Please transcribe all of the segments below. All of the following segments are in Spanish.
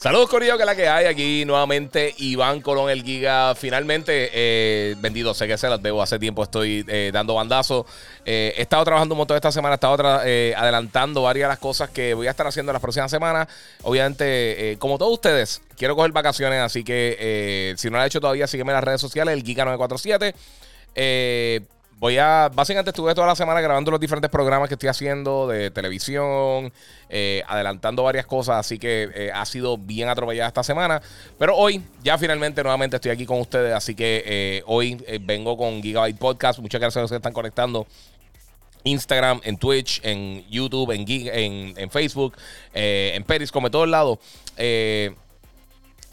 Saludos, Corillo, que la que hay aquí nuevamente. Iván Colón, el Giga. Finalmente, eh, vendido. Sé que se las debo. Hace tiempo estoy eh, dando bandazos. Eh, he estado trabajando un montón esta semana. He estado adelantando varias de las cosas que voy a estar haciendo en las próximas semanas. Obviamente, como todos ustedes, quiero coger vacaciones. Así que si no lo has hecho todavía, sígueme en las redes sociales, el Giga947. Eh voy a. Básicamente estuve toda la semana grabando los diferentes programas que estoy haciendo de televisión, eh, adelantando varias cosas, así que eh, ha sido bien atropellada esta semana. Pero hoy, ya finalmente, nuevamente estoy aquí con ustedes, así que eh, hoy vengo con Gigabyte Podcast. Muchas gracias a los que están conectando. Instagram, en Twitch, en YouTube, en, en, en Facebook, en Periscope, en todos lados.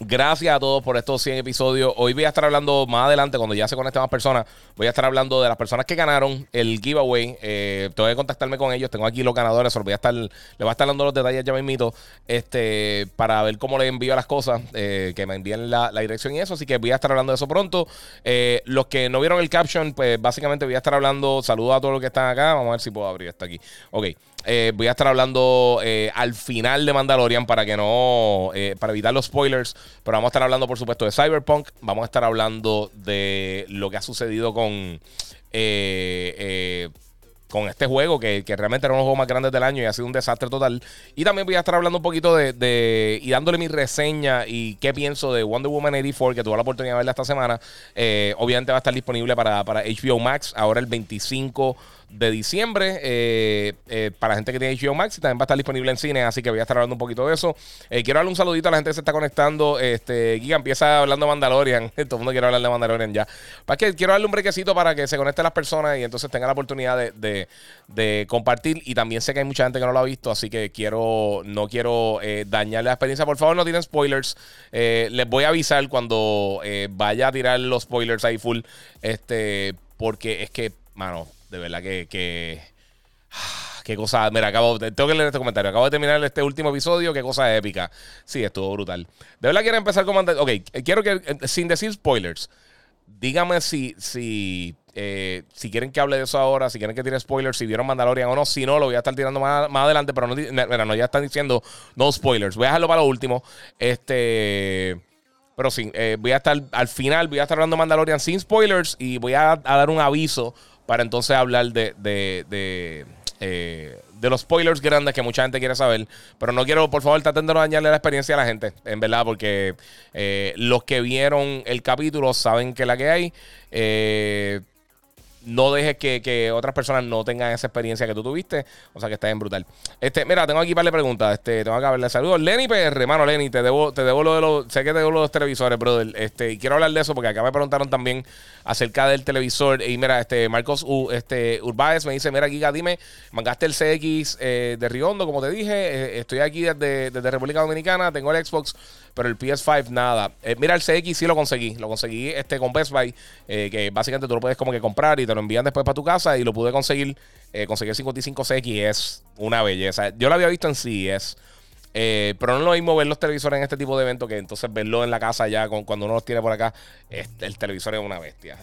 Gracias a todos por estos 100 episodios. Hoy voy a estar hablando más adelante, cuando ya se conecten más personas, voy a estar hablando de las personas que ganaron el giveaway. Eh, tengo que contactarme con ellos. Tengo aquí los ganadores. Voy a estar, le voy a estar dando los detalles ya mismito este, para ver cómo les envío las cosas, eh, que me envíen la, dirección y eso. Así que voy a estar hablando de eso pronto. Eh, los que no vieron el caption, pues básicamente voy a estar hablando. Saludos a todos los que están acá. Vamos a ver si puedo abrir esto aquí. Ok. Eh, voy a estar hablando eh, al final de Mandalorian para que no. Eh, para evitar los spoilers. Pero vamos a estar hablando, por supuesto, de Cyberpunk. Vamos a estar hablando de lo que ha sucedido con con este juego, que, realmente era uno de los juegos más grandes del año y ha sido un desastre total. Y también voy a estar hablando un poquito de, y dándole mi reseña y qué pienso de Wonder Woman 84, que tuve la oportunidad de verla esta semana. Obviamente va a estar disponible para, para HBO Max ahora el 25 de diciembre eh, eh, para la gente que tiene HBO Max y también va a estar disponible en cine, así que voy a estar hablando un poquito de eso. quiero darle un saludito a la gente que se está conectando. Este, Giga empieza hablando de Mandalorian. Todo el mundo quiere hablar de Mandalorian ya. Para que quiero darle un brequecito para que se conecten las personas y entonces tengan la oportunidad de de, compartir. Y también sé que hay mucha gente que no lo ha visto, así que quiero no quiero eh, dañar la experiencia. Por favor, no tienen spoilers. Eh, les voy a avisar cuando eh, vaya a tirar los spoilers ahí full. Este, porque es que, mano, de verdad que. que Qué cosa, mira, acabo, tengo que leer este comentario. Acabo de terminar este último episodio, qué cosa épica. Sí, estuvo brutal. De verdad quiero empezar con... Ok, quiero que, sin decir spoilers, dígame si, si eh, si quieren que hable de eso ahora, si quieren que tire spoilers, si vieron Mandalorian o no, si no, lo voy a estar tirando más, adelante, pero no, no, ya están diciendo no spoilers. Voy a dejarlo para lo último. Este. Pero sí, eh, voy a estar al final, voy a estar hablando de Mandalorian sin spoilers y voy a, dar un aviso para entonces hablar de, de, eh, de los spoilers grandes que mucha gente quiere saber. Pero no quiero, por favor, traten de no dañarle la experiencia a la gente, en verdad, porque los que vieron el capítulo saben que la que hay. Eh, no dejes que, otras personas no tengan esa experiencia que tú tuviste. O sea que está bien brutal. Este, mira, tengo aquí un par de preguntas. Este, tengo que hablarle saludos. Lenny PR, hermano Lenny, te debo, te debo lo de los. Sé que te debo lo de los televisores, brother. Este, y quiero hablar de eso porque acá me preguntaron también acerca del televisor. Y mira, este, Marcos U, este, Urbáez me dice: Mira, Giga, dime, mangaste el CX eh, de Riondo, como te dije. Eh, estoy aquí desde, desde República Dominicana, tengo el Xbox pero el PS5 nada. Eh, mira, el CX sí lo conseguí. Lo conseguí este con Best Buy, eh, que básicamente tú lo puedes como que comprar y te lo envían después para tu casa y lo pude conseguir. Eh, conseguir el 55CX es una belleza. Yo lo había visto en CES. Eh, pero no es lo mismo ver los televisores en este tipo de eventos que entonces verlo en la casa ya con, cuando uno los tiene por acá. el televisor es una bestia.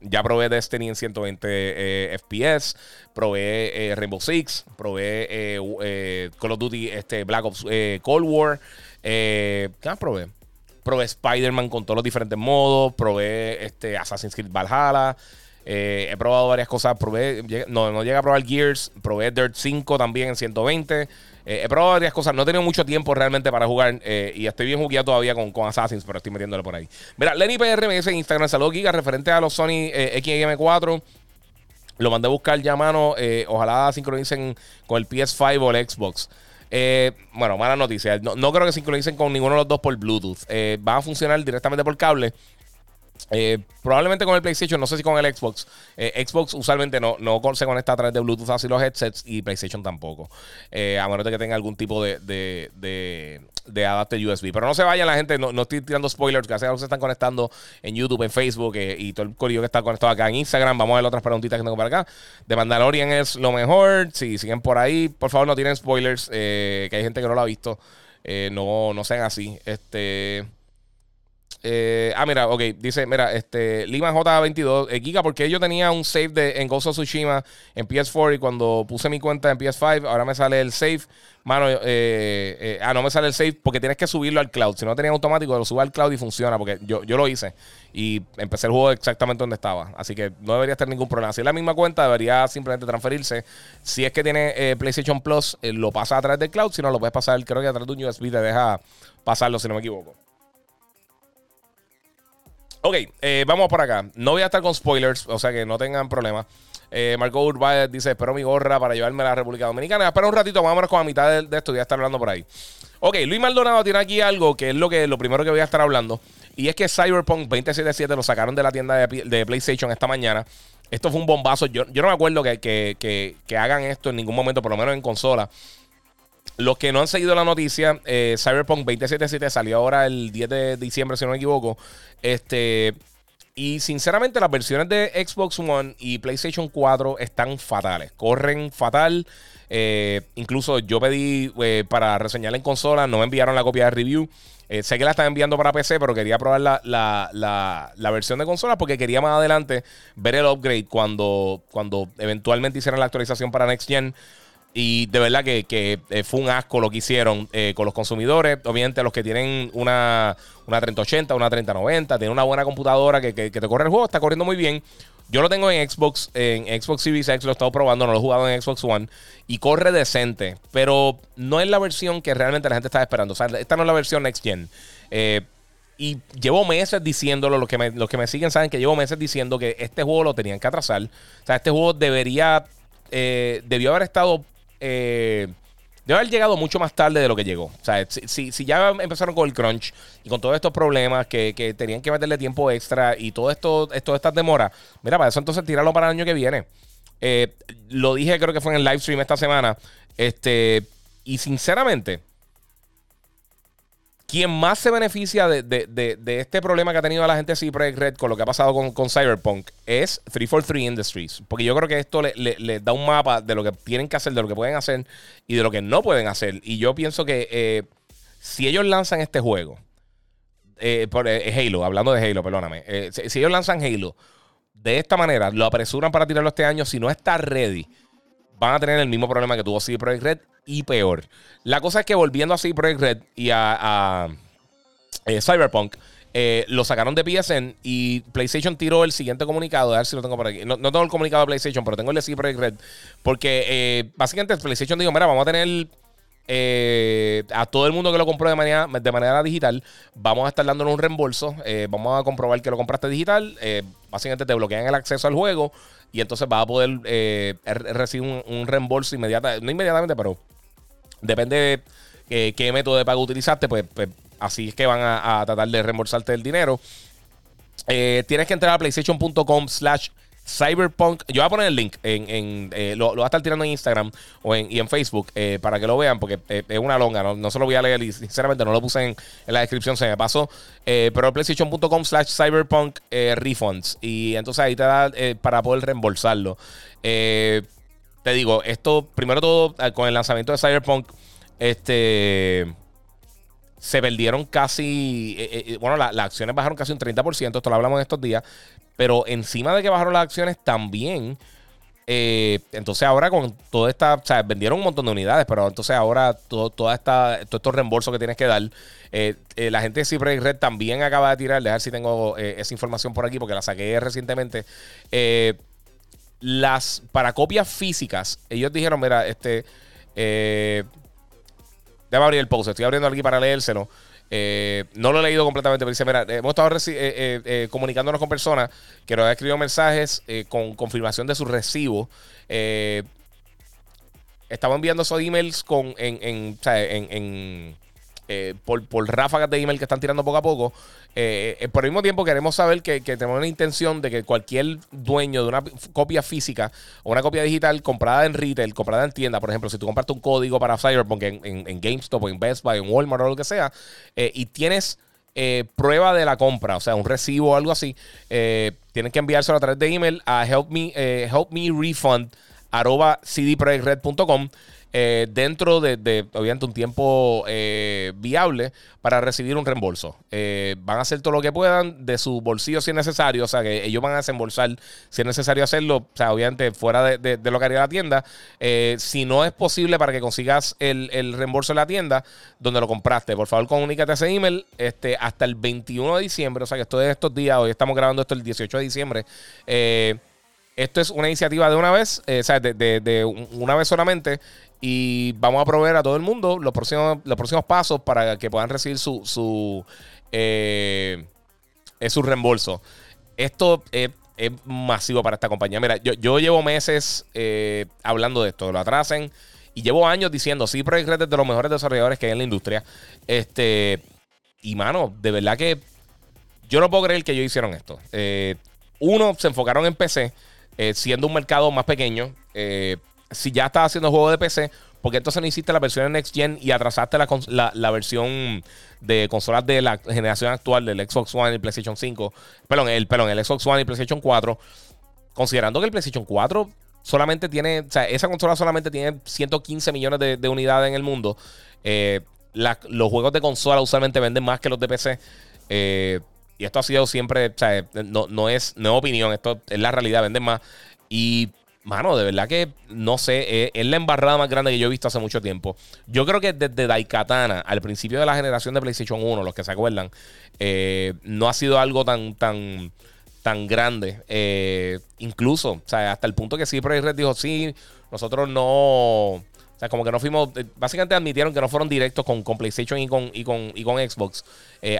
ya probé Destiny en 120 FPS. Probé Rainbow Six. Probé Call of Duty este, Black Ops Cold War. Eh, ¿Qué más probé? Probé Spider-Man con todos los diferentes modos. Probé este, Assassin's Creed Valhalla. Eh, he probado varias cosas. Probé, no, no llegué a probar Gears. Probé Dirt 5 también en 120. Eh, he probado varias cosas. No he tenido mucho tiempo realmente para jugar. Eh, y estoy bien jugueado todavía con, con Assassin's, pero estoy metiéndole por ahí. Mira, Lenny PR me dice en Instagram, saludos Giga, referente a los Sony XM4. Lo mandé a buscar ya, mano. ojalá sincronicen con el PS5 o el Xbox. Bueno, mala noticia. No, creo que sincronicen con ninguno de los dos por Bluetooth. Eh, van a funcionar directamente por cable. Eh, probablemente con el PlayStation, no sé si con el Xbox. Xbox usualmente no, no se conecta a través de Bluetooth así los headsets y PlayStation tampoco. a menos de que tenga algún tipo de, de adapter USB. Pero no se vayan la gente, no, estoy tirando spoilers, que se están conectando en YouTube, en Facebook eh, y todo el corillo que está conectado acá en Instagram. Vamos a ver otras preguntitas que tengo por acá. De Mandalorian es lo mejor. Si siguen por ahí, por favor no tienen spoilers, que hay gente que no lo ha visto. no, no sean así. Este... Eh, ah, mira, ok. Dice, mira, este, Lima J22. Eh, Giga, porque yo tenía un save de, en Ghost of Tsushima en PS4 y cuando puse mi cuenta en PS5, ahora me sale el save. Mano, eh, eh, ah, no me sale el save porque tienes que subirlo al cloud. Si no tenía automático, lo subo al cloud y funciona porque yo, yo lo hice y empecé el juego exactamente donde estaba. Así que no debería tener ningún problema. Si es la misma cuenta, debería simplemente transferirse. Si es que tiene PlayStation Plus, lo pasa a través del cloud. Si no, lo puedes pasar, creo que a través de un USB te deja pasarlo, si no me equivoco. Ok, eh, vamos por acá. No voy a estar con spoilers, o sea que no tengan problema. Eh, Marco Urbáez dice: Espero mi gorra para llevarme a la República Dominicana. Espera un ratito, vámonos con la mitad de, esto. Voy a estar hablando por ahí. Ok, Luis Maldonado tiene aquí algo que es lo, que, lo primero que voy a estar hablando. Y es que Cyberpunk 2077 lo sacaron de la tienda de, PlayStation esta mañana. Esto fue un bombazo. Yo, yo no me acuerdo que, que, hagan esto en ningún momento, por lo menos en consola. Los que no han seguido la noticia, eh, Cyberpunk 2077 salió ahora el 10 de diciembre, si no me equivoco. Este. Y sinceramente, las versiones de Xbox One y PlayStation 4 están fatales. Corren fatal. Eh, incluso yo pedí eh, para reseñarla en consola, no me enviaron la copia de review. sé que la están enviando para PC, pero quería probar la, la, versión de consola porque quería más adelante ver el upgrade cuando, cuando eventualmente hicieran la actualización para Next Gen. Y de verdad que, eh, fue un asco lo que hicieron eh, con los consumidores. Obviamente, los que tienen una, una 3080, una 3090, tienen una buena computadora que, te corre el juego, está corriendo muy bien. Yo lo tengo en Xbox, en Xbox Series X, lo he estado probando, no lo he jugado en Xbox One y corre decente, pero no es la versión que realmente la gente está esperando. O sea, esta no es la versión Next Gen. Eh, y llevo meses diciéndolo, los que, me, los que me siguen saben que llevo meses diciendo que este juego lo tenían que atrasar. O sea, este juego debería, debió haber estado eh, debe haber llegado mucho más tarde de lo que llegó. O sea, si, ya empezaron con el crunch y con todos estos problemas que, tenían que meterle tiempo extra y todo esto, todas estas demoras, mira, para eso entonces tirarlo para el año que viene. Eh, lo dije, creo que fue en el live stream esta semana. Este, y sinceramente, quien más se beneficia de, este problema que ha tenido la gente de Projekt Red con lo que ha pasado con, Cyberpunk es 343 Industries. Porque yo creo que esto le, da un mapa de lo que tienen que hacer, de lo que pueden hacer y de lo que no pueden hacer. Y yo pienso que eh, si ellos lanzan este juego, eh, eh, Halo, hablando de Halo, perdóname, si, ellos lanzan Halo de esta manera, lo apresuran para tirarlo este año, si no está ready, van a tener el mismo problema que tuvo CD Projekt Red y peor. La cosa es que volviendo a CD Projekt Red y a, eh, Cyberpunk, eh, lo sacaron de PSN y PlayStation tiró el siguiente comunicado. A ver si lo tengo por aquí. No, tengo el comunicado de PlayStation, pero tengo el de CD Projekt Red. Porque eh, básicamente PlayStation dijo: Mira, vamos a tener. A todo el mundo que lo compró de manera, de manera digital, vamos a estar dándole un reembolso. vamos a comprobar que lo compraste digital. básicamente te bloquean el acceso al juego y entonces vas a poder recibir un, reembolso inmediatamente. No inmediatamente, pero Depende de qué método de pago utilizaste, pues, pues así es que van a, tratar de reembolsarte el dinero. Eh, tienes que entrar a playstation.com slash cyberpunk. Yo voy a poner el link, en, eh, lo, voy a estar tirando en Instagram o en, y en Facebook eh, para que lo vean, porque es una longa, no, se lo voy a leer y sinceramente no lo puse en, la descripción, se me pasó. pero playstation.com slash cyberpunk refunds. Y entonces ahí te da para poder reembolsarlo te digo, esto, primero todo, con el lanzamiento de Cyberpunk, este. Se perdieron casi. Eh, eh, eh, bueno, las acciones bajaron casi un 30%. Esto lo hablamos en estos días. Pero encima de que bajaron las acciones, también. entonces ahora con toda esta, o sea, vendieron un montón de unidades, pero entonces ahora todo, toda esta, todos estos reembolsos que tienes que dar, la gente de Cyber Red también acaba de tirar, dejar si tengo esa información por aquí porque la saqué recientemente. Las para copias físicas, ellos dijeron, mira, este... Eh, déjame abrir el post, estoy abriendo aquí para leérselo. Eh, no lo he leído completamente, pero dice, mira, hemos estado eh, eh, comunicándonos con personas que nos han escrito mensajes con confirmación de su recibo. estamos enviando esos emails con, en, en, en, eh, por, por, ráfagas de email que están tirando poco a poco. Eh, eh, por el mismo tiempo queremos saber que, tenemos una intención de que cualquier dueño de una copia física o una copia digital comprada en retail, comprada en tienda, por ejemplo, si tú compraste un código para Cyberpunk en, GameStop o en Best Buy, en Walmart o lo que sea, y tienes prueba de la compra, o sea, un recibo o algo así, tienes que enviárselo a través de email a helpme, helpmerefund eh, dentro de, obviamente, un tiempo eh, viable para recibir un reembolso. Eh, van a hacer todo lo que puedan de su bolsillo si es necesario, o sea, que ellos van a desembolsar si es necesario hacerlo, o sea, obviamente fuera de, lo que haría la tienda. si no es posible para que consigas el, reembolso en la tienda donde lo compraste, por favor comunícate ese email este, hasta el 21 de diciembre, o sea, que esto es estos días, hoy estamos grabando esto el 18 de diciembre. esto es una iniciativa de una vez, o sea, de, de una vez solamente. Y vamos a proveer a todo el mundo los próximos, los próximos pasos para que puedan recibir su, su, eh, su reembolso. Esto es, masivo para esta compañía. Mira, yo, llevo meses eh, hablando de esto, lo atrasen. Y llevo años diciendo, sí, Project es de los mejores desarrolladores que hay en la industria. Este, y mano, de verdad que yo no puedo creer que ellos hicieron esto. Eh, uno, se enfocaron en PC, siendo un mercado más pequeño. Eh, si ya estás haciendo juego de PC, porque entonces no hiciste la versión en Next Gen y atrasaste la, versión de consolas de la generación actual del Xbox One y PlayStation 5? Perdón, el, el Xbox One y PlayStation 4. Considerando que el PlayStation 4 solamente tiene, o sea, esa consola solamente tiene 115 millones de, unidades en el mundo. Eh, los juegos de consola usualmente venden más que los de PC. Eh, y esto ha sido siempre, o sea, no, no, es, no es opinión, esto es la realidad, venden más. Y Mano, de verdad que no sé, eh, es, la embarrada más grande que yo he visto hace mucho tiempo. Yo creo que desde Daikatana, al principio de la generación de PlayStation 1, los que se acuerdan, eh, no ha sido algo tan, tan, tan grande. Eh, incluso, o sea, hasta el punto que sí, Red dijo, sí, nosotros no. O sea, como que no fuimos. Básicamente admitieron que no fueron directos con, con PlayStation y con, y con, y con Xbox.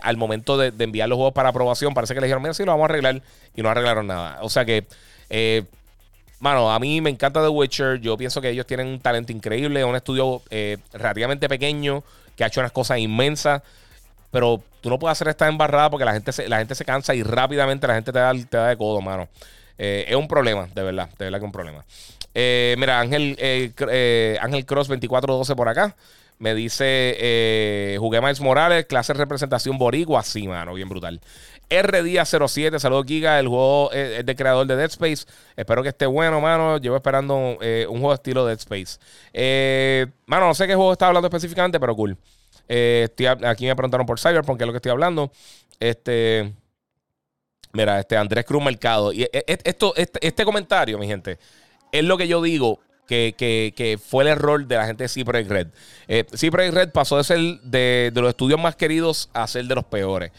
al momento de, enviar los juegos para aprobación, parece que le dijeron, mira, sí, lo vamos a arreglar. Y no arreglaron nada. O sea que. Mano, a mí me encanta The Witcher. Yo pienso que ellos tienen un talento increíble. Es un estudio eh, relativamente pequeño que ha hecho unas cosas inmensas. Pero tú no puedes hacer esta embarrada porque la gente se, la gente se cansa y rápidamente la gente te da, te da de codo, mano. Eh, es un problema, de verdad. De verdad que es un problema. Eh, mira, Ángel, Ángel Cross 2412 por acá. Me dice, jugué Miles Morales, clase de representación boricua. Sí, mano, bien brutal. R 07, saludos Giga, el juego es, de creador de Dead Space. Espero que esté bueno, mano. Llevo esperando eh, un juego estilo Dead Space. Eh, mano, no sé qué juego está hablando específicamente, pero cool. Eh, aquí me preguntaron por Cyberpunk, que es lo que estoy hablando. Este. Mira, este Andrés Cruz Mercado. Y esto, este, este, comentario, mi gente, es lo que yo digo que, fue el error de la gente de Cypress Red. Eh, Red pasó de ser de, de, los estudios más queridos a ser de los peores.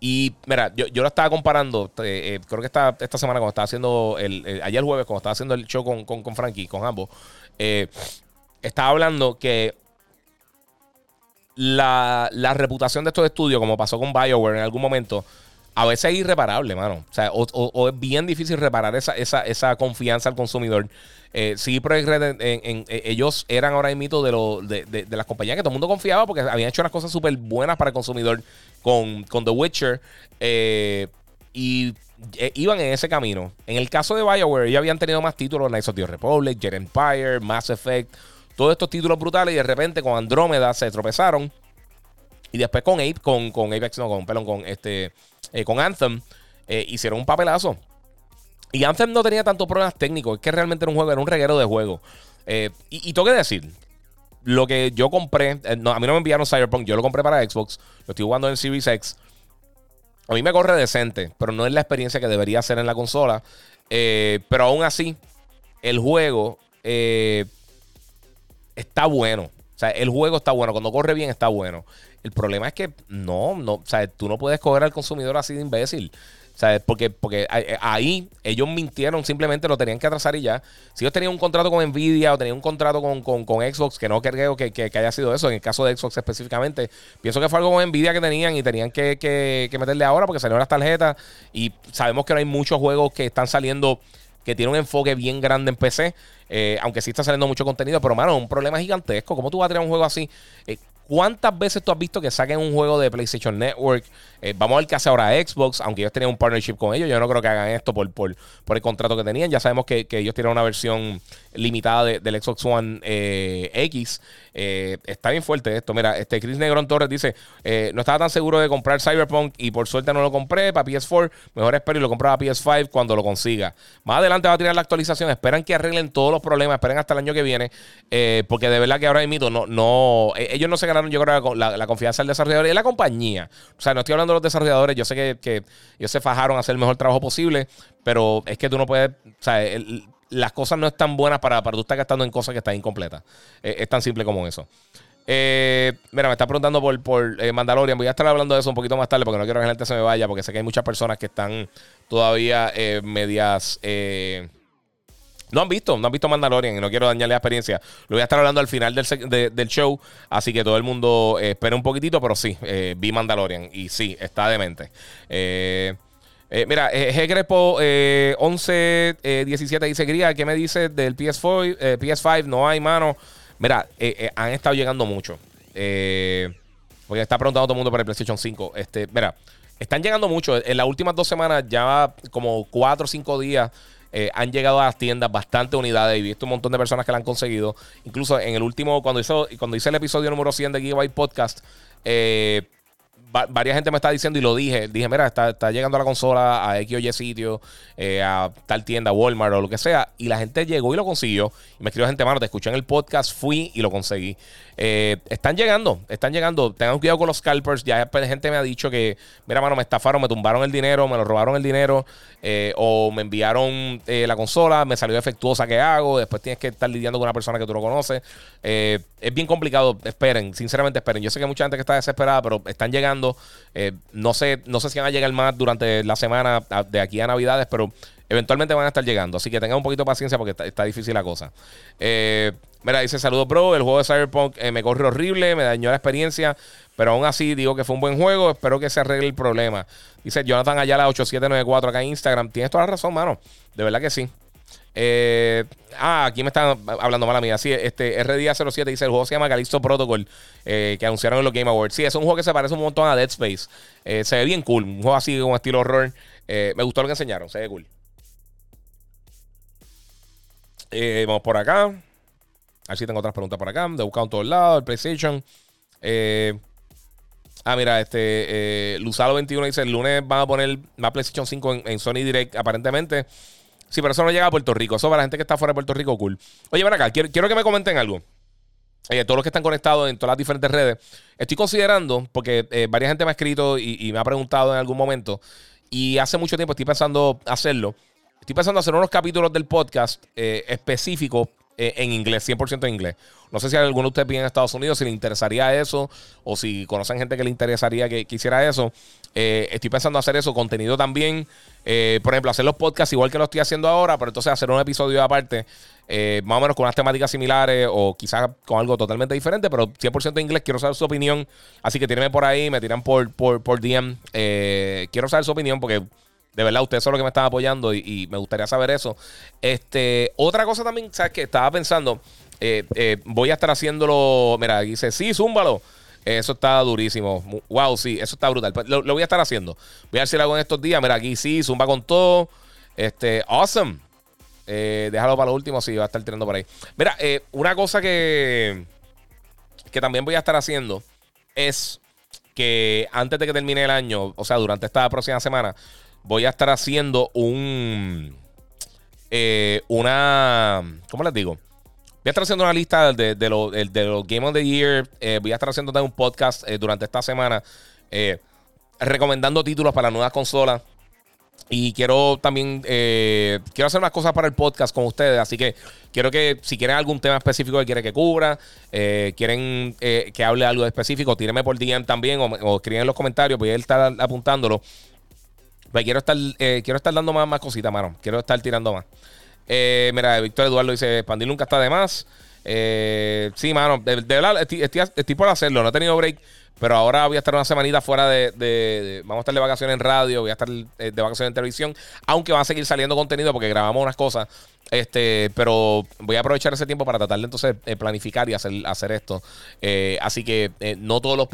Y mira, yo, yo lo estaba comparando, eh, eh, creo que esta, esta semana cuando estaba haciendo, el, ayer jueves cuando estaba haciendo el show con, con, Frankie, con ambos, eh, estaba hablando que la, reputación de estos estudios, como pasó con Bioware en algún momento, a veces es irreparable, mano. O sea, o, es bien difícil reparar esa, esa, esa confianza al consumidor. Eh, sí, Project Red, en, ellos eran ahora el mito de, lo, de, de, las compañías que todo el mundo confiaba porque habían hecho unas cosas súper buenas para el consumidor con, con The Witcher. Eh, y eh, iban en ese camino. En el caso de BioWare, ellos habían tenido más títulos: Knights of the Republic, Jet Empire, Mass Effect, todos estos títulos brutales. Y de repente con Andrómeda se tropezaron. Y después con Ape, con, con Apex, no, con, perdón, con este. Eh, con Anthem, hicieron un papelazo. Y Anthem no tenía tantos problemas técnicos, es que realmente era un juego, era un reguero de juego. y, y tengo que decir, lo que yo compré, eh, a mí no me enviaron Cyberpunk, yo lo compré para Xbox, lo estoy jugando en Series X. A mí me corre decente, pero no es la experiencia que debería ser en la consola. Eh, pero aún así, el juego eh, está bueno. O sea, el juego está bueno. Cuando corre bien, está bueno. El problema es que no, no, o sea, tú no puedes coger al consumidor así de imbécil. ¿Sabes? Porque, porque eh, ahí ellos mintieron, simplemente lo tenían que atrasar y ya. Si ellos tenían un contrato con Nvidia o tenían un contrato con, Xbox, que no creo que, que, haya sido eso, en el caso de Xbox específicamente, pienso que fue algo con Nvidia que tenían y tenían que, meterle ahora porque salieron las tarjetas y sabemos que no hay muchos juegos que están saliendo que tienen un enfoque bien grande en PC, eh, aunque sí está saliendo mucho contenido, pero mano, un problema gigantesco. ¿Cómo tú vas a tener un juego así? Eh, ¿Cuántas veces tú has visto que saquen un juego de PlayStation Network? Eh, vamos a ver qué hace ahora Xbox, aunque ellos tenían un partnership con ellos. Yo no creo que hagan esto por, por, por el contrato que tenían. Ya sabemos que, ellos tienen una versión limitada del Xbox One eh, X. Eh, está bien fuerte esto. Mira, este Chris Negrón Torres dice: No estaba tan seguro de comprar Cyberpunk y por suerte no lo compré para PS4. Mejor espero y lo compraba para PS5 cuando lo consiga. Más adelante va a tirar la actualización. Esperan que arreglen todos los problemas. Esperen hasta el año que viene. porque de verdad que ahora mismo no, no, ellos no se yo creo, la, la confianza del desarrollador y la compañía. O sea, no estoy hablando de los desarrolladores. Yo sé que, ellos se fajaron a hacer el mejor trabajo posible, pero es que tú no puedes. O sea, las cosas no están buenas para, para tú estar gastando en cosas que están incompletas. Eh, es tan simple como eso. Eh, mira, me está preguntando por, por eh, Mandalorian. Voy a estar hablando de eso un poquito más tarde porque no quiero que la gente se me vaya. Porque sé que hay muchas personas que están todavía medias. No han visto, no han visto Mandalorian y no quiero dañarle la experiencia. Lo voy a estar hablando al final del, show, así que todo el mundo eh, espera un poquitito, pero sí, eh, vi Mandalorian y sí, está demente. Eh, eh mira, G. Grepo 1117 dice, Gría, ¿qué me dices del PS4, PS5? No hay, mano. Mira, han estado llegando mucho. porque está preguntando todo el mundo para el PlayStation 5. Este, mira, están llegando mucho. En las últimas dos semanas, ya como cuatro o cinco días eh, han llegado a las tiendas bastante unidades y visto un montón de personas que la han conseguido. Incluso en el último, cuando, hizo, cuando hice el episodio número 100 de Gigabyte Podcast, eh, varias gente me está diciendo y lo dije. Dije, mira, está, está llegando la consola a X o Y sitio, eh, a tal tienda, Walmart o lo que sea. Y la gente llegó y lo consiguió. Y me escribió gente, mano, te escuché en el podcast, fui y lo conseguí. Eh, están llegando, están llegando. Tengan cuidado con los scalpers. Ya gente me ha dicho que, mira, mano, me estafaron, me tumbaron el dinero, me lo robaron el dinero. Eh, o me enviaron la consola, me salió defectuosa, ¿qué hago? Después tienes que estar lidiando con una persona que tú no conoces. es bien complicado. Esperen, sinceramente esperen. Yo sé que mucha gente que está desesperada, pero están llegando eh, no, sé, no sé si van a llegar más durante la semana de aquí a Navidades, pero eventualmente van a estar llegando. Así que tengan un poquito de paciencia porque está, difícil la cosa. Eh, mira, dice saludos, bro. El juego de Cyberpunk eh, me corre horrible, me dañó la experiencia. Pero aún así digo que fue un buen juego. Espero que se arregle el problema. Dice Jonathan Ayala 8794 acá en Instagram. Tienes toda la razón, mano. De verdad que sí. Eh, ah, aquí me están hablando mala mía. Sí, este RDA07 dice: el juego se llama Calixto Protocol, eh, que anunciaron en los Game Awards. Sí, es un juego que se parece un montón a Dead Space. Eh, se ve bien cool. Un juego así con estilo horror. me gustó lo que enseñaron. Se ve cool. vamos por acá. A ver si tengo otras preguntas por acá. De buscar en todos lados. El PlayStation. ah, mira, este Luzalo21 dice: el lunes van a poner más PlayStation 5 en Sony Direct, aparentemente. Sí, pero eso no llega a Puerto Rico. Eso para la gente que está fuera de Puerto Rico, cool. Oye, ven acá, quiero, que me comenten algo. Eh, todos los que están conectados en todas las diferentes redes. Estoy considerando, porque eh, varias gente me ha escrito y, me ha preguntado en algún momento, y hace mucho tiempo estoy pensando hacerlo. Estoy pensando hacer unos capítulos del podcast eh, específicos eh, en inglés, 100% en inglés. No sé si alguno de ustedes vive en Estados Unidos, si le interesaría eso, o si conocen gente que le interesaría que, hiciera eso. Eh, estoy pensando hacer eso, contenido también. Eh, por ejemplo, hacer los podcasts igual que lo estoy haciendo ahora, pero entonces hacer un episodio aparte, más o menos con unas temáticas similares o quizás con algo totalmente diferente, pero 100% en inglés. Quiero saber su opinión. Así que tírenme por ahí, me tiran por, por, por DM. quiero saber su opinión porque de verdad, ustedes son los que me están apoyando y, me gustaría saber eso. Este, otra cosa también, ¿sabes qué? Estaba pensando, eh, eh, voy a estar haciéndolo. Mira, dice, sí, zúmbalo. Eso está durísimo. Wow, sí, eso está brutal. Pues, lo, voy a estar haciendo. Voy a ver si lo hago en estos días. Mira, aquí sí, zumba con todo. Este, awesome. Eh, déjalo para lo último, sí, va a estar tirando por ahí. Mira, una cosa que, que también voy a estar haciendo es que antes de que termine el año, o sea, durante esta próxima semana, voy a estar haciendo un. Eh, una. ¿Cómo les digo? Voy a estar haciendo una lista de, de, los Game of the Year. Eh, voy a estar haciendo un podcast eh, durante esta semana recomendando títulos para nuevas consolas. Y quiero también, quiero hacer unas cosas para el podcast con ustedes. Así que quiero que si quieren algún tema específico que quieren que cubra, quieren que hable algo específico, tírenme por DM también o, o escriben en los comentarios. Voy a estar apuntándolo. Pues quiero estar, eh, quiero estar dando más, más cositas, mano. Quiero estar tirando más. Eh, mira, Víctor Eduardo dice: Pandil nunca está de más. Eh, sí, mano, de, verdad, estoy, estoy, por hacerlo. No he tenido break, pero ahora voy a estar una semanita fuera de, Vamos a estar de vacaciones en radio, voy a estar eh, de vacaciones en televisión, aunque va a seguir saliendo contenido porque grabamos unas cosas. Este, pero voy a aprovechar ese tiempo para tratar de entonces eh, planificar y hacer, hacer esto. así que no todos los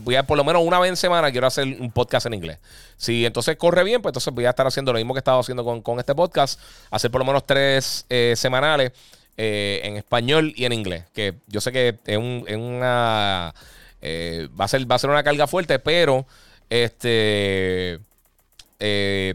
voy a por lo menos una vez en semana quiero hacer un podcast en inglés. Si entonces corre bien, pues entonces voy a estar haciendo lo mismo que he estado haciendo con, con este podcast, hacer por lo menos tres semanales. Eh, en español y en inglés. Que yo sé que es, una. Eh, va, a ser, va a ser una carga fuerte, pero este. Eh,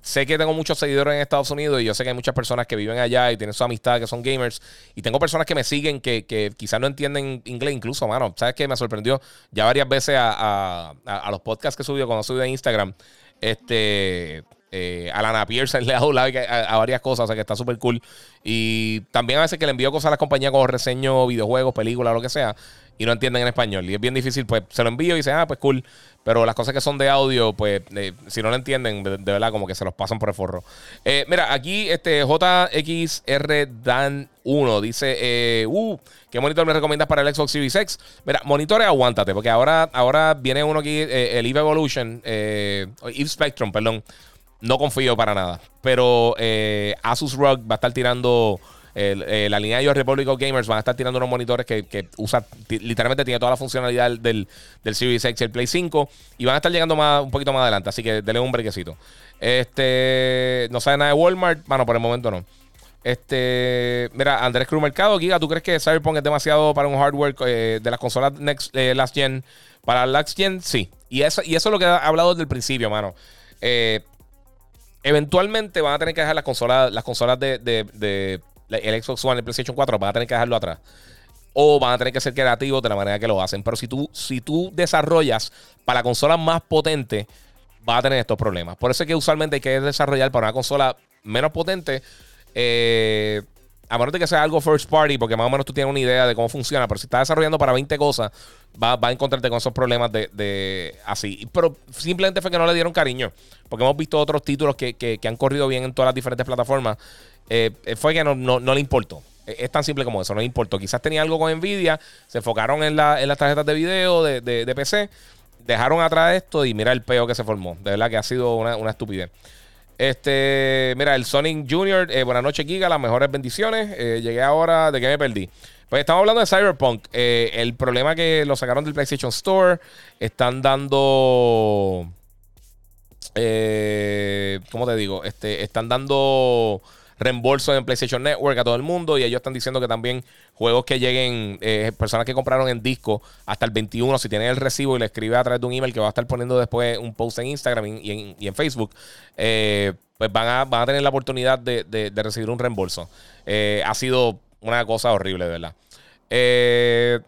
sé, que tengo muchos seguidores en Estados Unidos y yo sé que hay muchas personas que viven allá y tienen su amistad que son gamers. Y tengo personas que me siguen que, que quizás no entienden inglés, incluso, mano. ¿Sabes qué? Me sorprendió ya varias veces a, los podcasts que subió cuando subí a Instagram. Este. Eh, a Lana Pearson le ha dado like a, varias cosas, o sea que está súper cool. Y también a veces que le envío cosas a las compañías como reseño, videojuegos, películas, lo que sea, y no entienden en español. Y es bien difícil, pues se lo envío y dicen, ah, pues cool. Pero las cosas que son de audio, pues eh, si no lo entienden, de, verdad, como que se los pasan por el forro. Eh, mira, aquí este JXR Dan 1 dice, eh, uh, ¿qué monitor me recomiendas para el Xbox Series X? Mira, monitores, aguántate, porque ahora, ahora viene uno aquí, el EVE Evolution, EVE Spectrum, perdón no confío para nada. Pero eh, Asus ROG va a estar tirando. Eh, la línea de ellos, Republic of Gamers, van a estar tirando unos monitores que, que usa, literalmente tiene toda la funcionalidad del, del, Series X el Play 5. Y van a estar llegando más, un poquito más adelante. Así que denle un brequecito. Este. No sabe nada de Walmart. Bueno, por el momento no. Este, mira, Andrés Cruz Mercado, Giga, ¿tú crees que Cyberpunk es demasiado para un hardware eh, de las consolas next, Last Gen? Para Last Gen, sí. Y eso, y eso es lo que he hablado desde el principio, mano. Eh, eventualmente van a tener que dejar las consolas, las consolas de, el Xbox One, el PlayStation 4, van a tener que dejarlo atrás. O van a tener que ser creativos de la manera que lo hacen. Pero si tú, si tú desarrollas para la consola más potente, vas a tener estos problemas. Por eso es que usualmente hay que desarrollar para una consola menos potente. Eh, a menos de que sea algo first party, porque más o menos tú tienes una idea de cómo funciona, pero si estás desarrollando para 20 cosas, va, a encontrarte con esos problemas de, así. Pero simplemente fue que no le dieron cariño, porque hemos visto otros títulos que, han corrido bien en todas las diferentes plataformas. Eh, fue que no, le importó. Es tan simple como eso, no le importó. Quizás tenía algo con Nvidia, se enfocaron en, las tarjetas de video de, PC, dejaron atrás esto y mira el peo que se formó. De verdad que ha sido una, una estupidez. Este, mira, el Sonic Junior, eh, buenas noches, Giga, las mejores bendiciones. Eh, llegué ahora de que me perdí. Pues estamos hablando de Cyberpunk. Eh, el problema que lo sacaron del PlayStation Store. Están dando. ¿Cómo te digo? Este, están dando reembolso en PlayStation Network a todo el mundo. Y ellos están diciendo que también juegos que lleguen, eh, personas que compraron en disco hasta el 21, si tienen el recibo y le escribe a través de un email que va a estar poniendo después un post en Instagram y en, Facebook, eh, pues van a, van a tener la oportunidad de, recibir un reembolso. Eh, ha sido una cosa horrible, de verdad.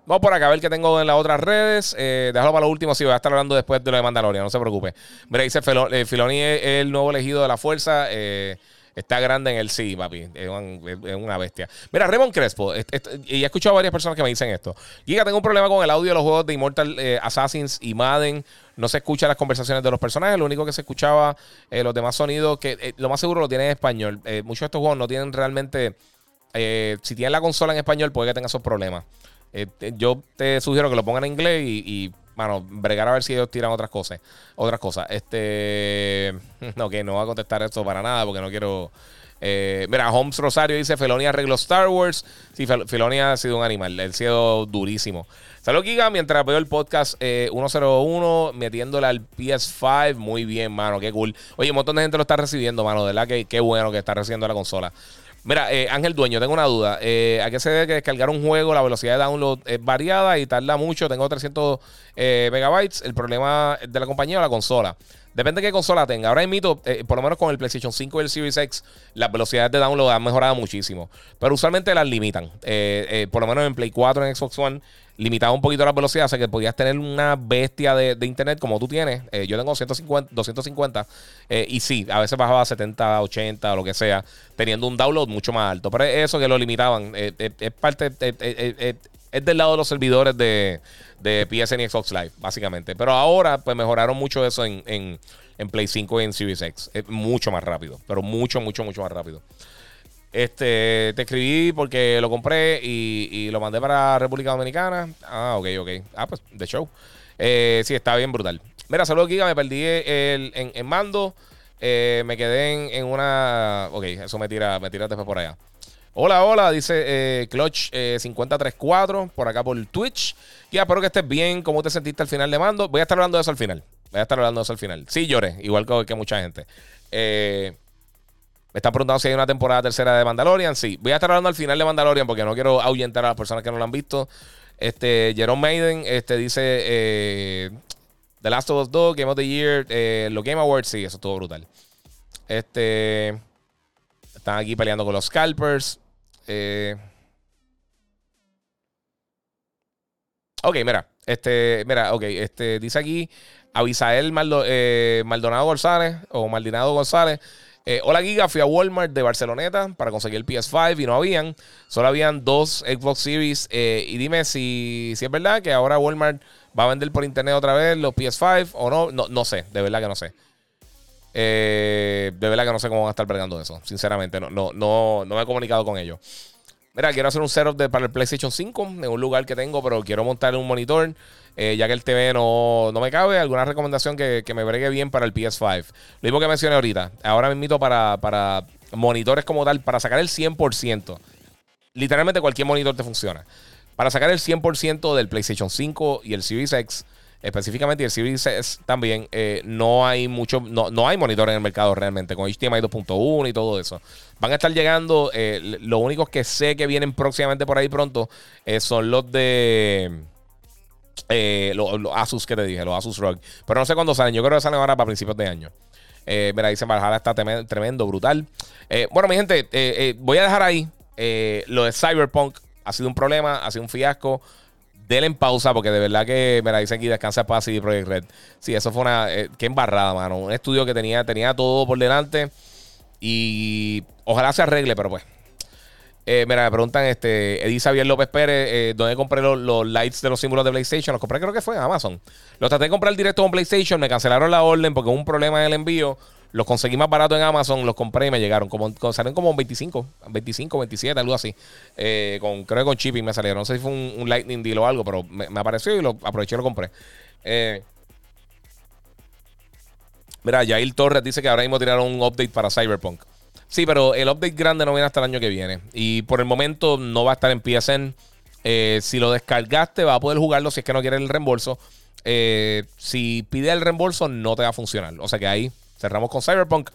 vamos por acá a ver qué tengo en las otras redes. déjalo para lo último, si voy a estar hablando después de lo de Mandalorian, no se preocupe. Mira, dice Filoni es el nuevo elegido de la fuerza. Está grande en el sí, papi. Es, una bestia. Mira, Raymond Crespo, y he escuchado a varias personas que me dicen esto. Giga, tengo un problema con el audio de los juegos de Immortal eh, Assassins y Madden. No se escuchan las conversaciones de los personajes. Lo único que se escuchaba, eh, los demás sonidos, que eh, lo más seguro lo tienen en español. muchos de estos juegos no tienen realmente. si tienen la consola en español, puede que tenga esos problemas. yo te sugiero que lo pongan en inglés y Mano, bregar a ver si ellos tiran otras cosas. Otras cosas. Este. No, que no va a contestar esto para nada porque no quiero. Eh, mira, Holmes Rosario dice: Felonia arregló Star Wars. Sí, Felonia ha sido un animal. Él ha sido durísimo. Salud, Giga. Mientras veo el podcast 101, eh, metiéndole al PS5. Muy bien, mano. Qué cool. Oye, un montón de gente lo está recibiendo, mano. De verdad que qué bueno que está recibiendo la consola. Mira, eh, Ángel Dueño, tengo una duda. Eh, ¿A qué se debe que descargar un juego? La velocidad de download es variada y tarda mucho. Tengo 300 eh, megabytes. El problema de la compañía o la consola. Depende de qué consola tenga. Ahora mito, eh, por lo menos con el PlayStation 5 y el Series X, las velocidades de download han mejorado muchísimo. Pero usualmente las limitan. por lo menos en Play 4, en Xbox One, limitaba un poquito la velocidad, o sea que podías tener una bestia de, internet como tú tienes. Eh, yo tengo 150, 250 eh, y sí, a veces bajaba a 70, 80 o lo que sea, teniendo un download mucho más alto. Pero eso que lo limitaban eh, es parte, es del lado de los servidores de, de PSN y Xbox Live, básicamente. Pero ahora, pues mejoraron mucho eso en, en, Play 5 y en Series. Es mucho más rápido, pero mucho, mucho, mucho más rápido. Este, te escribí porque lo compré y, lo mandé para República Dominicana. Ah, ok, ok. Ah, pues, de show. Eh, sí, está bien brutal. Mira, saludos, Giga. Me perdí el, en, mando. Eh, me quedé en, una. Ok, eso me tira, me tira después por allá. Hola, hola, dice eh, Clutch 5034 por acá por Twitch. Ya, espero que estés bien. ¿Cómo te sentiste al final de mando? Voy a estar hablando de eso al final. Voy a estar hablando de eso al final. Sí, lloré, igual que, que mucha gente. Me están preguntando si hay una temporada tercera de Mandalorian. Sí, voy a estar hablando al final de Mandalorian porque no quiero ahuyentar a las personas que no lo han visto. Este, Jerome Maiden este, dice eh, The Last of Us 2, Game of the Year, eh, los Game Awards, sí, eso estuvo brutal. Este, están aquí peleando con los Scalpers. Eh, ok, mira, este, mira, ok, este, dice aquí Abisael Maldonado González o Maldinado González. Eh, hola Giga, fui a Walmart de Barceloneta para conseguir el PS5 y no habían. Solo habían dos Xbox Series. Eh, y dime si, si es verdad que ahora Walmart va a vender por internet otra vez los PS5 o no. No, no sé, de verdad que no sé. Eh, de verdad que no sé cómo van a estar bregando eso. Sinceramente, no, no, no, no me he comunicado con ellos. Mira, quiero hacer un setup para el PlayStation 5 en un lugar que tengo, pero quiero montar un monitor. Eh, ya que el TV no, me cabe, alguna recomendación que, me bregue bien para el PS5. Lo mismo que mencioné ahorita. Ahora me invito para, para monitores como tal, para sacar el 100%. Literalmente cualquier monitor te funciona. Para sacar el 100% del PlayStation 5 y el Series X, específicamente el Series S también, eh, no hay mucho, no, no, hay monitores en el mercado realmente, con HDMI 2.1 y todo eso. Van a estar llegando, eh, los únicos que sé que vienen próximamente por ahí pronto son los de eh, los, Asus que te dije, los Asus ROG. Pero no sé cuándo salen. Yo creo que salen ahora para principios de año. Eh, mira, dice Valhalla está tremendo, brutal. Eh, bueno, mi gente, eh, voy a dejar ahí. lo de Cyberpunk ha sido un problema, ha sido un fiasco. Denle en pausa porque de verdad que, mira, dicen aquí descansa paz y Project Red. Sí, eso fue una. qué embarrada, mano. Un estudio que tenía, tenía todo por delante. Y ojalá se arregle, pero pues eh, mira, me preguntan, este, Edith Xavier López Pérez, eh, ¿dónde compré los, lights de los símbolos de PlayStation? Los compré creo que fue en Amazon. Los traté de comprar directo con PlayStation, me cancelaron la orden porque hubo un problema en el envío. Los conseguí más barato en Amazon, los compré y me llegaron. Como, salieron como 25, 25, 27, algo así. Eh, con, creo que con shipping me salieron. No sé si fue un, Lightning Deal o algo, pero me, apareció y lo aproveché y lo compré. Mira, Yair Torres dice que ahora mismo tiraron un update para Cyberpunk. Sí, pero el update grande no viene hasta el año que viene. Y por el momento no va a estar en PSN. Eh, si lo descargaste, va a poder jugarlo si es que no quieres el reembolso. Eh, si pide el reembolso, no te va a funcionar. O sea que ahí cerramos con Cyberpunk.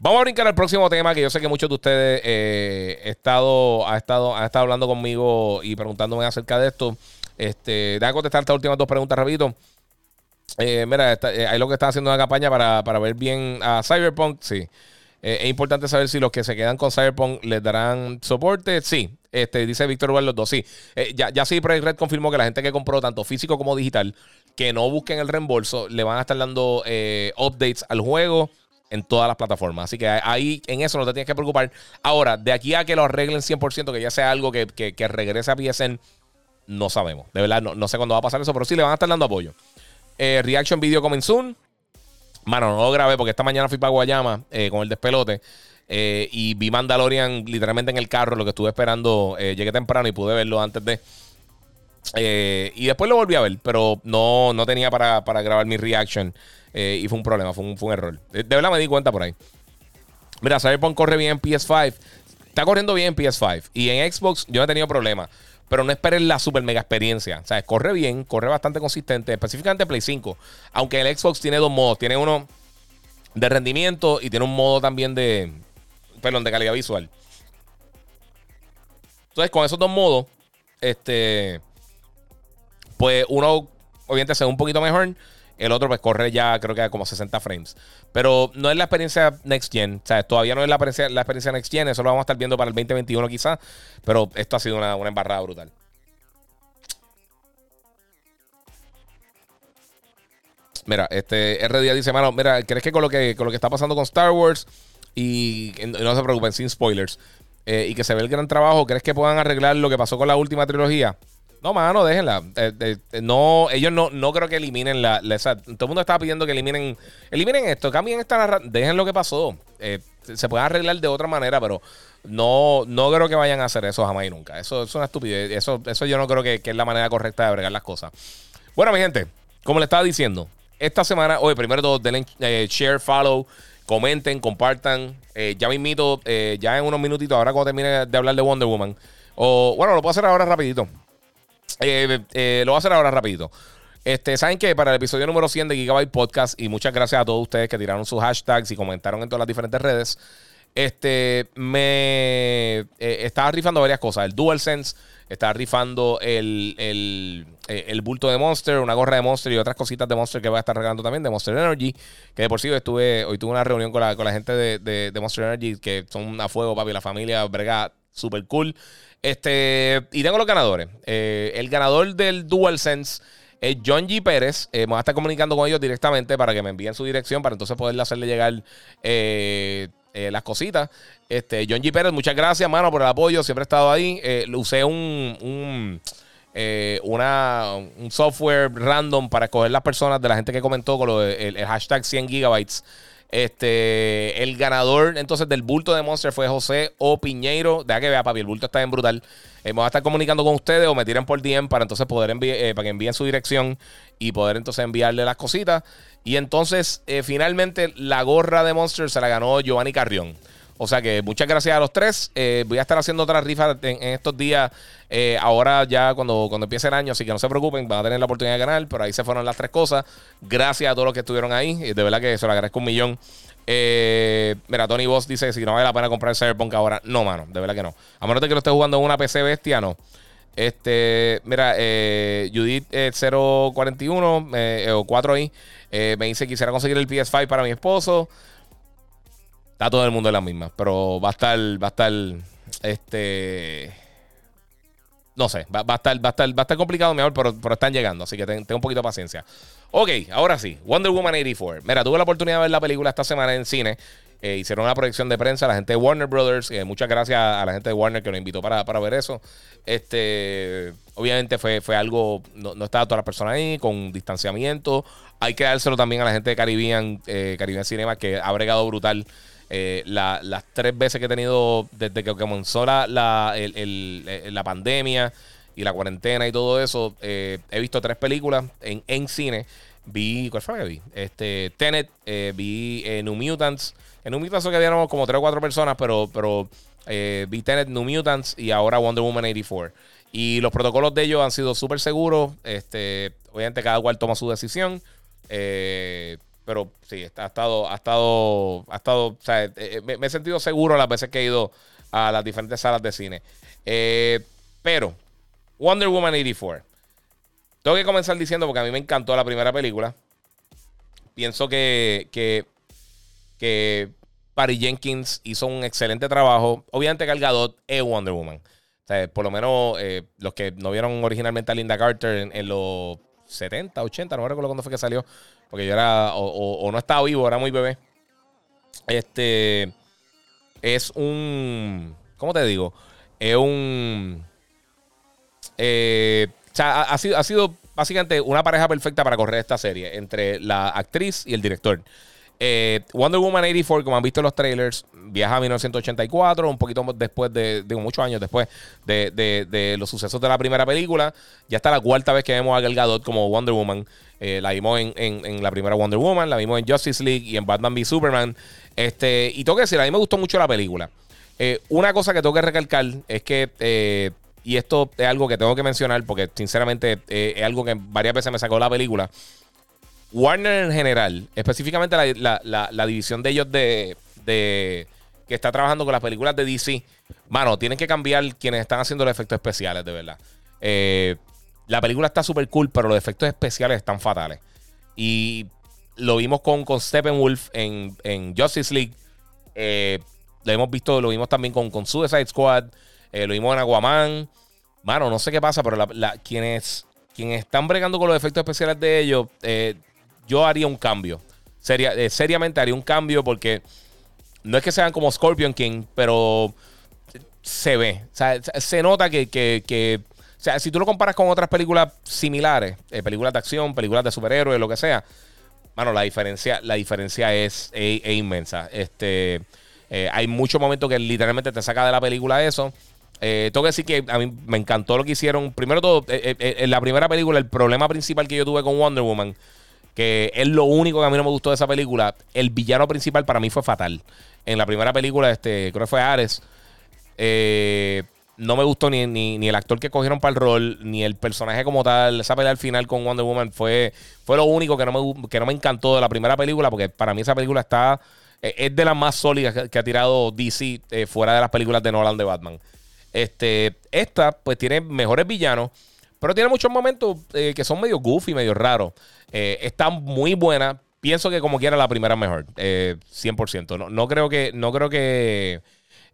Vamos a brincar al próximo tema que yo sé que muchos de ustedes eh, estado, ha estado, han estado hablando conmigo y preguntándome acerca de esto. Este, déjame contestar estas últimas dos preguntas rapidito. mira, hay lo que está haciendo una campaña para, para ver bien a Cyberpunk. Sí. Eh, es importante saber si los que se quedan con Cyberpunk les darán soporte. Sí, este, dice Víctor Igual los dos. Sí, eh, ya, ya sí, Project Red confirmó que la gente que compró tanto físico como digital, que no busquen el reembolso, le van a estar dando eh, updates al juego en todas las plataformas. Así que ahí en eso no te tienes que preocupar. Ahora, de aquí a que lo arreglen 100%, que ya sea algo que, que, regrese a PSN, no sabemos. De verdad, no, no, sé cuándo va a pasar eso, pero sí le van a estar dando apoyo. Reaction Video coming soon. Mano, no lo grabé porque esta mañana fui para Guayama eh, con el despelote. Eh, y vi Mandalorian literalmente en el carro, lo que estuve esperando. Eh, llegué temprano y pude verlo antes de. y después lo volví a ver, pero no, no tenía para, grabar mi reaction. y fue un problema, fue un, fue un error. De, verdad me di cuenta por ahí. Mira, Cyberpunk corre bien en PS5. Está corriendo bien en PS5. Y en Xbox yo no he tenido problemas. Pero no esperen la super mega experiencia. O sea, corre bien, corre bastante consistente, específicamente Play 5. Aunque el Xbox tiene dos modos. Tiene uno de rendimiento y tiene un modo también de. Perdón, de calidad visual. Entonces, con esos dos modos, este. Pues uno, obviamente, se ve un poquito mejor. El otro, pues corre ya, creo que a como 60 frames. Pero no es la experiencia Next Gen. O sea, todavía no es la experiencia, la experiencia Next Gen. Eso lo vamos a estar viendo para el 2021, quizás. Pero esto ha sido una, embarrada brutal. Mira, este R día dice, mano, mira, ¿crees que con lo que con lo que está pasando con Star Wars y, no se preocupen, sin spoilers, eh, y que se ve el gran trabajo, ¿crees que puedan arreglar lo que pasó con la última trilogía? No, mano, déjenla. Eh, no, ellos no, no creo que eliminen la, Todo el mundo estaba pidiendo que eliminen. Eliminen esto, cambien esta narrativa. Dejen lo que pasó. Eh, se pueden arreglar de otra manera, pero no, no creo que vayan a hacer eso jamás y nunca. Eso, es una estupidez. Eso, eso yo no creo que, es la manera correcta de bregar las cosas. Bueno, mi gente, como le estaba diciendo, esta semana, oye, primero todo, denle eh, share, follow, comenten, compartan. Eh, ya me invito, eh, ya en unos minutitos, ahora cuando termine de hablar de Wonder Woman. O, bueno, lo puedo hacer ahora rapidito. Lo voy a hacer ahora rapidito. Este, ¿Saben qué? Para el episodio número 100 de Gigabyte Podcast, y muchas gracias a todos ustedes que tiraron sus hashtags y comentaron en todas las diferentes redes. Este, me eh, estaba rifando varias cosas. El DualSense, estaba rifando el, el, eh, el, bulto de Monster, una gorra de Monster y otras cositas de Monster que voy a estar regalando también, de Monster Energy. Que de por sí estuve, hoy tuve una reunión con la, con la gente de, de, Monster Energy, que son a fuego, papi, la familia, brega, super cool. Este, y tengo los ganadores. Eh, el ganador del DualSense es John G. Pérez. Eh, me voy a estar comunicando con ellos directamente para que me envíen su dirección para entonces poderle hacerle llegar eh, eh, las cositas. Este, John G. Pérez, muchas gracias, mano, por el apoyo. Siempre he estado ahí. usé un, un, una, un software random para escoger las personas de la gente que comentó con lo el, hashtag 100 gigabytes. Este, el ganador entonces del bulto de Monster fue José O. Piñeiro. Deja que vea, papi, el bulto está bien brutal. Eh, me voy a estar comunicando con ustedes o me tiran por DM para entonces poder enviar, eh, para que envíen su dirección y poder entonces enviarle las cositas. Y entonces, eh, finalmente, la gorra de Monster se la ganó Giovanni Carrión. O sea que muchas gracias a los tres. voy a estar haciendo otras rifas en, estos días. ahora ya cuando, cuando empiece el año. Así que no se preocupen, van a tener la oportunidad de ganar. Pero ahí se fueron las tres cosas. Gracias a todos los que estuvieron ahí. De verdad que se lo agradezco un millón. Eh, mira, Tony Boss dice si no vale la pena comprar Cyberpunk ahora. No, mano, de verdad que no. A menos de que lo esté jugando en una PC bestia, no. Este, mira, eh, Judith 041 eh, eh, o 4i me dice quisiera conseguir el PS5 para mi esposo. Está todo el mundo en la misma, pero va a estar, va a estar, este, no sé, va, a estar, va, a estar, va a estar complicado, mi amor, pero, pero están llegando, así que ten, un poquito de paciencia. Ok, ahora sí, Wonder Woman 84. Mira, tuve la oportunidad de ver la película esta semana en cine. Eh, hicieron una proyección de prensa, la gente de Warner Brothers. Eh, muchas gracias a la gente de Warner que nos invitó para, ver eso. Este, obviamente fue, fue algo, no, no, estaba toda la persona ahí, con distanciamiento. Hay que dárselo también a la gente de Caribbean, eh, Caribbean Cinema, que ha bregado brutal eh, las tres veces que he tenido desde que comenzó la, la, la pandemia y la cuarentena y todo eso, eh, he visto tres películas en, en cine. Vi, ¿cuál fue que vi? Este, Tenet, eh, vi New Mutants. En New Mutants que habíamos como tres o cuatro personas, pero, pero vi Tenet, New Mutants y ahora Wonder Woman 84. Y los protocolos de ellos han sido súper seguros. Este, obviamente cada cual toma su decisión. Eh, pero sí, ha estado, ha estado, ha estado, o sea, eh, eh, me, he sentido seguro las veces que he ido a las diferentes salas de cine. Eh, pero, Wonder Woman 84. Tengo que comenzar diciendo, porque a mí me encantó la primera película. Pienso que, que, que Patty Jenkins hizo un excelente trabajo. Obviamente Gal Gadot es Wonder Woman. O sea, por lo menos los que no vieron originalmente a Linda Carter en los 70, 80, no me recuerdo cuándo fue que salió. Porque yo era, o, no estaba vivo, era muy bebé. Este es un, ¿cómo te digo? Es un, eh, o ha, sido, ha sido básicamente una pareja perfecta para correr esta serie entre la actriz y el director. Eh, Wonder Woman 84, como han visto en los trailers, viaja a 1984, un poquito después de, muchos años después de, los sucesos de la primera película. Ya está la cuarta vez que vemos a Gal Gadot como Wonder Woman. Eh, la vimos en, la primera Wonder Woman, la vimos en Justice League y en Batman v Superman. Este, y tengo que decir, a mí me gustó mucho la película. Eh, una cosa que tengo que recalcar es que, y esto es algo que tengo que mencionar porque sinceramente es algo que varias veces me sacó la película. Warner en general, específicamente la, división de ellos de, que está trabajando con las películas de DC, mano, tienen que cambiar quienes están haciendo los efectos especiales, de verdad. Eh, la película está súper cool, pero los efectos especiales están fatales. Y lo vimos con, con Steppenwolf en, en Justice League. Eh, lo hemos visto, lo vimos también con, con Suicide Squad. Eh, lo vimos en Aquaman. Mano, no sé qué pasa, pero quienes, quienes están bregando con los efectos especiales de ellos yo haría un cambio. Eh, seriamente haría un cambio porque no es que sean como Scorpion King, pero se ve. O sea, se nota que, o sea, si tú lo comparas con otras películas similares, eh, películas de acción, películas de superhéroes, lo que sea, mano, la diferencia, la diferencia es, inmensa. Este, hay muchos momentos que literalmente te saca de la película eso. tengo que decir que a mí me encantó lo que hicieron. Primero todo, en la primera película, el problema principal que yo tuve con Wonder Woman que es lo único que a mí no me gustó de esa película. El villano principal para mí fue fatal. En la primera película, este, creo que fue Ares. Eh, no me gustó ni, ni, el actor que cogieron para el rol, ni el personaje como tal. Esa pelea al final con Wonder Woman fue, fue lo único que no, me, que no me encantó de la primera película, porque para mí esa película está. Eh, es de las más sólidas que, ha tirado DC eh, fuera de las películas de Nolan de Batman. Este, esta, pues tiene mejores villanos, pero tiene muchos momentos que son medio goofy, medio raros. Eh, está muy buena. Pienso que como quiera la primera mejor. 100%. Eh, no, no, creo que... No creo que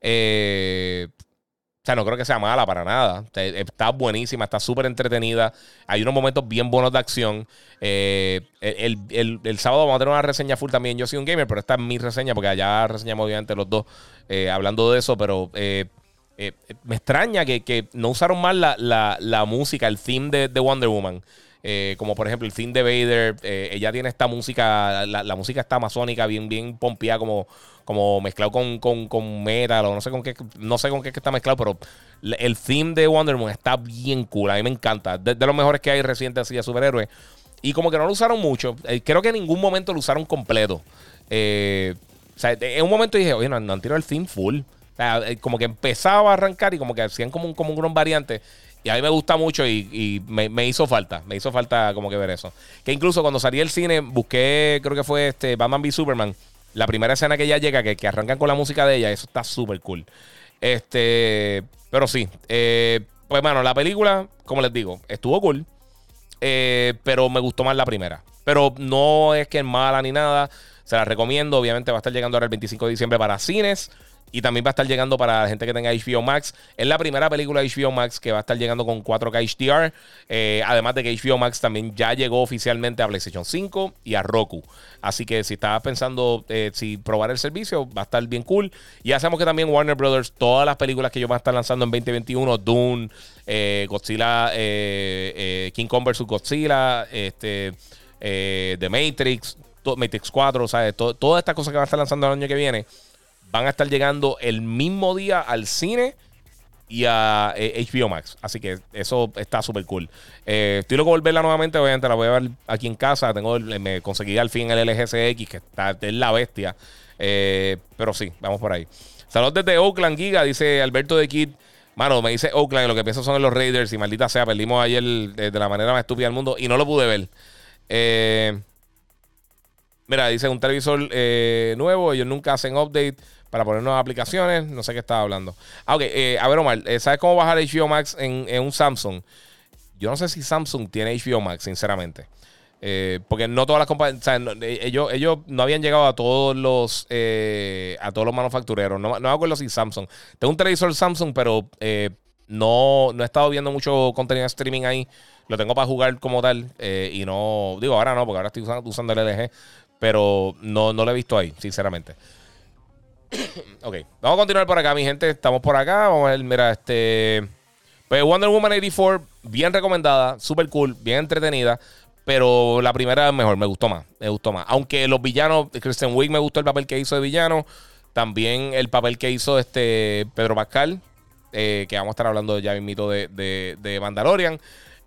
eh, o sea, no creo que sea mala para nada. Está buenísima, está súper entretenida. Hay unos momentos bien buenos de acción. el, sábado vamos a tener una reseña full también. Yo soy un gamer, pero esta es mi reseña porque allá reseñamos obviamente los dos hablando de eso. Pero me extraña que, no usaron más la, música, el theme de, de Wonder Woman. Eh, como por ejemplo el theme de Vader. Eh, ella tiene esta música, la, música está amazónica, bien, bien pompeada, como, como mezclado con, con, metal, o no sé con qué, no sé con qué está mezclado, pero el theme de Wonder Woman está bien cool. A mí me encanta. De, los mejores que hay recientes así de superhéroes. Y como que no lo usaron mucho. Eh, creo que en ningún momento lo usaron completo. o sea, en un momento dije, oye, no, han tirado el theme full. O sea, como que empezaba a arrancar y como que hacían como un, como un gran variante. Y a mí me gusta mucho y, me, hizo falta. Me hizo falta como que ver eso. Que incluso cuando salí del cine, busqué, creo que fue este Batman v Superman. La primera escena que ella llega, que, que arrancan con la música de ella, eso está súper cool. Este, pero sí. Eh, pues bueno, la película, como les digo, estuvo cool. Eh, pero me gustó más la primera. Pero no es que es mala ni nada. Se la recomiendo. Obviamente va a estar llegando ahora el 25 de diciembre para cines. Y también va a estar llegando para la gente que tenga HBO Max. Es la primera película de HBO Max que va a estar llegando con 4K HDR. Eh, además de que HBO Max también ya llegó oficialmente a PlayStation 5 y a Roku. Así que si estabas pensando eh, si probar el servicio, va a estar bien cool. Y hacemos que también Warner Brothers, todas las películas que ellos van a estar lanzando en 2021, Dune, eh, Godzilla, King Kong vs. Godzilla, este, The Matrix, Matrix 4, ¿sabes? todas estas cosas que van a estar lanzando el año que viene van a estar llegando el mismo día al cine y a HBO eh, Max. Así que eso está súper cool. Eh, estoy loco por verla nuevamente. Obviamente la voy a ver aquí en casa. Tengo, me conseguí al fin el LGCX, que está, es la bestia. Eh, pero sí, vamos por ahí. Saludos desde Oakland, Giga, dice Alberto de Kid. Mano, me dice Oakland, lo que pienso son los Raiders y maldita sea, perdimos ayer de, la manera más estúpida del mundo y no lo pude ver. mira, dice un televisor nuevo, ellos nunca hacen update para poner nuevas aplicaciones. No sé qué estaba hablando. Ah. Eh, a ver, Omar, eh, ¿sabes cómo bajar HBO Max en, un Samsung? Yo no sé si Samsung tiene HBO Max, sinceramente. Eh, porque no todas las compañías, ellos, ellos no habían llegado a todos los a todos los manufactureros. No, no me acuerdo si Samsung. Tengo un televisor Samsung, pero no, no he estado viendo mucho contenido de streaming ahí. Lo tengo para jugar como tal. y no, digo, ahora no, porque ahora estoy usando, usando el LG. Pero no, no lo he visto ahí, sinceramente. Ok, vamos a continuar por acá, mi gente. Estamos por acá. Mira, este. Pues Wonder Woman 84, bien recomendada, super cool, bien entretenida. Pero la primera es mejor, me gustó más. Me gustó más. Aunque los villanos, Christian Wick me gustó el papel que hizo de villano. También el papel que hizo este Pedro Pascal. Eh, que vamos a estar hablando ya mismito de, de, de Mandalorian.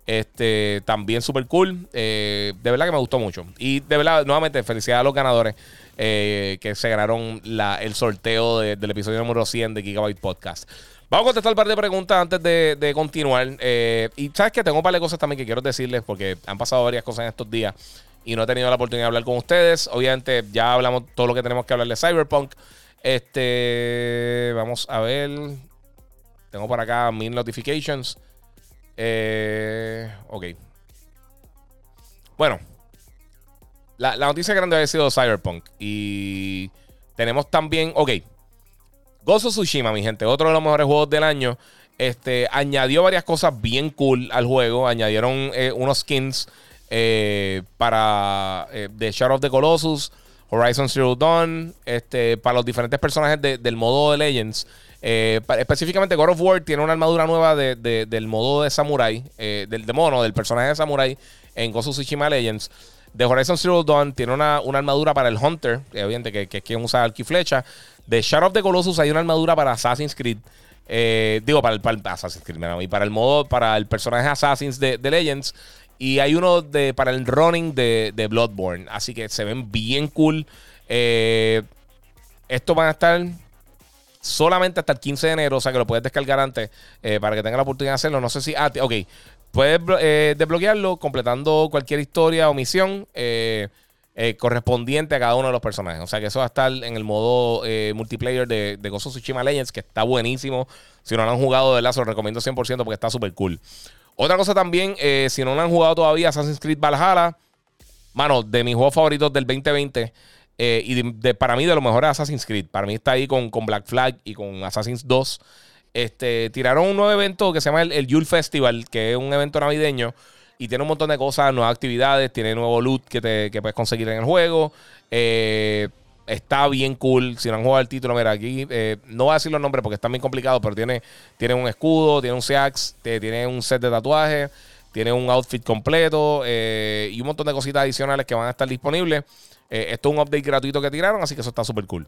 Este, también super cool. Eh, de verdad que me gustó mucho. Y de verdad, nuevamente, felicidades a los ganadores. Eh, que se ganaron el sorteo del episodio número 100 de Gigabyte Podcast. Vamos a contestar un par de preguntas antes de, continuar. Eh, y sabes que tengo un par de cosas también que quiero decirles porque han pasado varias cosas en estos días y no he tenido la oportunidad de hablar con ustedes. Obviamente ya hablamos todo lo que tenemos que hablar de Cyberpunk. Este, vamos a ver. Tengo por acá mil notifications. Eh, ok. Bueno, la, noticia grande ha sido Cyberpunk. Y tenemos también, ok, Gozo Tsushima, mi gente, otro de los mejores juegos del año. Este, añadió varias cosas bien cool al juego. Añadieron eh, unos skins eh, para eh, The Shadow of the Colossus, Horizon Zero Dawn, este, para los diferentes personajes del modo de Legends. específicamente God of War tiene una armadura nueva del modo de Samurai, del de mono, del personaje de Samurai en Gozo Tsushima Legends. De Horizon Zero Dawn tiene una, armadura para el Hunter, que obviamente que, que es quien usa arco flecha. De Shadow of the Colossus hay una armadura para Assassin's Creed. Eh, digo, para el, para Assassin's Creed, y para el modo, para el personaje Assassin's de, Legends. Y hay uno de, para el running de, de Bloodborne. Así que se ven bien cool. Eh, estos van a estar solamente hasta el 15 de enero, o sea que lo puedes descargar antes eh, para que tengas la oportunidad de hacerlo. No sé si. Ah, ok. Puedes eh, desbloquearlo completando cualquier historia o misión eh, correspondiente a cada uno de los personajes. O sea que eso va a estar en el modo multiplayer de, de Gozo Tsushima Legends, que está buenísimo. Si no lo han jugado, de se lo recomiendo 100% porque está súper cool. Otra cosa también, si no lo han jugado todavía, Assassin's Creed Valhalla, mano, de mis juegos favoritos del 2020. Eh, y de, para mí, de lo mejor es Assassin's Creed. Para mí está ahí con, con Black Flag y con Assassin's 2. Este, tiraron un nuevo evento que se llama el, el Yule Festival, que es un evento navideño. Y tiene un montón de cosas, nuevas actividades, tiene nuevo loot que, te, que puedes conseguir en el juego. Eh, está bien cool. Si no han jugado el título, mira, aquí eh, no voy a decir los nombres porque están bien complicados, pero tiene, tiene un escudo, tiene un Seax, tiene un set de tatuajes, tiene un outfit completo y un montón de cositas adicionales que van a estar disponibles. Eh, esto es un update gratuito que tiraron, así que eso está súper cool.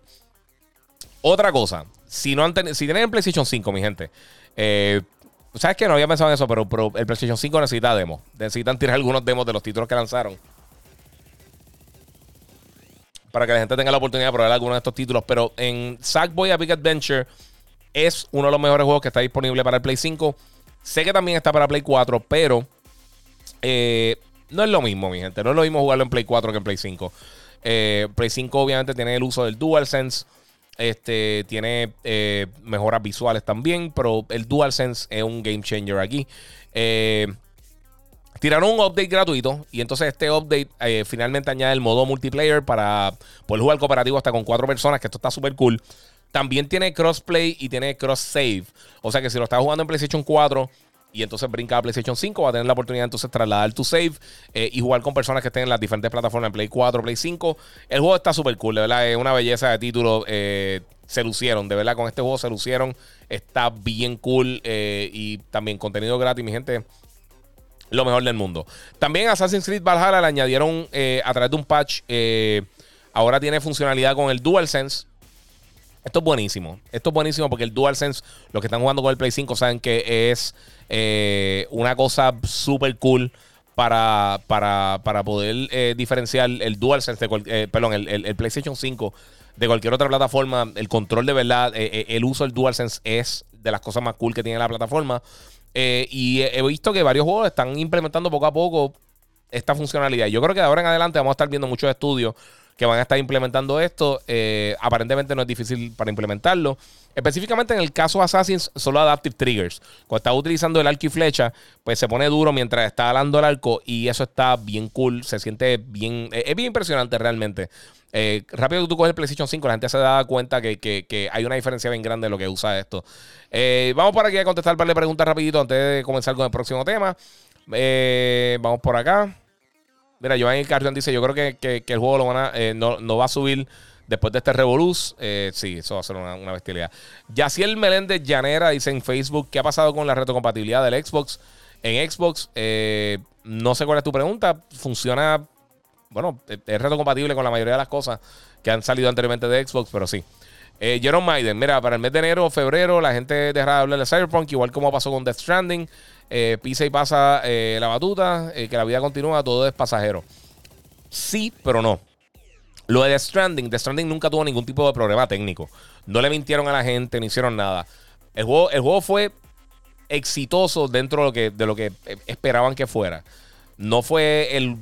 Otra cosa, si no han si tienen PlayStation 5, mi gente, eh, ¿sabes qué? No había pensado en eso, pero, el PlayStation 5 necesita demos. Necesitan tirar algunos demos de los títulos que lanzaron. Para que la gente tenga la oportunidad de probar algunos de estos títulos. Pero en Sackboy A Big Adventure es uno de los mejores juegos que está disponible para el Play 5. Sé que también está para Play 4, pero eh, no es lo mismo, mi gente. No es lo mismo jugarlo en Play 4 que en Play 5. Eh, Play 5 obviamente tiene el uso del DualSense. Este tiene eh, mejoras visuales también, pero el DualSense es un game changer aquí. Eh, tiraron un update gratuito y entonces este update finalmente añade el modo multiplayer para poder jugar cooperativo hasta con cuatro personas, que esto está súper cool. También tiene crossplay y tiene cross save. O sea que si lo estás jugando en PlayStation 4 y entonces brinca a PlayStation 5, va a tener la oportunidad entonces de trasladar tu save eh, y jugar con personas que estén en las diferentes plataformas, en Play 4, Play 5. El juego está súper cool, de verdad, es una belleza de título. Eh, se lucieron, de verdad, con este juego se lucieron. Está bien cool eh, y también contenido gratis, mi gente. Lo mejor del mundo. También Assassin's Creed Valhalla le añadieron a través de un patch. ahora tiene funcionalidad con el DualSense. Esto es buenísimo. Esto es buenísimo porque el DualSense, los que están jugando con el Play 5 saben que es eh, una cosa súper cool para, para, poder eh, diferenciar el DualSense, de eh, perdón, el, PlayStation 5 de cualquier otra plataforma. El control de verdad, el uso del DualSense es de las cosas más cool que tiene la plataforma. y he visto que varios juegos están implementando poco a poco esta funcionalidad. Yo creo que de ahora en adelante vamos a estar viendo muchos estudios que van a estar implementando esto. Eh, aparentemente no es difícil para implementarlo. Específicamente en el caso de Assassin's, solo Adaptive Triggers. Cuando estás utilizando el arco y flecha, pues se pone duro mientras está alando el arco y eso está bien cool. Se siente bien. Eh, es bien impresionante realmente. Eh, rápido que tú coges el PlayStation 5, la gente se da cuenta que, hay una diferencia bien grande en lo que usa esto. vamos por aquí a contestar un par de preguntas rapidito antes de comenzar con el próximo tema. vamos por acá. Mira, Giovanni Carrión dice: Yo creo que, el juego lo van a, eh, no, va a subir después de este Revoluz. Eh, sí, eso va a ser una, una bestialidad. Yaciel Meléndez Llanera dice en Facebook: ¿Qué ha pasado con la retrocompatibilidad del Xbox? En Xbox, eh, no sé cuál es tu pregunta. Funciona, bueno, es retrocompatible con la mayoría de las cosas que han salido anteriormente de Xbox, pero sí. Jerome Maiden, mira, para el mes de enero o febrero la gente dejará de hablar de Cyberpunk, igual como pasó con Death Stranding eh, pisa y pasa eh, la batuta, eh, que la vida continúa, todo es pasajero. Sí, pero no. Lo de The Stranding, The Stranding nunca tuvo ningún tipo de problema técnico. No le mintieron a la gente, no hicieron nada. El juego, el juego fue exitoso dentro de lo que, de lo que esperaban que fuera. No fue el,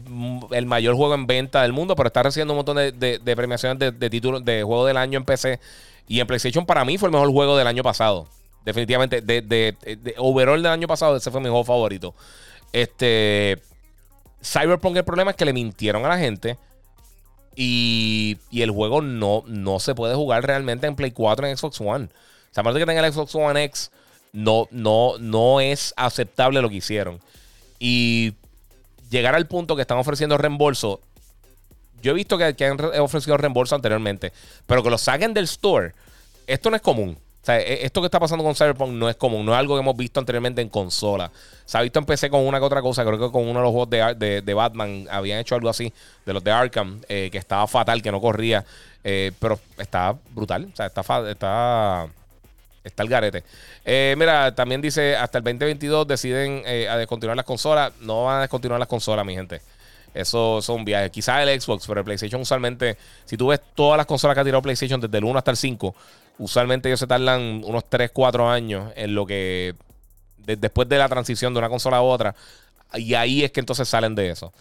mayor juego en venta del mundo, pero está recibiendo un montón de, premiaciones de, de títulos de juego del año en PC. Y en PlayStation para mí fue el mejor juego del año pasado. Definitivamente, de, de, overall del año pasado, ese fue mi juego favorito. Este. Cyberpunk, el problema es que le mintieron a la gente. Y, y el juego no, no se puede jugar realmente en Play 4 en Xbox One. O sea, aparte de que tenga el Xbox One X, no, no, no es aceptable lo que hicieron. Y llegar al punto que están ofreciendo reembolso. Yo he visto que, que han ofrecido reembolso anteriormente, pero que lo saquen del store, esto no es común. O sea, e- esto que está pasando con Cyberpunk no es común, no es algo que hemos visto anteriormente en consola. Se ha visto en con una que otra cosa, creo que con uno de los juegos de, de- de Batman habían hecho algo así, de los de Arkham, eh, que estaba fatal, que no corría, eh, pero está brutal, o sea, está, está, está el garete. Eh, mira, también dice, hasta el 2022 deciden eh, a descontinuar las consolas, no van a descontinuar las consolas, mi gente. Eso son viajes. Quizás el Xbox, pero el PlayStation usualmente, si tú ves todas las consolas que ha tirado PlayStation desde el 1 hasta el 5, usualmente ellos se tardan unos 3, 4 años en lo que, de- después de la transición de una consola a otra, y ahí es que entonces salen de eso.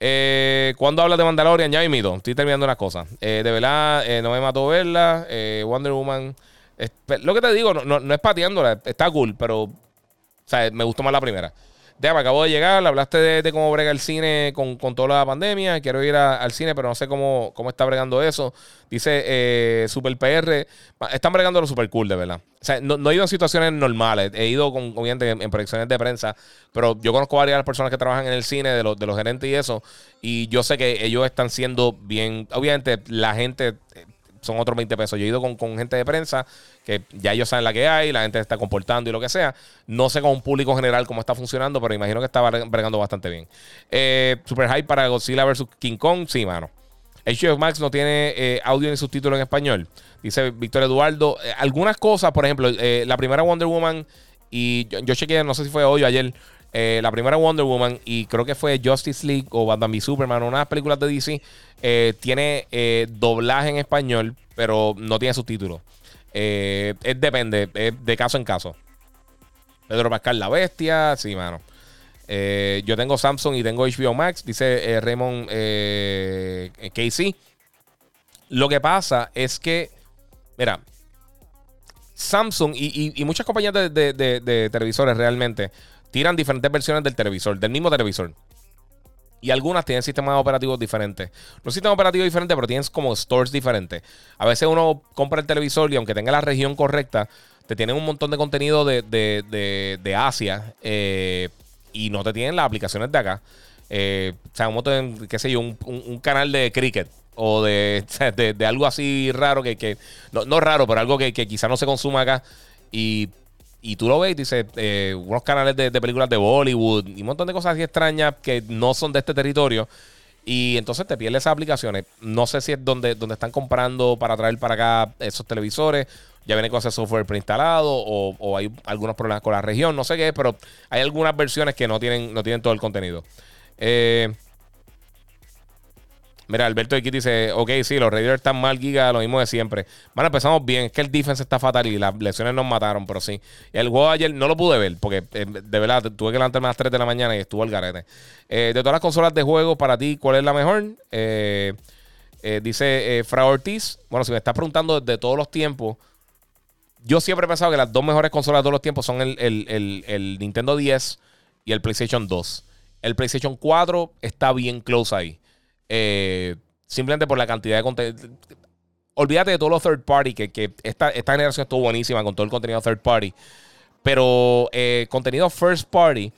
Eh, cuando hablas de Mandalorian, ya mito, estoy terminando unas cosas. Eh, de verdad, eh, no me mató verla. Eh, Wonder Woman, lo que te digo, no, no, no es pateándola, está cool, pero o sea, me gustó más la primera. Déjame, acabo de llegar, hablaste de, cómo brega el cine con, con toda la pandemia. Quiero ir a- al cine, pero no sé cómo, cómo está bregando eso. Dice eh, Super PR. Están bregando lo super cool, de verdad. O sea, no, no he ido en situaciones normales. He ido con, obviamente, en, proyecciones de prensa. Pero yo conozco varias de las personas que trabajan en el cine, de los, de los gerentes y eso. Y yo sé que ellos están siendo bien. Obviamente, la gente eh, son otros 20 pesos. Yo he ido con, con gente de prensa que ya ellos saben la que hay, la gente está comportando y lo que sea. No sé con un público general cómo está funcionando, pero imagino que está bre- bregando bastante bien. Eh, super para Godzilla vs. King Kong, sí, mano. HBO Max no tiene eh, audio ni subtítulo en español. Dice Víctor Eduardo. Eh, algunas cosas, por ejemplo, eh, la primera Wonder Woman, y yo, yo chequeé, no sé si fue hoy o ayer, eh, la primera Wonder Woman, y creo que fue Justice League o Batman v Superman, unas películas de DC, eh, tiene eh, doblaje en español, pero no tiene subtítulos. Es depende, de caso en caso. Pedro Pascal la bestia, sí, mano. Yo tengo Samsung y tengo HBO Max, dice Raymond KC. Lo que pasa es que, mira, Samsung y, y- muchas compañías de- de televisores realmente tiran diferentes versiones del televisor, del mismo televisor. Y algunas tienen sistemas operativos diferentes. No sistemas operativos diferentes, pero tienen como stores diferentes. A veces uno compra el televisor y aunque tenga la región correcta, te tienen un montón de contenido de, de- de- de Asia eh, y no te tienen las aplicaciones de acá. Eh, o sea, un montón, qué sé yo, un, un- canal de cricket o de, de algo así raro que, que- no, no raro, pero algo que, que quizá no se consuma acá. Y, y tú lo ves y dices, eh, unos canales de, de películas de Bollywood y un montón de cosas así extrañas que no son de este territorio. Y entonces te pierdes esas aplicaciones. No sé si es donde, donde están comprando para traer para acá esos televisores. Ya viene con ese software preinstalado o, o hay algunos problemas con la región. No sé qué es, pero hay algunas versiones que no tienen, no tienen todo el contenido. Eh, mira, Alberto aquí dice, ok, sí, los Raiders están mal, Giga, lo mismo de siempre. Bueno, empezamos bien, es que el defense está fatal y las lesiones nos mataron, pero sí. El juego ayer no lo pude ver porque eh, de verdad tuve que levantarme a las 3 de la mañana y estuvo al garete. Eh, de todas las consolas de juego, para ti, ¿cuál es la mejor? Eh, dice Fra Ortiz, bueno, si me estás preguntando de todos los tiempos, yo siempre he pensado que las dos mejores consolas de todos los tiempos son el, el- el- el Nintendo 10 y el PlayStation 2. El PlayStation 4 está bien close ahí. Eh, simplemente por la cantidad de contenido. Olvídate de todos los third party, que, que esta, esta generación estuvo buenísima con todo el contenido third party. Pero eh, contenido first party,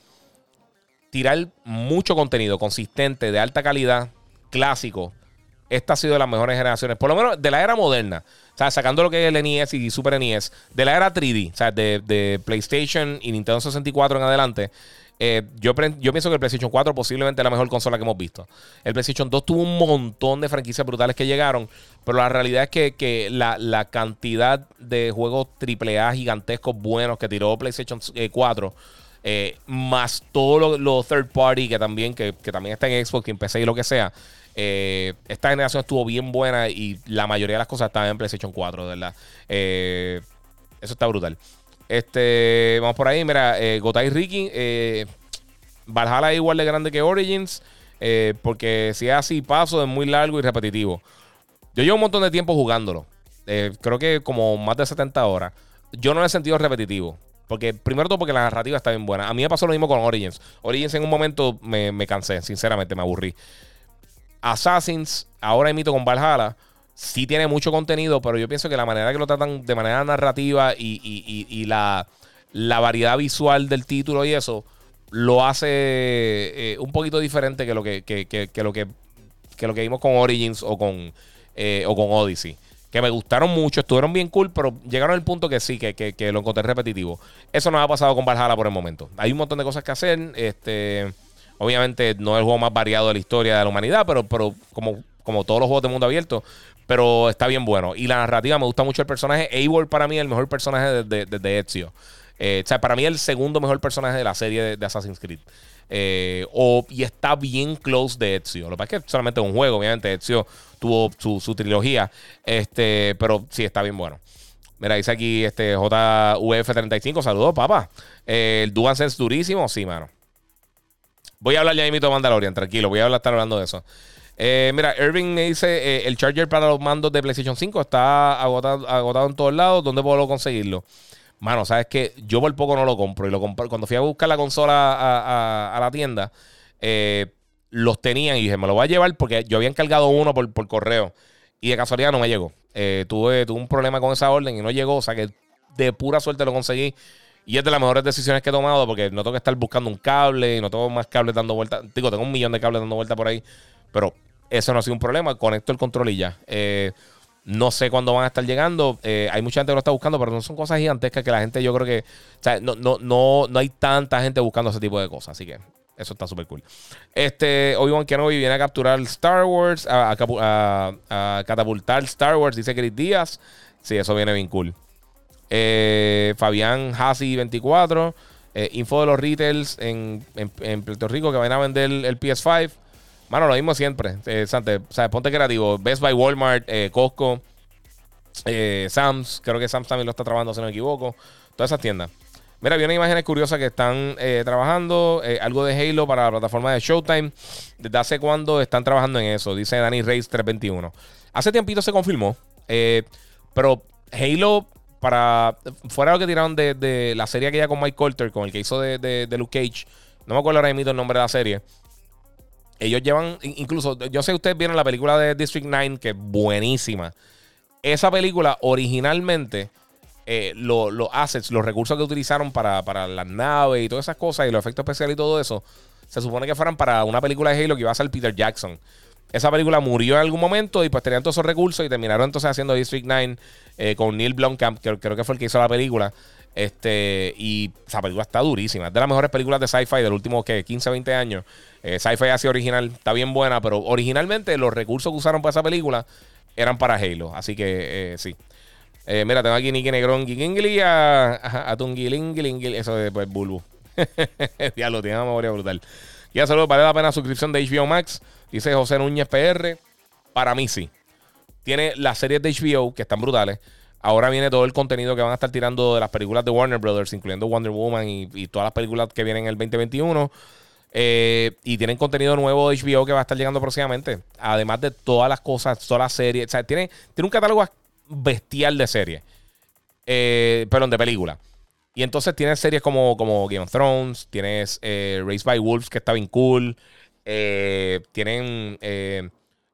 tirar mucho contenido consistente, de alta calidad, clásico. Esta ha sido de las mejores generaciones, por lo menos de la era moderna. O sea, sacando lo que es el NES y Super NES, de la era 3D, o sea, de, de PlayStation y Nintendo 64 en adelante. Eh, yo, pienso que el PlayStation 4 posiblemente es la mejor consola que hemos visto. El PlayStation 2 tuvo un montón de franquicias brutales que llegaron, pero la realidad es que, la, cantidad de juegos AAA gigantescos buenos que tiró PlayStation eh, 4 eh, más todo lo, lo third party que también, que, también está en Xbox, que en PC y lo que sea. eh, esta generación estuvo bien buena y la mayoría de las cosas estaban en PlayStation 4, de verdad. Eh, eso está brutal. Este, vamos por ahí, mira, eh, Gotai Ricky, eh, Valhalla es igual de grande que Origins, eh, porque si es así, paso es muy largo y repetitivo. Yo llevo un montón de tiempo jugándolo. Eh, creo que como más de 70 horas. Yo no lo he sentido repetitivo. Porque, primero todo, porque la narrativa está bien buena. A mí me pasó lo mismo con Origins. Origins en un momento me, me cansé, sinceramente, me aburrí. Assassins, ahora imito con Valhalla, sí tiene mucho contenido, pero yo pienso que la manera que lo tratan de manera narrativa y, y- y- la, la variedad visual del título y eso, lo hace eh, un poquito diferente que lo que, que- que- que lo que, lo que vimos con Origins o con, eh, o con Odyssey. Que me gustaron mucho, estuvieron bien cool, pero llegaron al punto que sí, que, lo encontré repetitivo. Eso no ha pasado con Valhalla por el momento. Hay un montón de cosas que hacer. Este, obviamente no es el juego más variado de la historia de la humanidad, pero, pero como, como todos los juegos de mundo abierto, pero está bien bueno. Y la narrativa, me gusta mucho el personaje. Eivor para mí es el mejor personaje de, de, Ezio. Eh, o sea, para mí el segundo mejor personaje de la serie de, Assassin's Creed. Eh, y está bien close de Ezio. Lo que pasa es que solamente es un juego, obviamente. Ezio tuvo su, trilogía. Este, pero sí, está bien bueno. Mira, dice aquí este JUF35. Saludos, papá. Eh, el DualSense es durísimo. Sí, mano. Voy a hablar ya de mito Mandalorian, tranquilo. Voy a hablar, estar hablando de eso. Eh, mira, Irving me dice: eh, el charger para los mandos de PlayStation 5 está agotado, agotado en todos lados. ¿Dónde puedo conseguirlo? Mano, sabes que yo por poco no lo compro. Y lo compro cuando fui a buscar la consola a, la tienda, eh, los tenían y dije: Me lo voy a llevar porque yo había encargado uno por, correo. Y de casualidad no me llegó. tuve, tuve un problema con esa orden y no llegó. O sea que de pura suerte lo conseguí. Y es de las mejores decisiones que he tomado porque no tengo que estar buscando un cable y no tengo más cables dando vueltas. Digo, tengo un millón de cables dando vueltas por ahí. Pero eso no ha sido un problema. Conecto el control y ya. Eh, no sé cuándo van a estar llegando. Eh, hay mucha gente que lo está buscando, pero no son cosas gigantescas que la gente, yo creo que. O sea, no, no, no, no hay tanta gente buscando ese tipo de cosas. Así que eso está súper cool. Este, Obi-Wan Kenobi viene a capturar Star Wars, a, catapultar Star Wars, dice Chris Díaz. Sí, eso viene bien cool. Eh, Fabián Hasi 24. info de los retails en, en, Puerto Rico que van a vender el PS5. Mano, lo mismo siempre. Eh, Sante, o sea, ponte creativo. Best Buy, Walmart, eh, Costco, eh, Sam's. Creo que Sam's también lo está trabajando, si no me equivoco. Todas esas tiendas. Mira, vi una imágenes curiosas que están eh, trabajando. algo de Halo para la plataforma de Showtime. ¿Desde hace cuándo están trabajando en eso? Dice Danny Reyes 321. Hace tiempito se confirmó. pero Halo, para. Fuera lo que tiraron de, la serie que ya con Mike Colter, con el que hizo de, de Luke Cage. No me acuerdo ahora mismo el nombre de la serie. Ellos llevan, incluso, yo sé ustedes vieron la película de District 9, que es buenísima. Esa película originalmente, eh, los assets, los recursos que utilizaron para, para las naves y todas esas cosas y los efectos especiales y todo eso, se supone que fueran para una película de Halo que iba a ser Peter Jackson. Esa película murió en algún momento y pues tenían todos esos recursos y terminaron entonces haciendo District 9 eh, con Neil Blomkamp, que creo que fue el que hizo la película. Este, y esa película está durísima. Es de las mejores películas de sci-fi del último que 15, 20 años. Eh, sci-fi así original, está bien buena, pero originalmente los recursos que usaron para esa película eran para Halo. Así que eh, sí. Eh, mira, tengo aquí Nicky Negrón, Gingili, a, a, a Eso es pues, Bulbu. Diablo, tiene una memoria brutal. Ya saludos, vale la pena suscripción de HBO Max. Dice José Núñez PR. Para mí sí. Tiene las series de HBO que están brutales. Ahora viene todo el contenido que van a estar tirando de las películas de Warner Brothers, incluyendo Wonder Woman y, todas las películas que vienen en el 2021. Eh, y tienen contenido nuevo de HBO que va a estar llegando próximamente. Además de todas las cosas, todas las series. O sea, tiene, un catálogo bestial de series. Eh, perdón, de películas. Y entonces tienes series como, como Game of Thrones, tienes eh, Race by Wolves, que está bien cool. tienen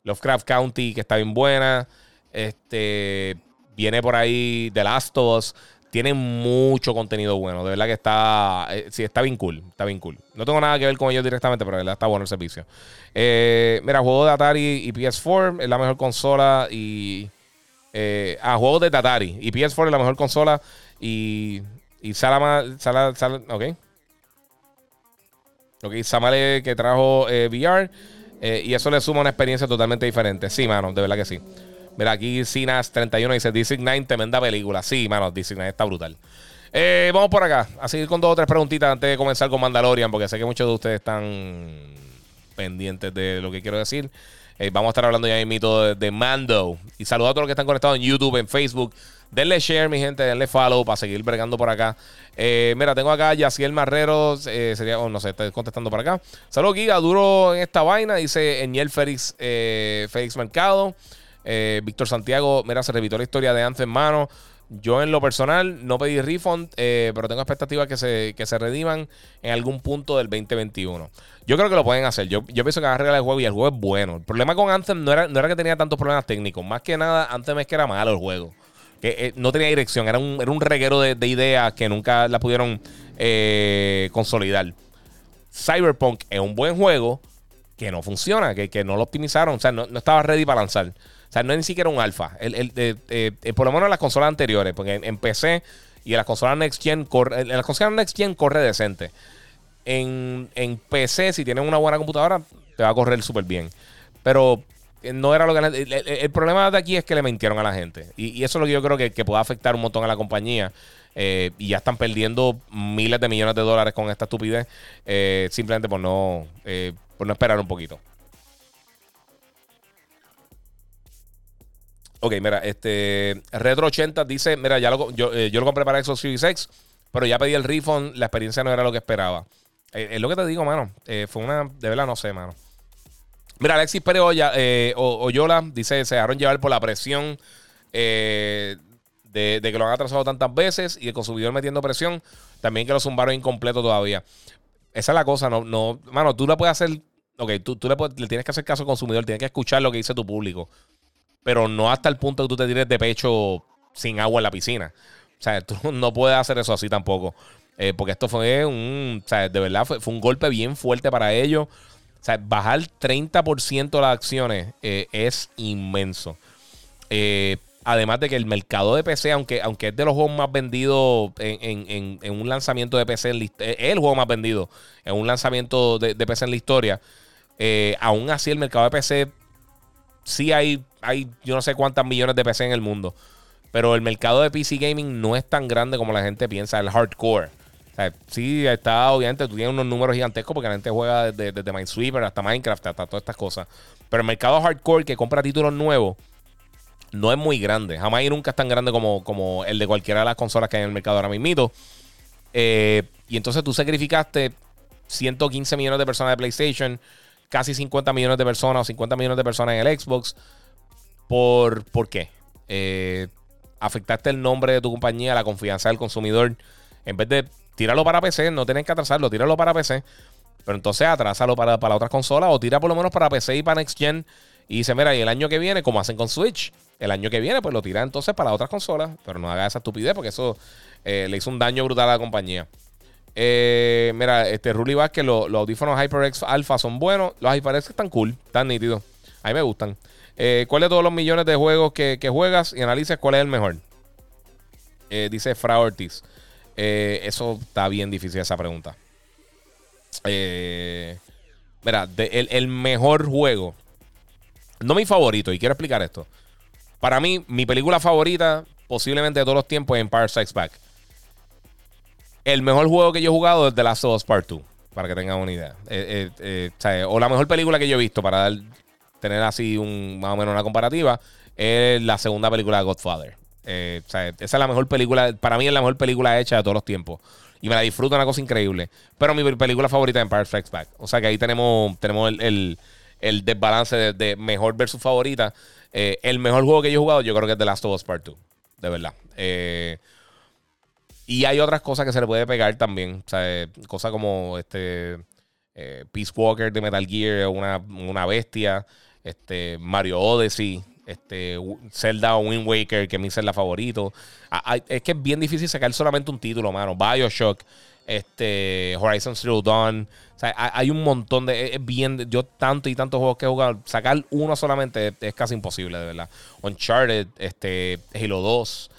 Lovecraft County, que está bien buena. Este Viene por ahí The Last of Us. Tiene mucho contenido bueno. De verdad que está. Eh, sí, está bien cool. Está bien cool. No tengo nada que ver con ellos directamente, pero de verdad está bueno el servicio. Eh, mira, juego de Atari y PS4 es la mejor consola. Y. Eh, ah, juegos de Atari y PS4 es la mejor consola. Y. Y Salama. Sala, sala, ok. Ok, Samale que trajo VR. y eso le suma una experiencia totalmente diferente. Sí, mano, de verdad que sí. Mira, aquí Cinas31 dice District 9, tremenda película. Sí, mano, District 9 está brutal. Eh, vamos por acá, a seguir con dos o tres preguntitas antes de comenzar con Mandalorian, porque sé que muchos de ustedes están pendientes de lo que quiero decir. Eh, vamos a estar hablando ya en mito de, de, Mando. Y saludos a todos los que están conectados en YouTube, en Facebook. Denle share, mi gente, denle follow para seguir bregando por acá. Eh, mira, tengo acá Yaciel Marrero, sería, oh, no sé, está contestando por acá. Saludos, Giga, duro en esta vaina, dice Eniel Félix, Félix Mercado. Eh, Víctor Santiago, mira, se repitió la historia de Anthem, mano. Yo en lo personal no pedí refund, eh, pero tengo expectativas que se, que se rediman en algún punto del 2021. Yo creo que lo pueden hacer. Yo, yo pienso que van a arreglar el juego y el juego es bueno. El problema con Anthem no era, no era que tenía tantos problemas técnicos. Más que nada, Anthem es que era malo el juego. Que eh, no tenía dirección. Era un, era un reguero de, ideas que nunca la pudieron consolidar. Cyberpunk es un buen juego que no funciona, que, no lo optimizaron. O sea, no, no estaba ready para lanzar. Sea, no es ni siquiera un alfa. El, por lo menos en las consolas anteriores, porque en, PC y en las consolas Next Gen corre, en las consolas Next Gen corre decente. En, en PC, si tienes una buena computadora, te va a correr súper bien. Pero no era lo que el, problema de aquí es que le mintieron a la gente. Y, eso es lo que yo creo que, que puede afectar un montón a la compañía. Eh, y ya están perdiendo miles de millones de dólares con esta estupidez. Eh, simplemente por no, eh, por no esperar un poquito. Ok, mira, este Retro 80 dice, mira, ya lo, yo, yo lo compré para Xbox Series pero ya pedí el refund, la experiencia no era lo que esperaba. es lo que te digo, mano. fue una, de verdad, no sé, mano. Mira, Alexis Pérez eh, Oyola dice: se dejaron llevar por la presión eh, de, que lo han atrasado tantas veces y el consumidor metiendo presión. También que lo zumbaron incompleto todavía. Esa es la cosa, no, no, mano, tú la puedes hacer. Ok, tú, tú le, le, tienes que hacer caso al consumidor, tienes que escuchar lo que dice tu público. Pero no hasta el punto que tú te tires de pecho sin agua en la piscina. O sea, tú no puedes hacer eso así tampoco. Eh, porque esto fue un. O sea, de verdad fue, fue un golpe bien fuerte para ellos. O sea, bajar 30% las acciones eh, es inmenso. Eh, además de que el mercado de PC, aunque, aunque es de los juegos más vendidos en, un lanzamiento de PC, es el juego más vendido en un lanzamiento de, PC en la historia, aún así el mercado de PC sí hay, hay yo no sé cuántas millones de PC en el mundo. Pero el mercado de PC Gaming no es tan grande como la gente piensa, el hardcore. Sí, está, obviamente, tú tienes unos números gigantescos porque la gente juega desde, desde Minesweeper hasta Minecraft, hasta todas estas cosas. Pero el mercado hardcore que compra títulos nuevos no es muy grande. Jamás y nunca es tan grande como, como el de cualquiera de las consolas que hay en el mercado ahora mismo. Eh, y entonces tú sacrificaste 115 millones de personas de PlayStation, casi 50 millones de personas o 50 millones de personas en el Xbox. ¿Por, ¿por qué? Eh, afectaste el nombre de tu compañía, la confianza del consumidor. En vez de tíralo para PC, no tienes que atrasarlo, tíralo para PC. Pero entonces atrásalo para, para otras consolas o tira por lo menos para PC y para Next Gen. Y dice, mira, y el año que viene, como hacen con Switch, el año que viene, pues lo tira entonces para otras consolas. Pero no haga esa estupidez porque eso eh, le hizo un daño brutal a la compañía. Eh, mira, este Ruli Vázquez, los, los audífonos HyperX Alpha son buenos. Los HyperX están cool, están nítidos. A mí me gustan. Eh, ¿Cuál de todos los millones de juegos que, juegas y analices cuál es el mejor? dice Fra Ortiz. Eh, eso está bien difícil esa pregunta. Eh, mira, el, mejor juego. No mi favorito, y quiero explicar esto. Para mí, mi película favorita, posiblemente de todos los tiempos, es Empire Strikes Back. El mejor juego que yo he jugado es The Last of Us Part 2, para que tengan una idea. Eh, o, la mejor película que yo he visto, para tener así un, más o menos una comparativa, es la segunda película de Godfather. Eh, esa es la mejor película, para mí es la mejor película hecha de todos los tiempos. Y me la disfruto, una cosa increíble. Pero mi película favorita es Empire Strikes Back. O sea que ahí tenemos, tenemos el, desbalance de, mejor versus favorita. Eh, el mejor juego que yo he jugado, yo creo que es The Last of Us Part 2. De verdad. Eh, y hay otras cosas que se le puede pegar también. O sea, cosas como este Peace Walker de Metal Gear, una, una bestia. Este, Mario Odyssey este, Zelda o Wind Waker, que es mi Zelda favorito. es que es bien difícil sacar solamente un título, mano. Bioshock, este, Horizon Zero Dawn. Hay, un montón de. Es bien. Yo tanto y tantos juegos que he jugado. Sacar uno solamente es, casi imposible, de verdad. Uncharted, este, Halo 2.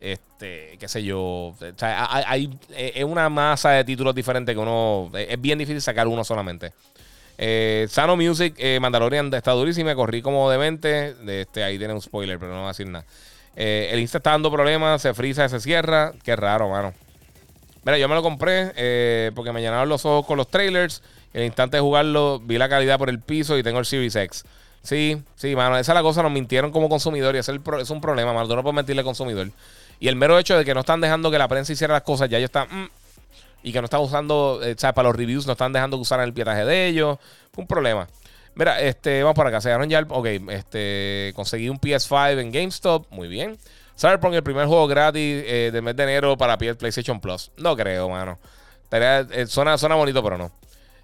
Este, qué sé yo. O sea, hay, es una masa de títulos diferentes que uno. Es bien difícil sacar uno solamente. Eh, Sano Music, eh, Mandalorian está durísimo. Corrí como demente. De este, ahí tiene un spoiler, pero no voy a decir nada. Eh, el Insta está dando problemas, se frisa, se cierra. Qué raro, mano. Mira, yo me lo compré eh, porque me llenaron los ojos con los trailers. El instante de jugarlo, vi la calidad por el piso y tengo el Series X. Sí, sí, mano. Esa es la cosa. Nos mintieron como consumidor y ese es, un problema, mano. Tú no puedes mentirle al consumidor. Y el mero hecho de que no están dejando que la prensa hiciera las cosas, ya ellos están. Mm, y que no están usando, eh, o sea, para los reviews no están dejando que usaran el pietaje de ellos. Un problema. Mira, este, vamos por acá. Se dieron ya. Ok, este, conseguí un PS5 en GameStop. Muy bien. Cyberpunk, el primer juego gratis eh, del mes de enero para PlayStation Plus. No creo, mano. Eh, suena, bonito, pero no.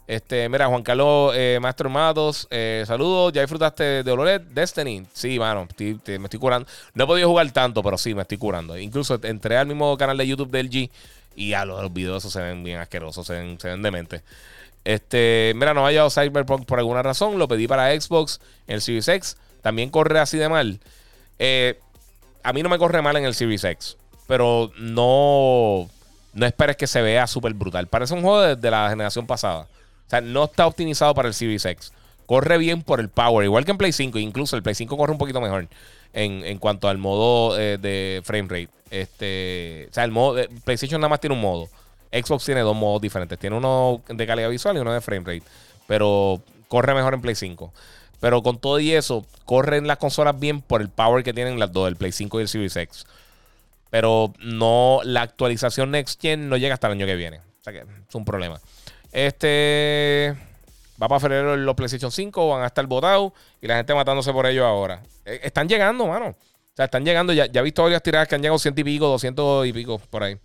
Este, mira, Juan Carlos eh, Maestro Matos, eh, saludos. ¿Ya disfrutaste de Ololet Destiny? Sí, mano, me estoy curando. No he podido jugar tanto, pero sí, me estoy curando. Incluso entré al mismo canal de YouTube del G y a los, videos se ven bien asquerosos, se ven, se ven. Este, mira, no ha llegado Cyberpunk por alguna razón. Lo pedí para Xbox, en el Series X. también corre así de mal. Eh, a mí no me corre mal en el Series X, pero no, no esperes que se vea súper brutal. Parece un juego de, la generación pasada. O sea, no está optimizado para el Series X. Corre bien por el power, igual que en Play 5. Incluso el Play 5 corre un poquito mejor en, cuanto al modo eh, de frame rate. Este, o sea, el modo PlayStation nada más tiene un modo. Xbox tiene dos modos diferentes. Tiene uno de calidad visual y uno de frame rate. Pero corre mejor en Play 5. Pero con todo y eso, corren las consolas bien por el power que tienen las dos, el Play 5 y el Series X. Pero no, la actualización Next Gen no llega hasta el año que viene. O sea que es un problema. Este. Va para febrero los PlayStation 5, van a estar botados y la gente matándose por ellos ahora. E, están llegando, mano. O sea, están llegando. Ya, ya he visto varias tiradas que han llegado ciento y pico, 200 y pico por ahí.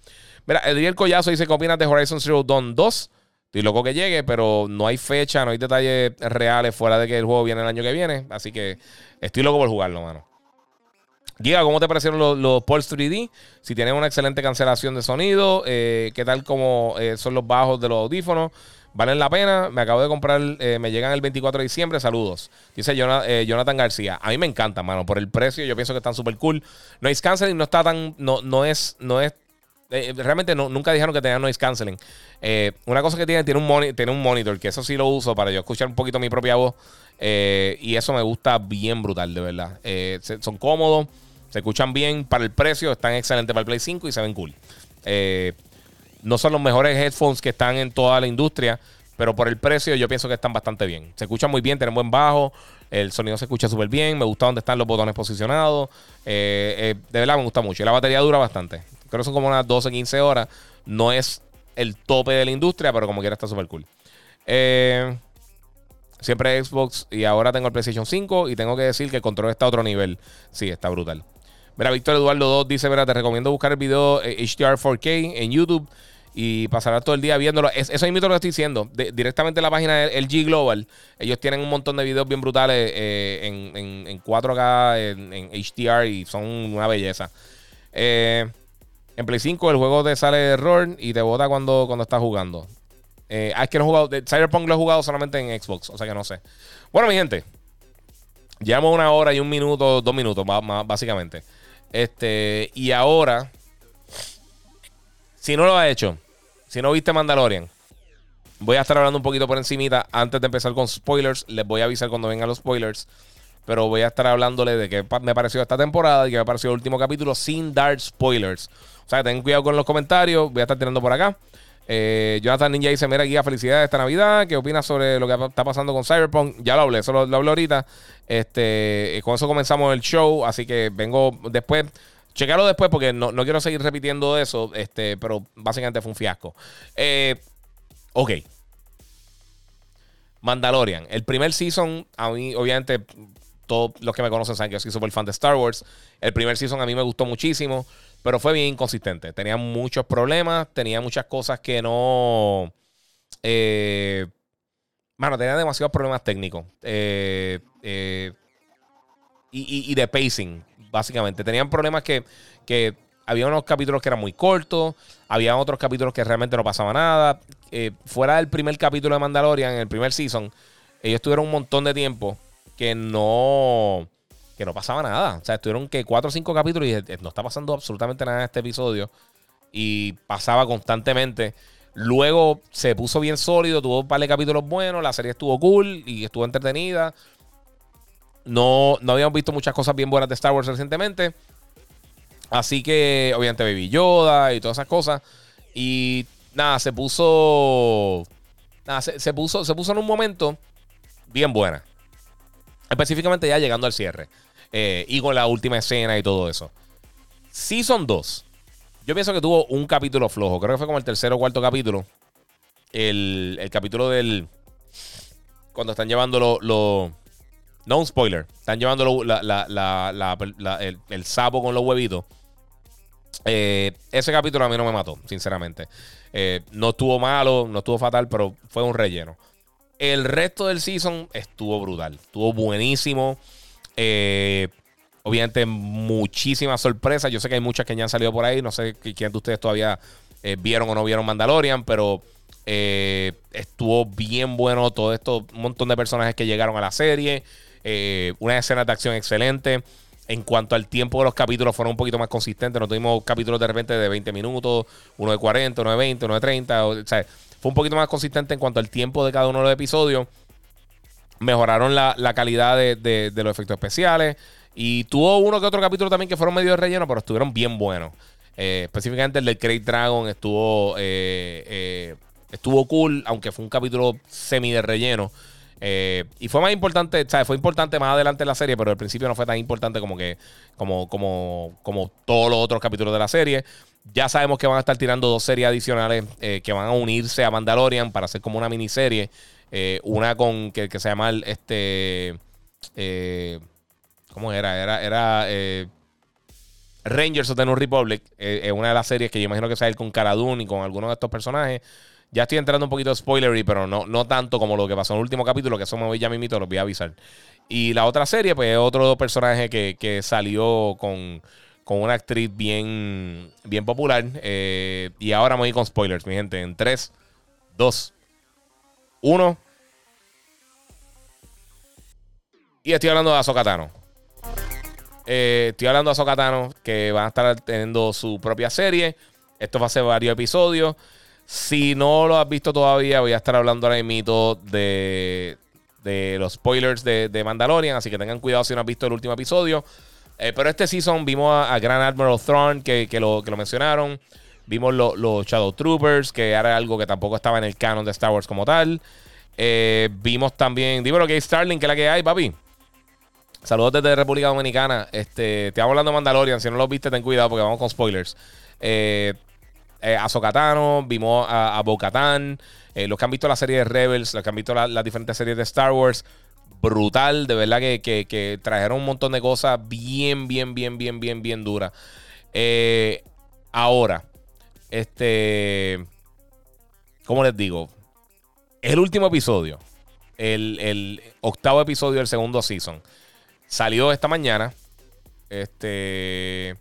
Mira, Edriel Collazo dice: ¿Qué opinas de Horizon Zero Dawn 2? Estoy loco que llegue, pero no hay fecha, no hay detalles reales fuera de que el juego viene el año que viene. Así que estoy loco por jugarlo, mano. Giga, ¿cómo te parecieron los, los 3D? Si tienen una excelente cancelación de sonido, eh, ¿qué tal como eh, son los bajos de los audífonos? ¿Valen la pena? Me acabo de comprar, eh, me llegan el 24 de diciembre. Saludos. Dice Jonathan, García. A mí me encanta, mano. Por el precio, yo pienso que están súper cool. Noise canceling no está tan. No, no es. No es realmente nunca dijeron que tenían noise canceling. Una cosa que tiene, tiene un, tiene un monitor, que eso sí lo uso para yo escuchar un poquito mi propia voz. Y eso me gusta bien brutal, de verdad. Son cómodos, se escuchan bien para el precio, están excelentes para el Play 5 y se ven cool. no son los mejores headphones que están en toda la industria, pero por el precio yo pienso que están bastante bien. Se escuchan muy bien, tienen buen bajo, el sonido se escucha súper bien, me gusta dónde están los botones posicionados. de verdad me gusta mucho y la batería dura bastante. Creo que son como unas 12, 15 horas. No es el tope de la industria, pero como quiera está súper cool. Eh, siempre Xbox y ahora tengo el PlayStation 5 y tengo que decir que el control está a otro nivel. Sí, está brutal. Mira, Víctor Eduardo 2 dice, mira, te recomiendo buscar el video HDR eh, 4K en YouTube y pasarás todo el día viéndolo. eso es lo que estoy diciendo. directamente en la página del LG Global, ellos tienen un montón de videos bien brutales eh, en, 4K, en, en, HDR y son una belleza. Eh, en Play 5 el juego te sale error y te bota cuando, cuando estás jugando. Eh, ah, es que no he jugado. Cyberpunk lo he jugado solamente en Xbox, o sea que no sé. Bueno, mi gente. Llevamos una hora y un minuto, dos minutos, básicamente. Este, y ahora, si no lo has hecho, si no viste Mandalorian, voy a estar hablando un poquito por encimita antes de empezar con spoilers. Les voy a avisar cuando vengan los spoilers. Pero voy a estar hablándole de qué me pareció esta temporada y qué me pareció el último capítulo sin dar spoilers. O sea, ten cuidado con los comentarios. Voy a estar tirando por acá. Eh, Jonathan Ninja dice: Mira, guía, felicidades esta Navidad. ¿Qué opinas sobre lo que está pasando con Cyberpunk? Ya lo hablé, eso lo, hablé ahorita. Este, eh, con eso comenzamos el show. Así que vengo después. Chequealo después porque no, quiero seguir repitiendo eso. Este, pero básicamente fue un fiasco. Eh, ok. Mandalorian. El primer season, a mí, obviamente, todos los que me conocen saben que yo soy súper fan de Star Wars. El primer season a mí me gustó muchísimo, pero fue bien inconsistente. Tenía muchos problemas, tenía muchas cosas que no. Eh, mano, tenía demasiados problemas técnicos. Eh, eh, y, de pacing, básicamente. Tenían problemas que, que había unos capítulos que eran muy cortos, había otros capítulos que realmente no pasaba nada. fuera del primer capítulo de Mandalorian, en el primer season, ellos tuvieron un montón de tiempo que no que no pasaba nada. O sea, estuvieron que cuatro o cinco capítulos y no está pasando absolutamente nada en este episodio. Y pasaba constantemente. Luego se puso bien sólido, tuvo un par de capítulos buenos, la serie estuvo cool y estuvo entretenida. No, no habíamos visto muchas cosas bien buenas de Star Wars recientemente. Así que, obviamente, Baby Yoda y todas esas cosas. Y nada, se puso. Nada, se puso, se puso en un momento bien buena. Específicamente ya llegando al cierre. Eh, y con la última escena y todo eso. Season 2. Yo pienso que tuvo un capítulo flojo. Creo que fue como el tercer o cuarto capítulo. El, capítulo del. Cuando están llevando los. no un spoiler. Están llevando el, sapo con los huevitos. Eh, ese capítulo a mí no me mató, sinceramente. Eh, no estuvo malo, no estuvo fatal, pero fue un relleno. El resto del season estuvo brutal. Estuvo buenísimo. Eh, obviamente, muchísimas sorpresas. Yo sé que hay muchas que ya han salido por ahí. No sé quién de ustedes todavía eh, vieron o no vieron Mandalorian, pero eh, estuvo bien bueno todo esto. Un montón de personajes que llegaron a la serie. Eh, una escena de acción excelente. En cuanto al tiempo de los capítulos, fueron un poquito más consistentes. No tuvimos capítulos de repente de 20 minutos, uno de 40, uno de 20, uno de 30. O, sea, fue un poquito más consistente en cuanto al tiempo de cada uno de los episodios. Mejoraron la, calidad de, los efectos especiales. Y tuvo uno que otro capítulo también que fueron medio de relleno, pero estuvieron bien buenos. Eh, específicamente el de Craig Dragon estuvo, eh, eh, estuvo cool, aunque fue un capítulo semi de relleno. y fue más importante, ¿sabes? Fue importante más adelante en la serie, pero al principio no fue tan importante como que, como, como, como todos los otros capítulos de la serie. Ya sabemos que van a estar tirando dos series adicionales que van a unirse a Mandalorian para hacer como una miniserie. Una con que, se llama este. ¿Cómo era? Era, era Rangers of the New Republic eh, es una de las series que yo imagino que sale con Cara y con algunos de estos personajes. Ya estoy entrando un poquito de spoilery, pero no, no tanto como lo que pasó en el último capítulo, que eso me voy ya mito, los voy a avisar. Y la otra serie, pues es otro personaje que, salió con, una actriz bien, bien popular. Eh, y ahora me voy con spoilers, mi gente. En 3, 2, 1. Y estoy hablando de Azokatano. Eh, estoy hablando de Azokatano, que van a estar teniendo su propia serie. Esto va a ser varios episodios. Si no lo has visto todavía, voy a estar hablando ahora mismo de, de los spoilers de, Mandalorian. Así que tengan cuidado si no has visto el último episodio. Eh, pero este season vimos a, Grand Admiral Thrawn, que, lo, que lo mencionaron. Vimos los Shadow Troopers, que era algo que tampoco estaba en el canon de Star Wars como tal. Eh, vimos también, dímelo que hay Starling, que es la que hay, papi. Saludos desde República Dominicana. Este, te hablando de Mandalorian. Si no lo viste, ten cuidado porque vamos con spoilers. Eh, eh a Sokatano, vimos a, a eh, los que han visto la serie de Rebels, los que han visto las diferentes series de Star Wars. Brutal, de verdad que, trajeron un montón de cosas bien, bien, bien, bien, bien, bien duras. Ahora, este. ¿Cómo les digo? Es el último episodio. El, el octavo episodio del segundo season. Salió esta mañana. Este.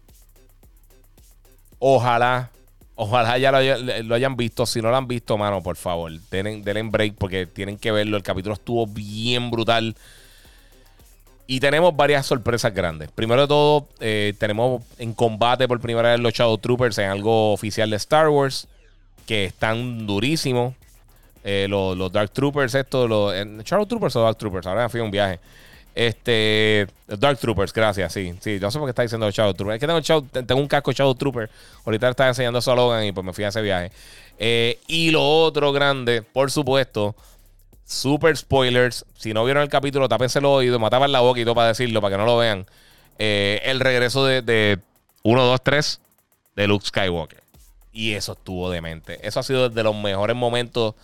Ojalá. Ojalá ya lo, hayan visto. Si no lo han visto, mano, por favor, denle, denle break porque tienen que verlo. El capítulo estuvo bien brutal. Y tenemos varias sorpresas grandes. Primero de todo, eh, tenemos en combate por primera vez los Shadow Troopers en algo oficial de Star Wars. Que están durísimos. Eh, los, Dark Troopers, estos, los. ¿Shadow Troopers o Dark Troopers? Ahora me fui a un viaje. Este. Dark Troopers, gracias, sí. Sí, yo sé por qué está diciendo Shadow Trooper. Es que tengo, tengo un casco Shadow Trooper. Ahorita estaba enseñando a Logan y pues me fui a ese viaje. Eh, y lo otro grande, por supuesto, super spoilers. Si no vieron el capítulo, tápense el oído, mataban la boca y todo para decirlo, para que no lo vean. Eh, el regreso de, de 1, 2, 3 de Luke Skywalker. Y eso estuvo demente. Eso ha sido de los mejores momentos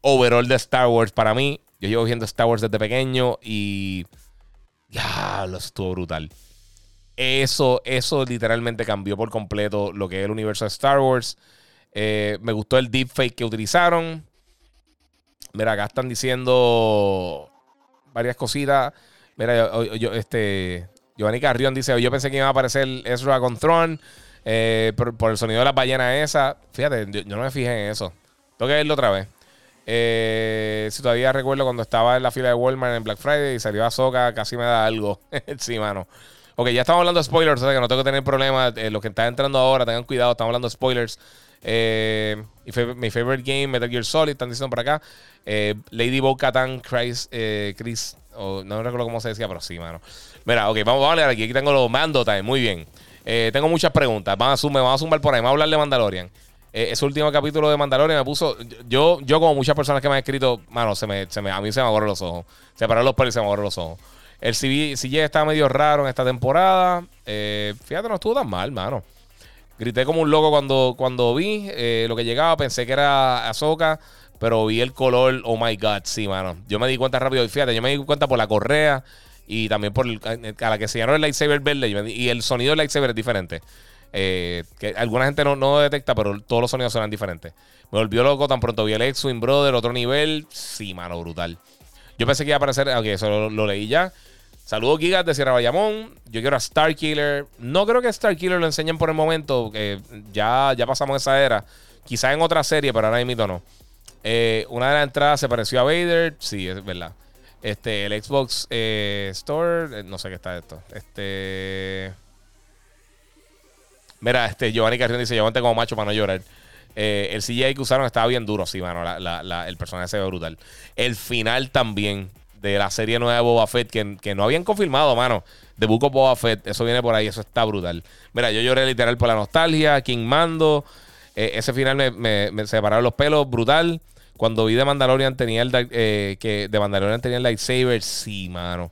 overall de Star Wars para mí. Yo llevo viendo Star Wars desde pequeño y. Ya, lo estuvo brutal. Eso, eso literalmente cambió por completo lo que es el universo de Star Wars. Eh, me gustó el deepfake que utilizaron. Mira, acá están diciendo varias cositas. Mira, yo, este. Giovanni Carrión dice: Yo pensé que iba a aparecer Ezra con Throne eh, por, el sonido de las ballenas esa. Fíjate, yo, yo, no me fijé en eso. Tengo que verlo otra vez. Eh, si todavía recuerdo cuando estaba en la fila de Walmart en Black Friday y salió a Soca, casi me da algo. sí, mano. Ok, ya estamos hablando de spoilers, o sea que no tengo que tener problemas. Eh, los que están entrando ahora, tengan cuidado, estamos hablando de spoilers. Eh, mi, favorite game, Metal Gear Solid, están diciendo por acá. Eh, Lady Bo Katan, Chris, Chris no recuerdo cómo se decía, pero sí, mano. Mira, ok, vamos, a leer aquí. Aquí tengo los mando time, muy bien. tengo muchas preguntas. Vamos a, vamos a zumbar por ahí. Vamos a hablar de Mandalorian. Eh, ese último capítulo de Mandalorian me puso. Yo, yo como muchas personas que me han escrito, mano, se me, se me, a mí se me agarran los ojos. Se pararon los pelos y se me agarran los ojos. El CJ está medio raro en esta temporada. Eh, fíjate, no estuvo tan mal, mano. Grité como un loco cuando, cuando vi eh, lo que llegaba. Pensé que era Ahsoka, pero vi el color. Oh my god, sí, mano. Yo me di cuenta rápido. Y fíjate, yo me di cuenta por la correa y también por a la que se llenó el lightsaber verde. Y el sonido del lightsaber es diferente. Eh, que alguna gente no, no detecta, pero todos los sonidos suenan diferentes. Me volvió loco tan pronto vi el X-Wing Brother, otro nivel. Sí, mano, brutal. Yo pensé que iba a aparecer. Ok, eso lo, leí ya. Saludos, Gigas de Sierra Bayamón. Yo quiero a Starkiller. No creo que Starkiller lo enseñen por el momento. Que ya, ya pasamos esa era. Quizás en otra serie, pero ahora mismo no. Eh, una de las entradas se pareció a Vader. Sí, es verdad. Este, el Xbox eh, Store, eh, no sé qué está esto. Este. Mira, este Giovanni Carrión dice: aguante como macho para no llorar. El CGI que usaron estaba bien duro, sí, mano. el personaje se ve brutal. El final también de la serie nueva de Boba Fett, que, no habían confirmado, mano. De of Boba Fett, eso viene por ahí, eso está brutal. Mira, yo lloré literal por la nostalgia, King Mando. Eh, ese final me, me, separaron los pelos, brutal. Cuando vi de Mandalorian tenía el eh, que de Mandalorian tenía el lightsaber, sí, mano.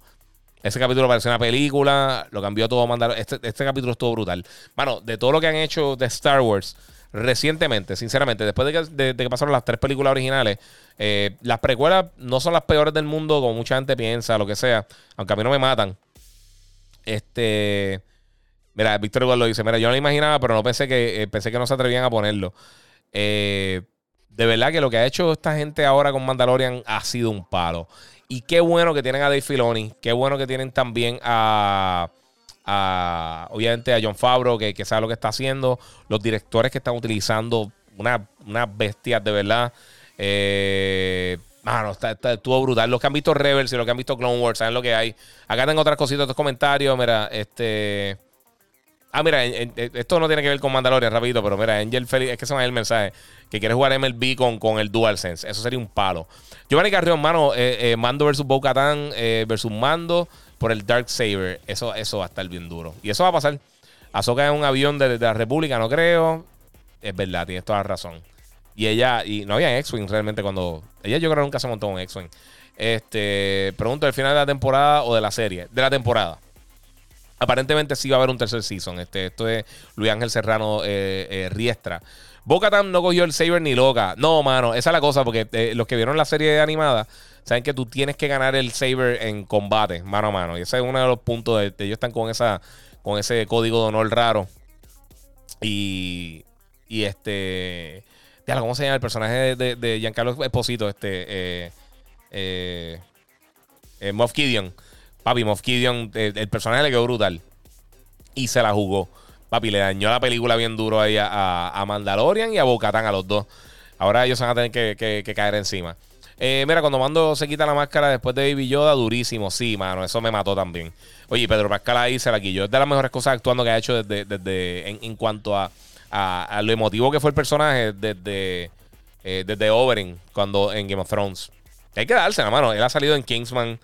Ese capítulo pareció una película, lo cambió todo Mandalorian. Este, este capítulo estuvo brutal. Mano, de todo lo que han hecho de Star Wars, recientemente, sinceramente, después de que, pasaron las tres películas originales, eh, las precuelas no son las peores del mundo, como mucha gente piensa, lo que sea, aunque a mí no me matan. Este. Mira, Víctor igual lo dice. Mira, yo no lo imaginaba, pero no pensé que, eh, pensé que no se atrevían a ponerlo. Eh, de verdad que lo que ha hecho esta gente ahora con Mandalorian ha sido un palo. Y qué bueno que tienen a Dave Filoni. Qué bueno que tienen también a obviamente a John Favreau, que, sabe lo que está haciendo, los directores que están utilizando, unas una bestias de verdad. Eh, mano, está, estuvo brutal. Los que han visto Rebels y los que han visto Clone Wars, saben lo que hay. Acá tengo otras cositas, otros comentarios. Mira, este. Ah, mira, esto no tiene que ver con Mandalorian, rapidito, pero mira, Angel Feliz, es que se me el mensaje, que quiere jugar MLB con, con el DualSense. Eso sería un palo. Giovanni Carrión, mano, eh, eh, Mando versus Bo-Katan versus Mando por el Dark Saber. Eso, eso va a estar bien duro. Y eso va a pasar. Azoka en un avión de, la República, no creo. Es verdad, tienes toda la razón. Y ella, y no había X-Wing realmente cuando. Ella yo creo que nunca se montó un X-Wing. Este, pregunto, ¿el final de la temporada o de la serie? De la temporada. Aparentemente sí va a haber un tercer season. Este, esto es Luis Ángel Serrano eh, eh, Riestra. Boca no cogió el Saber ni loca. No, mano, esa es la cosa, porque eh, los que vieron la serie animada saben que tú tienes que ganar el saber en combate, mano a mano. Y ese es uno de los puntos de, ellos están con esa con ese código de honor raro. Y y este ¿cómo se llama el personaje de, de Giancarlo Esposito? Este eh, eh, eh, Moff Gideon. Papi, Moff Gideon, el, personaje le quedó brutal. Y se la jugó. Papi, le dañó la película bien duro ahí a, Mandalorian y a Bocatán, a los dos. Ahora ellos van a tener que caer encima. Eh, mira, cuando Mando se quita la máscara después de Baby Yoda, durísimo. Sí, mano, eso me mató también. Oye, Pedro Pascal ahí se la quilló. Es de las mejores cosas actuando que ha hecho desde, desde en, cuanto a, a, lo emotivo que fue el personaje desde, eh, desde Oberyn, cuando en Game of Thrones. Hay que darse la mano. Él ha salido en Kingsman,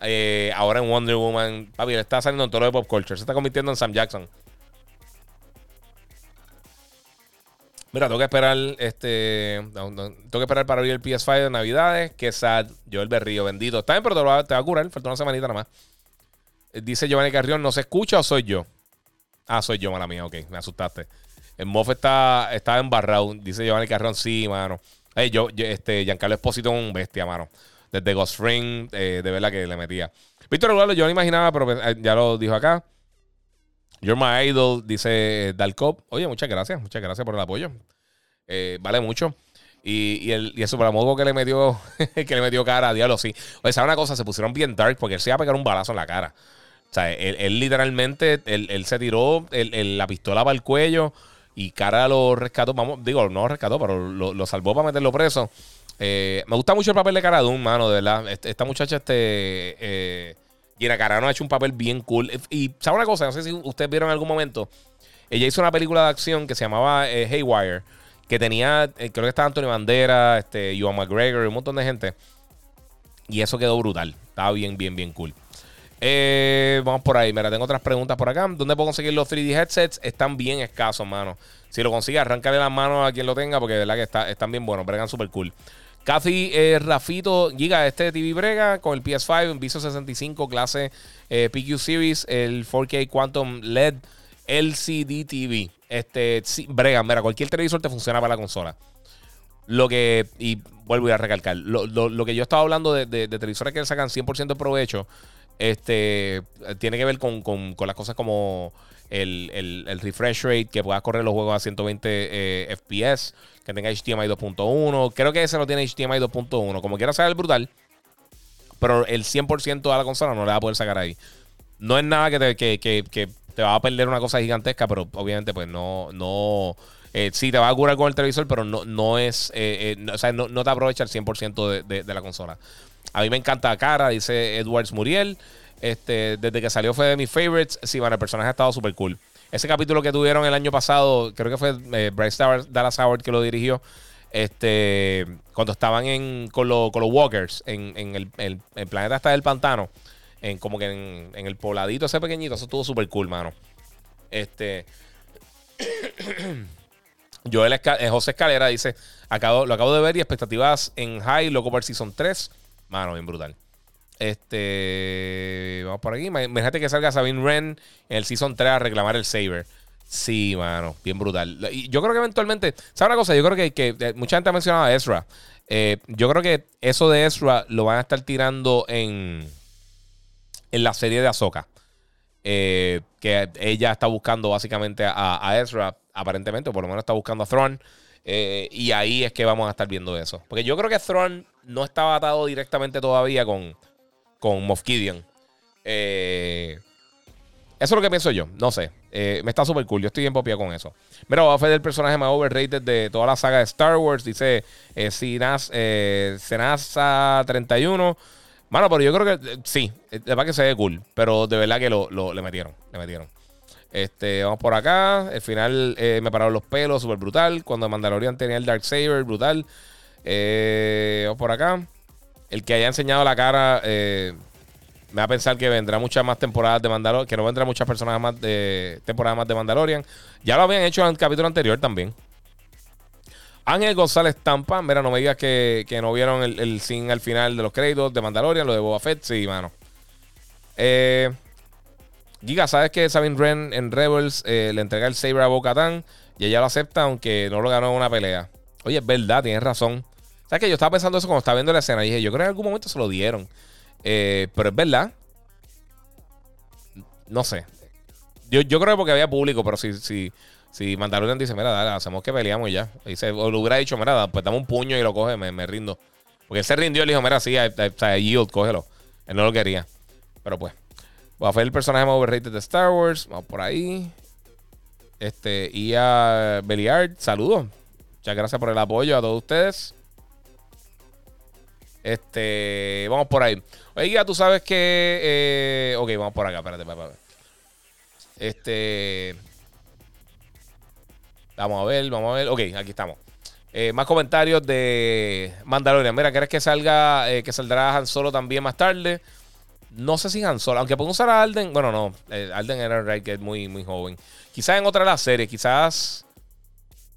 eh, ahora en Wonder Woman. Papi, él está saliendo en todo lo de pop culture. Se está convirtiendo en Sam Jackson. Mira, tengo que esperar este. Tengo que esperar para abrir el PS5 de Navidades. Que sad. Yo el berrío, bendito. Está bien, pero te va, a curar. Falta una semanita nada más. Eh, dice Giovanni Carrión, ¿no se escucha o soy yo? Ah, soy yo, mala mía, ok, me asustaste. El Moff está, está embarrado. Dice Giovanni Carrión, sí, mano. Hey, yo, este, Giancarlo Esposito es un bestia, mano. Desde Ghost Ring, eh, de verdad que le metía. Víctor Eduardo, yo no imaginaba, pero eh, ya lo dijo acá. You're my idol, dice Dalcop. Oye, muchas gracias, muchas gracias por el apoyo. Eh, vale mucho. Y, y, el, y el que le metió, que le metió cara diablo, sí. Oye, ¿sabes una cosa? Se pusieron bien dark porque él se iba a pegar un balazo en la cara. O sea, él, literalmente, él, se tiró la pistola para el cuello y cara lo rescató. Vamos, digo, no lo rescató, pero lo, salvó para meterlo preso. Eh, me gusta mucho el papel de Cara Dune, mano, de verdad. Esta muchacha, este. Eh, Gina Carano ha hecho un papel bien cool. Y, ¿sabe una cosa? No sé si ustedes vieron en algún momento. Ella hizo una película de acción que se llamaba eh, Haywire, que tenía, eh, creo que estaba Antonio Bandera, este, Ewan McGregor un montón de gente. Y eso quedó brutal. Estaba bien, bien, bien cool. Eh, vamos por ahí. Mira, tengo otras preguntas por acá. ¿Dónde puedo conseguir los 3D headsets? Están bien escasos, mano. Si lo consigues, arráncale las manos a quien lo tenga, porque de verdad que está, están bien buenos. Bregan súper cool. Cathy eh, Rafito, Giga, este TV Brega con el PS5, un Viso 65, clase eh, PQ Series, el 4K Quantum LED LCD TV. Este, Brega, mira, cualquier televisor te funciona para la consola. Lo que, y vuelvo a recalcar, lo, que yo estaba hablando de, de, televisores que sacan 100% de provecho, este, tiene que ver con, las cosas como el, el, refresh rate, que puedas correr los juegos a 120 eh, FPS que tenga HDMI 2.1. Creo que ese no tiene HDMI 2.1. Como quiera el brutal. Pero el 100% de la consola no le va a poder sacar ahí. No es nada que te, que, te va a perder una cosa gigantesca, pero obviamente pues no... no eh, sí, te va a curar con el televisor, pero no, no es... Eh, eh, o sea, no, te aprovecha el 100% de, de, la consola. A mí me encanta Cara, dice Edwards Muriel. Este, desde que salió fue de mis favorites. Sí, bueno, el personaje ha estado súper cool. Ese capítulo que tuvieron el año pasado, creo que fue eh, Bryce Dallas Howard que lo dirigió. Este, cuando estaban en, con, los Walkers en, el, planeta hasta del pantano, en como que en, el pobladito ese pequeñito, eso estuvo súper cool, mano. Este. Eh, José Escalera dice: acabo, Lo acabo de ver y expectativas en high, loco por Season 3. Mano, bien brutal. Este. Vamos por aquí. Imagínate que salga Sabine Wren en el Season 3 a reclamar el Saber. Sí, mano, bien brutal. Y yo creo que eventualmente, ¿sabes una cosa? Yo creo que, que eh, mucha gente ha mencionado a Ezra. Eh, yo creo que eso de Ezra lo van a estar tirando en, en la serie de Ahsoka. Eh, que ella está buscando básicamente a, Ezra, aparentemente, o por lo menos está buscando a Thrawn. y ahí es que vamos a estar viendo eso. Porque yo creo que Thrawn no estaba atado directamente todavía con, con Moff Gideon. Eh, eso es lo que pienso yo. No sé. Eh, me está súper cool. Yo estoy en popia con eso. Mira, va a ser el personaje más overrated de toda la saga de Star Wars. Dice eh, eh, Senasa 31. Bueno, pero yo creo que sí. De verdad que se ve cool. Pero de verdad que lo, le metieron. Le metieron. Este, vamos por acá. El final me pararon los pelos, súper brutal. Cuando Mandalorian tenía el Dark Saber, brutal. vamos por acá. El que haya enseñado la cara me va a pensar que vendrá muchas más temporadas de Mandalorian, que no vendrá muchas personas más de temporadas más de Mandalorian. Ya lo habían hecho en el capítulo anterior también. Ángel González Tampa, mira, no me digas que, no vieron el, el scene al final de los créditos de Mandalorian, lo de Boba Fett, sí, mano. Eh, Giga, ¿sabes que Sabine Wren en Rebels eh, le entrega el saber a Bo y ella lo acepta aunque no lo ganó en una pelea? Oye, es verdad, tienes razón. ¿Sabes que Yo estaba pensando eso cuando estaba viendo la escena y dije, yo creo que en algún momento se lo dieron. Eh, pero es verdad. No sé. Yo, yo creo que porque había público, pero si, si, si Mandalorian dice, mira, dale, hacemos que peleamos ya. Dice, o le hubiera dicho, mira, pues dame un puño y lo coge, me, rindo. Porque él se rindió y le dijo, mira, sí, yield, cógelo. Él no lo quería. Pero pues. Ser el personaje más overrated de Star Wars. Vamos por ahí. Este, y a Beliard, saludos. Muchas gracias por el apoyo a todos ustedes. Este, vamos por ahí. Oiga, tú sabes que. Eh, ok, vamos por acá, espérate, espérate. Este. Vamos a ver, vamos a ver. Ok, aquí estamos. Eh, más comentarios de Mandalorian. Mira, ¿crees que salga, eh, que saldrá Han Solo también más tarde? No sé si Han Solo, aunque puedo usar a Alden. Bueno, no, Alden era right, que es muy, muy joven. Quizás en otra de las series, quizás.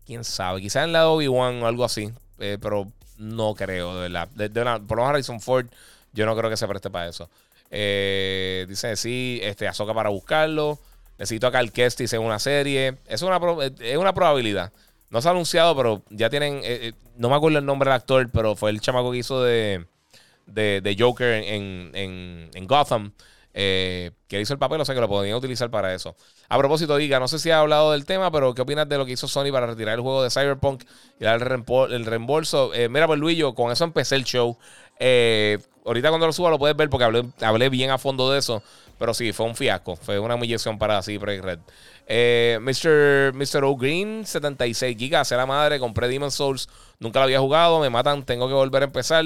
Quién sabe, quizás en la Obi-Wan o algo así. pero no creo, de verdad. De, por lo menos Harrison Ford, yo no creo que se preste para eso. Eh, dice, sí, este, Azoka para buscarlo. Necesito a Cal Kestis en una serie. Es una, es una probabilidad. No se ha anunciado, pero ya tienen. Eh, eh, no me acuerdo el nombre del actor, pero fue el chamaco que hizo de, de, Joker en, en, en Gotham. Eh, que hizo el papel, o sea que lo podían utilizar para eso. A propósito, diga, no sé si ha hablado del tema, pero ¿qué opinas de lo que hizo Sony para retirar el juego de Cyberpunk y dar el, reembolso? Eh, mira, pues Luis, yo con eso empecé el show. Eh, ahorita cuando lo suba lo puedes ver porque hablé, bien a fondo de eso. Pero sí, fue un fiasco. Fue una humillación para Cyber Red. Mr. Mr. O'Green, 76 gigas, hace la madre. Compré Demon Souls. Nunca lo había jugado. Me matan. Tengo que volver a empezar.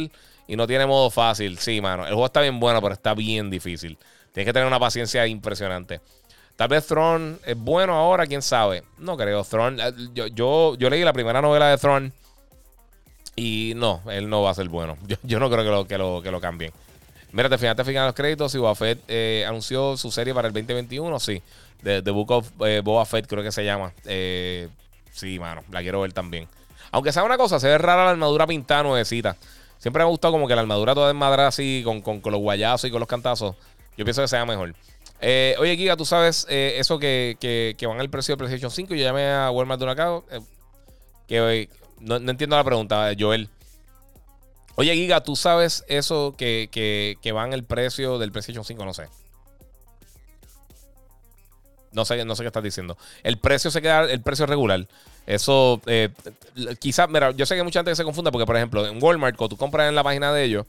Y no tiene modo fácil. Sí, mano. El juego está bien bueno, pero está bien difícil. Tienes que tener una paciencia impresionante. Tal vez Throne es bueno ahora, quién sabe. No creo. Throne, eh, yo, yo, leí la primera novela de Throne. Y no, él no va a ser bueno. Yo, no creo que lo, que lo, que lo cambien. Mira, te fijaste, fijan los créditos. Y Boba Fett eh, anunció su serie para el 2021. Sí, The, Book of eh, Boba Fett, creo que se llama. sí, mano, la quiero ver también. Aunque sea una cosa, se ve rara la armadura pintada nuevecita. Siempre me ha gustado como que la armadura toda desmadrada así, con, con, los guayazos y con los cantazos. Yo pienso que sea mejor. Eh, oye, Giga, tú sabes eh, eso que, que, van al precio de PlayStation 5. Yo llamé a Walmart de eh, que no, entiendo la pregunta, Joel. Oye, Giga, ¿tú sabes eso que, que, que van el precio del PlayStation 5? No sé. No sé, no sé qué estás diciendo. El precio se queda, el precio regular. Eso, eh, quizás, mira, yo sé que mucha gente se confunda porque, por ejemplo, en Walmart, cuando tú compras en la página de ellos,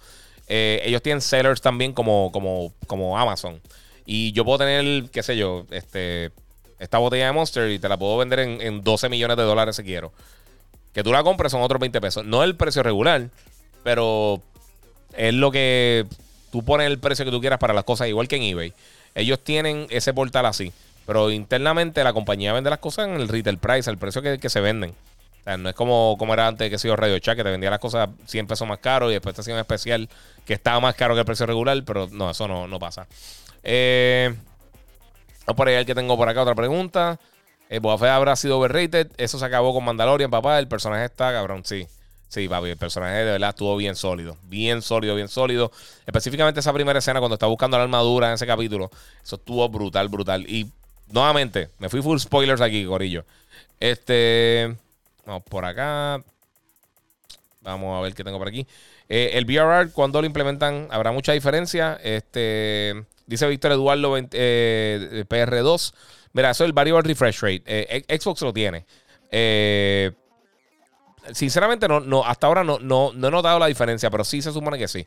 eh, ellos tienen sellers también como, como, como Amazon. Y yo puedo tener, qué sé yo, este, esta botella de Monster y te la puedo vender en, 12 millones de dólares si quiero. Que tú la compres son otros 20 pesos. No el precio regular, pero es lo que tú pones el precio que tú quieras para las cosas, igual que en eBay. Ellos tienen ese portal así. Pero internamente la compañía vende las cosas en el retail price, el precio que, se venden. O sea, no es como, como era antes que se Radio Chat, que te vendía las cosas 100 pesos más caro y después te hacía un especial que estaba más caro que el precio regular, pero no, eso no, no pasa. Eh, por ahí el que tengo por acá otra pregunta. Eh, Boba habrá sido overrated. Eso se acabó con Mandalorian, papá. El personaje está, cabrón, sí. Sí, papi, el personaje de verdad estuvo bien sólido. Bien sólido, bien sólido. Específicamente esa primera escena cuando está buscando la armadura en ese capítulo. Eso estuvo brutal, brutal. Y nuevamente, me fui full spoilers aquí, Corillo. Este. Vamos por acá. Vamos a ver qué tengo por aquí. Eh, el VRR, cuando lo implementan, habrá mucha diferencia. Este. Dice Víctor Eduardo eh, PR2. Mira, eso es el variable refresh rate. Eh, Xbox lo tiene. sinceramente, no, no, hasta ahora no, no, no he notado la diferencia, pero sí se supone que sí.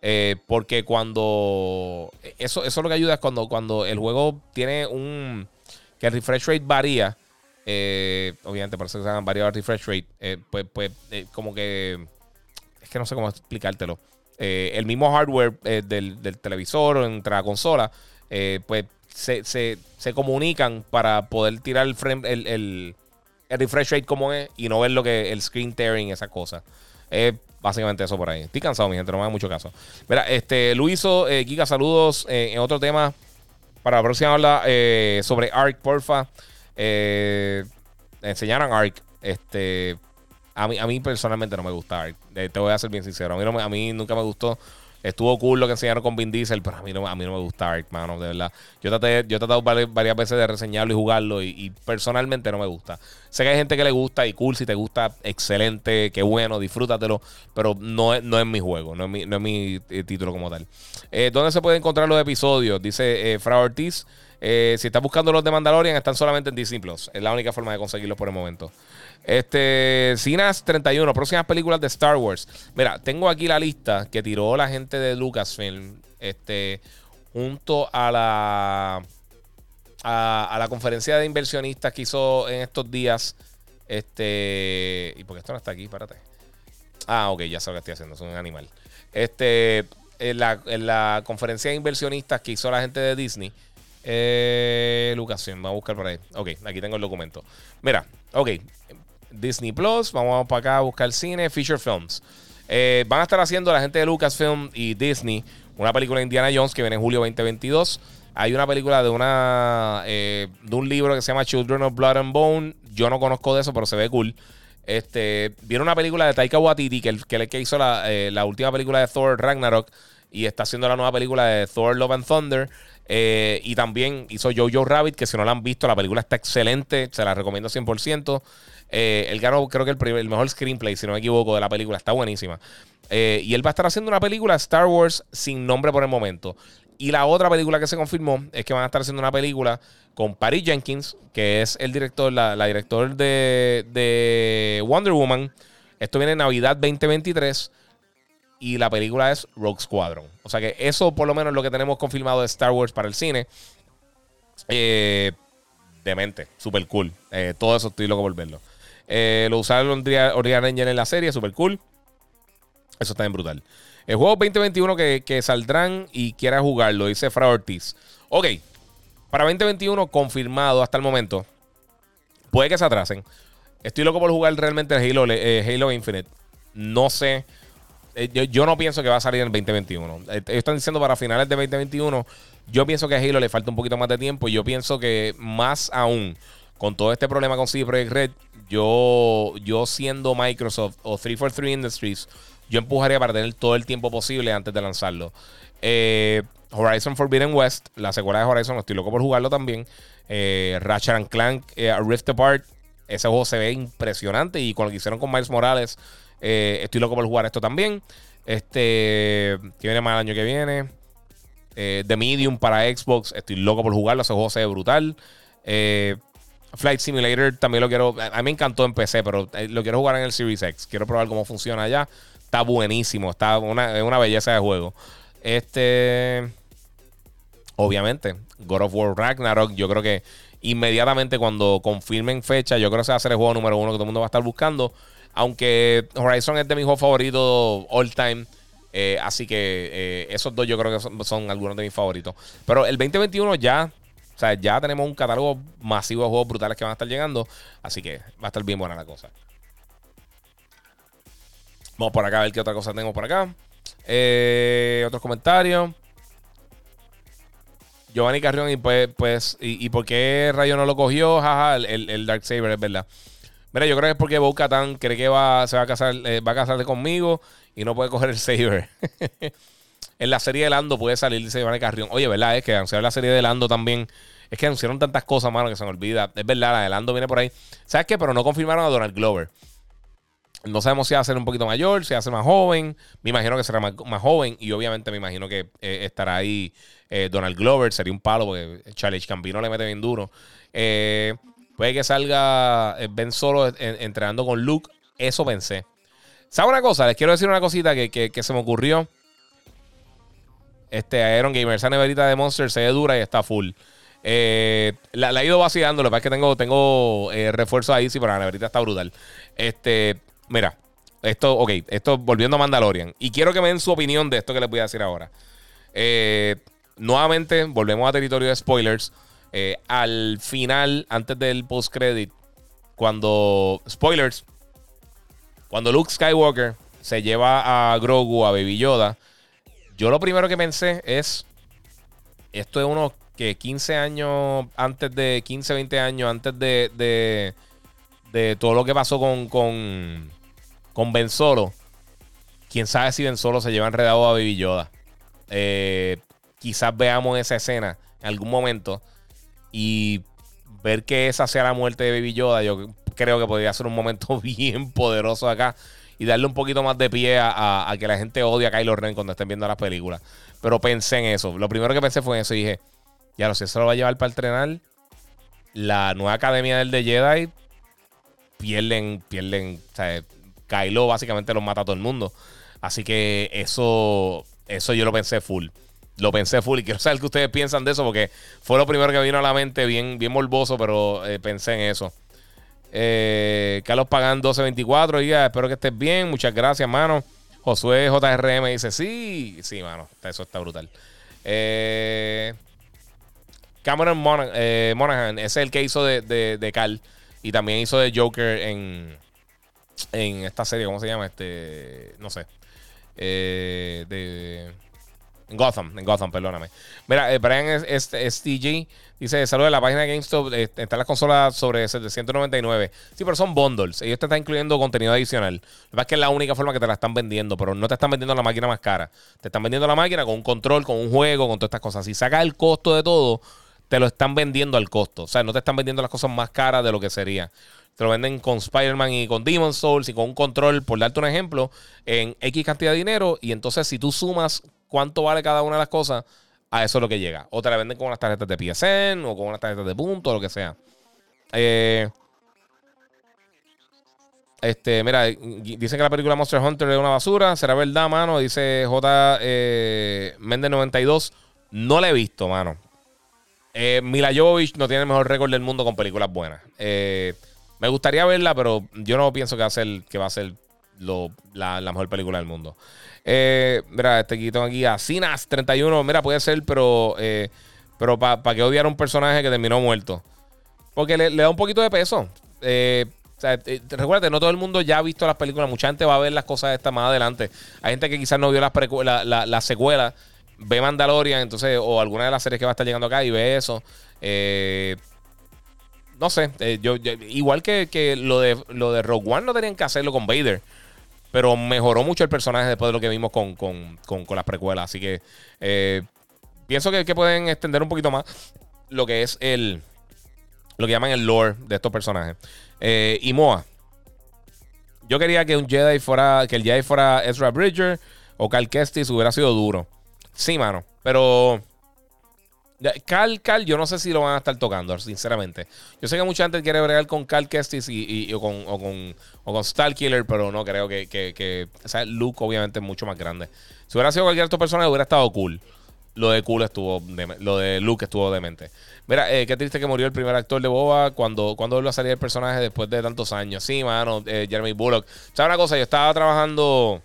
Eh, porque cuando. Eso, eso lo que ayuda es cuando, cuando el juego tiene un. Que el refresh rate varía. Eh, obviamente, por eso se llaman variable refresh rate. Eh, pues, pues como que. Es que no sé cómo explicártelo. el mismo hardware del, televisor o entre la consola. pues se, se, comunican para poder tirar el frame. El, el, el, refresh rate como es. Y no ver lo que. El screen tearing, esa cosa. Básicamente eso por ahí. Estoy cansado, mi gente, no me haga mucho caso. Mira, este, Luiso, eh, Giga, saludos. Eh, en otro tema, para la próxima habla eh, sobre ARC, porfa. Eh, enseñaron ARC. Este, a mí, a mí personalmente no me gusta ARC. te voy a ser bien sincero. A mí, a mí nunca me gustó. Estuvo cool lo que enseñaron con Vin Diesel, pero a mí no, a mí no me gusta Ark, mano, de verdad. Yo, traté, yo he tratado varias veces de reseñarlo y jugarlo y, personalmente no me gusta. Sé que hay gente que le gusta y cool, si te gusta, excelente, qué bueno, disfrútatelo, pero no es, no es mi juego, no es mi, no es mi eh, título como tal. Eh, ¿Dónde se pueden encontrar los episodios? Dice eh, Fra Ortiz. Eh, si estás buscando los de Mandalorian, están solamente en Disney Plus. Es la única forma de conseguirlos por el momento. Este, Cinas 31, próximas películas de Star Wars. Mira, tengo aquí la lista que tiró la gente de Lucasfilm. Este, junto a la. A, la conferencia de inversionistas que hizo en estos días. Este. ¿Y por qué esto no está aquí? Párate. Ah, ok, ya sé lo que estoy haciendo. Es un animal. Este. En la, en la conferencia de inversionistas que hizo la gente de Disney. Eh, Lucasfilm, vamos a buscar por ahí. Ok, aquí tengo el documento. Mira, ok. Disney Plus, vamos para acá a buscar cine, Feature Films. Eh, van a estar haciendo la gente de Lucasfilm y Disney una película de Indiana Jones que viene en julio 2022. Hay una película de una eh, de un libro que se llama Children of Blood and Bone. Yo no conozco de eso, pero se ve cool. Este, viene una película de Taika Waititi, que, el, que, que hizo la, eh, la, última película de Thor Ragnarok y está haciendo la nueva película de Thor Love and Thunder. Eh, y también hizo Jojo Rabbit, que si no la han visto, la película está excelente, se la recomiendo 100%. Eh, él ganó, creo que el, el, mejor screenplay, si no me equivoco, de la película, está buenísima. Eh, y él va a estar haciendo una película Star Wars sin nombre por el momento. Y la otra película que se confirmó es que van a estar haciendo una película con Patty Jenkins, que es el director, la, la director de, de Wonder Woman. Esto viene en Navidad 2023 y la película es Rogue Squadron. O sea que eso por lo menos lo que tenemos confirmado de Star Wars para el cine. Eh, demente, super cool. Eh, todo eso estoy loco por verlo. Eh, lo usaron Orion Engine en la serie, super cool. Eso está bien brutal. El juego 2021 que, que saldrán y quiera jugarlo, dice Fra Ortiz. Ok, para 2021 confirmado hasta el momento. Puede que se atrasen. Estoy loco por jugar realmente el Halo, Halo Infinite. No sé eh, yo, no pienso que va a salir en el 2021. Eh, ellos están diciendo para finales de 2021. Yo pienso que a Halo le falta un poquito más de tiempo. Y yo pienso que más aún, con todo este problema con CD Red, yo, yo siendo Microsoft o 343 Industries, yo empujaría para tener todo el tiempo posible antes de lanzarlo. Eh, Horizon Forbidden West, la secuela de Horizon, estoy loco por jugarlo también. Ratchet and Clank, Rift Apart, ese juego se ve impresionante. Y con lo que hicieron con Miles Morales, eh, estoy loco por jugar esto también. Este, viene más el año que viene. Eh, The Medium para Xbox, estoy loco por jugarlo. Ese juego se ve brutal. Eh, Flight Simulator también lo quiero. A mí me encantó en PC, pero lo quiero jugar en el Series X. Quiero probar cómo funciona allá. Está buenísimo. Está una, una belleza de juego. Este. Obviamente, God of War Ragnarok. Yo creo que inmediatamente cuando confirmen fecha, yo creo que se va a ser el juego número uno que todo el mundo va a estar buscando. Aunque Horizon es de mis juegos favoritos all time. Eh, así que eh, esos dos yo creo que son, algunos de mis favoritos. Pero el 2021 ya, o sea, ya tenemos un catálogo masivo de juegos brutales que van a estar llegando. Así que va a estar bien buena la cosa. Vamos por acá a ver qué otra cosa tenemos por acá. Eh, otros comentarios. Giovanni Carrión, y pues, pues y, por qué Rayo no lo cogió? Jaja, el, el, Dark Saber, es verdad. Mira, yo creo que es porque Bo cree que va, se va a casar, eh, va a casarse conmigo y no puede coger el Saber. en la serie de Lando puede salir, dice Giovanni Carrión. Oye, ¿verdad? Es que anunciaron la serie de Lando también. Es que anunciaron tantas cosas, mano, que se me olvida. Es verdad, la de Lando viene por ahí. ¿Sabes qué? Pero no confirmaron a Donald Glover. No sabemos si va a ser un poquito mayor, si va a ser más joven. Me imagino que será más, joven. Y obviamente me imagino que eh, estará ahí eh, Donald Glover. Sería un palo porque Charlie Campino le mete bien duro. Eh, puede que salga Ben Solo entrenando con Luke. Eso pensé. ¿Sabe una cosa? Les quiero decir una cosita que, se me ocurrió. Este Iron Gamer, esa neverita de Monster se ve dura y está full. la, he ido vaciando, lo que pasa es que tengo, tengo refuerzo ahí, sí, pero la neverita está brutal. Este, Mira, esto, ok, esto volviendo a Mandalorian. Y quiero que me den su opinión de esto que les voy a decir ahora. Eh, nuevamente, volvemos a territorio de spoilers. Eh, al final, antes del post-credit, cuando. Spoilers. Cuando Luke Skywalker se lleva a Grogu, a Baby Yoda, yo lo primero que pensé es. Esto es unos que 15 años antes de. 15, 20 años antes de. de, de todo lo que pasó con, con con Ben Solo, quién sabe si Ben Solo se lleva enredado a Baby Yoda. Eh, quizás veamos esa escena en algún momento y ver que esa sea la muerte de Baby Yoda, yo creo que podría ser un momento bien poderoso acá y darle un poquito más de pie a, que la gente odie a Kylo Ren cuando estén viendo las películas. Pero pensé en eso. Lo primero que pensé fue en eso y dije, ya no sé, eso lo va a llevar para entrenar. La nueva academia del de Jedi pierden, pierden, o sea, Kylo básicamente los mata a todo el mundo. Así que eso, eso yo lo pensé full. Lo pensé full y quiero saber qué ustedes piensan de eso porque fue lo primero que vino a la mente, bien, bien morboso, pero eh, pensé en eso. Eh, Carlos Pagan 1224, ya, espero que estés bien. Muchas gracias, mano. Josué JRM dice, sí, sí, mano, eso está brutal. Eh, Cameron Monaghan, ese es el que hizo de, de, Cal y también hizo de Joker en, en esta serie, ¿cómo se llama? Este, no sé. Eh, de Gotham, en Gotham, perdóname. Mira, eh, Brian STG dice: Saludos de la página de GameStop. Eh, está la consola sobre 799. Sí, pero son bundles. Ellos te están incluyendo contenido adicional. Lo que pasa es que es la única forma que te la están vendiendo, pero no te están vendiendo la máquina más cara. Te están vendiendo la máquina con un control, con un juego, con todas estas cosas. Si sacas el costo de todo, te lo están vendiendo al costo. O sea, no te están vendiendo las cosas más caras de lo que sería. Te lo venden con Spider-Man y con Demon Souls y con un control, por darte un ejemplo, en X cantidad de dinero. Y entonces, si tú sumas cuánto vale cada una de las cosas, a eso es lo que llega. O te la venden con unas tarjetas de PSN o con unas tarjetas de punto, o lo que sea. Eh, este, mira, dice que la película Monster Hunter es una basura. ¿Será verdad, mano? Dice J. Eh, Méndez 92. No la he visto, mano. Eh, Mila Jovovich no tiene el mejor récord del mundo con películas buenas. Eh, me gustaría verla, pero yo no pienso que va a ser, que va a ser la, mejor película del mundo. Eh, mira, este quito aquí a Sinas 31. Mira, puede ser, pero, eh, pero para que odiar a un personaje que terminó muerto. Porque le, da un poquito de peso. Eh, eh no todo el mundo ya ha visto las películas. Mucha gente va a ver las cosas estas más adelante. Hay gente que quizás no vio las la, la, secuela, ve Mandalorian, entonces, o alguna de las series que va a estar llegando acá y ve eso. Eh, no sé, eh, yo, igual que, lo, de, lo de Rogue One no tenían que hacerlo con Vader. Pero mejoró mucho el personaje después de lo que vimos con, con, las precuelas. Así que eh, pienso que, pueden extender un poquito más lo que es el. Lo que llaman el lore de estos personajes. Eh, y Moa. Yo quería que un Jedi fuera. Que el Jedi fuera Ezra Bridger o Cal Kestis hubiera sido duro. Sí, mano. Pero Cal, Cal, yo no sé si lo van a estar tocando, sinceramente. Yo sé que mucha gente quiere bregar con Cal Kestis y, o, con, o, con, o con Starkiller, pero no creo que, que, o sea, Luke obviamente es mucho más grande. Si hubiera sido cualquier otro personaje, hubiera estado cool. Lo de cool estuvo, lo de Luke estuvo demente. Mira, eh, qué triste que murió el primer actor de Boba cuando, cuando a salir el personaje después de tantos años. Sí, mano, eh, Jeremy Bullock. ¿Sabes una cosa? Yo estaba trabajando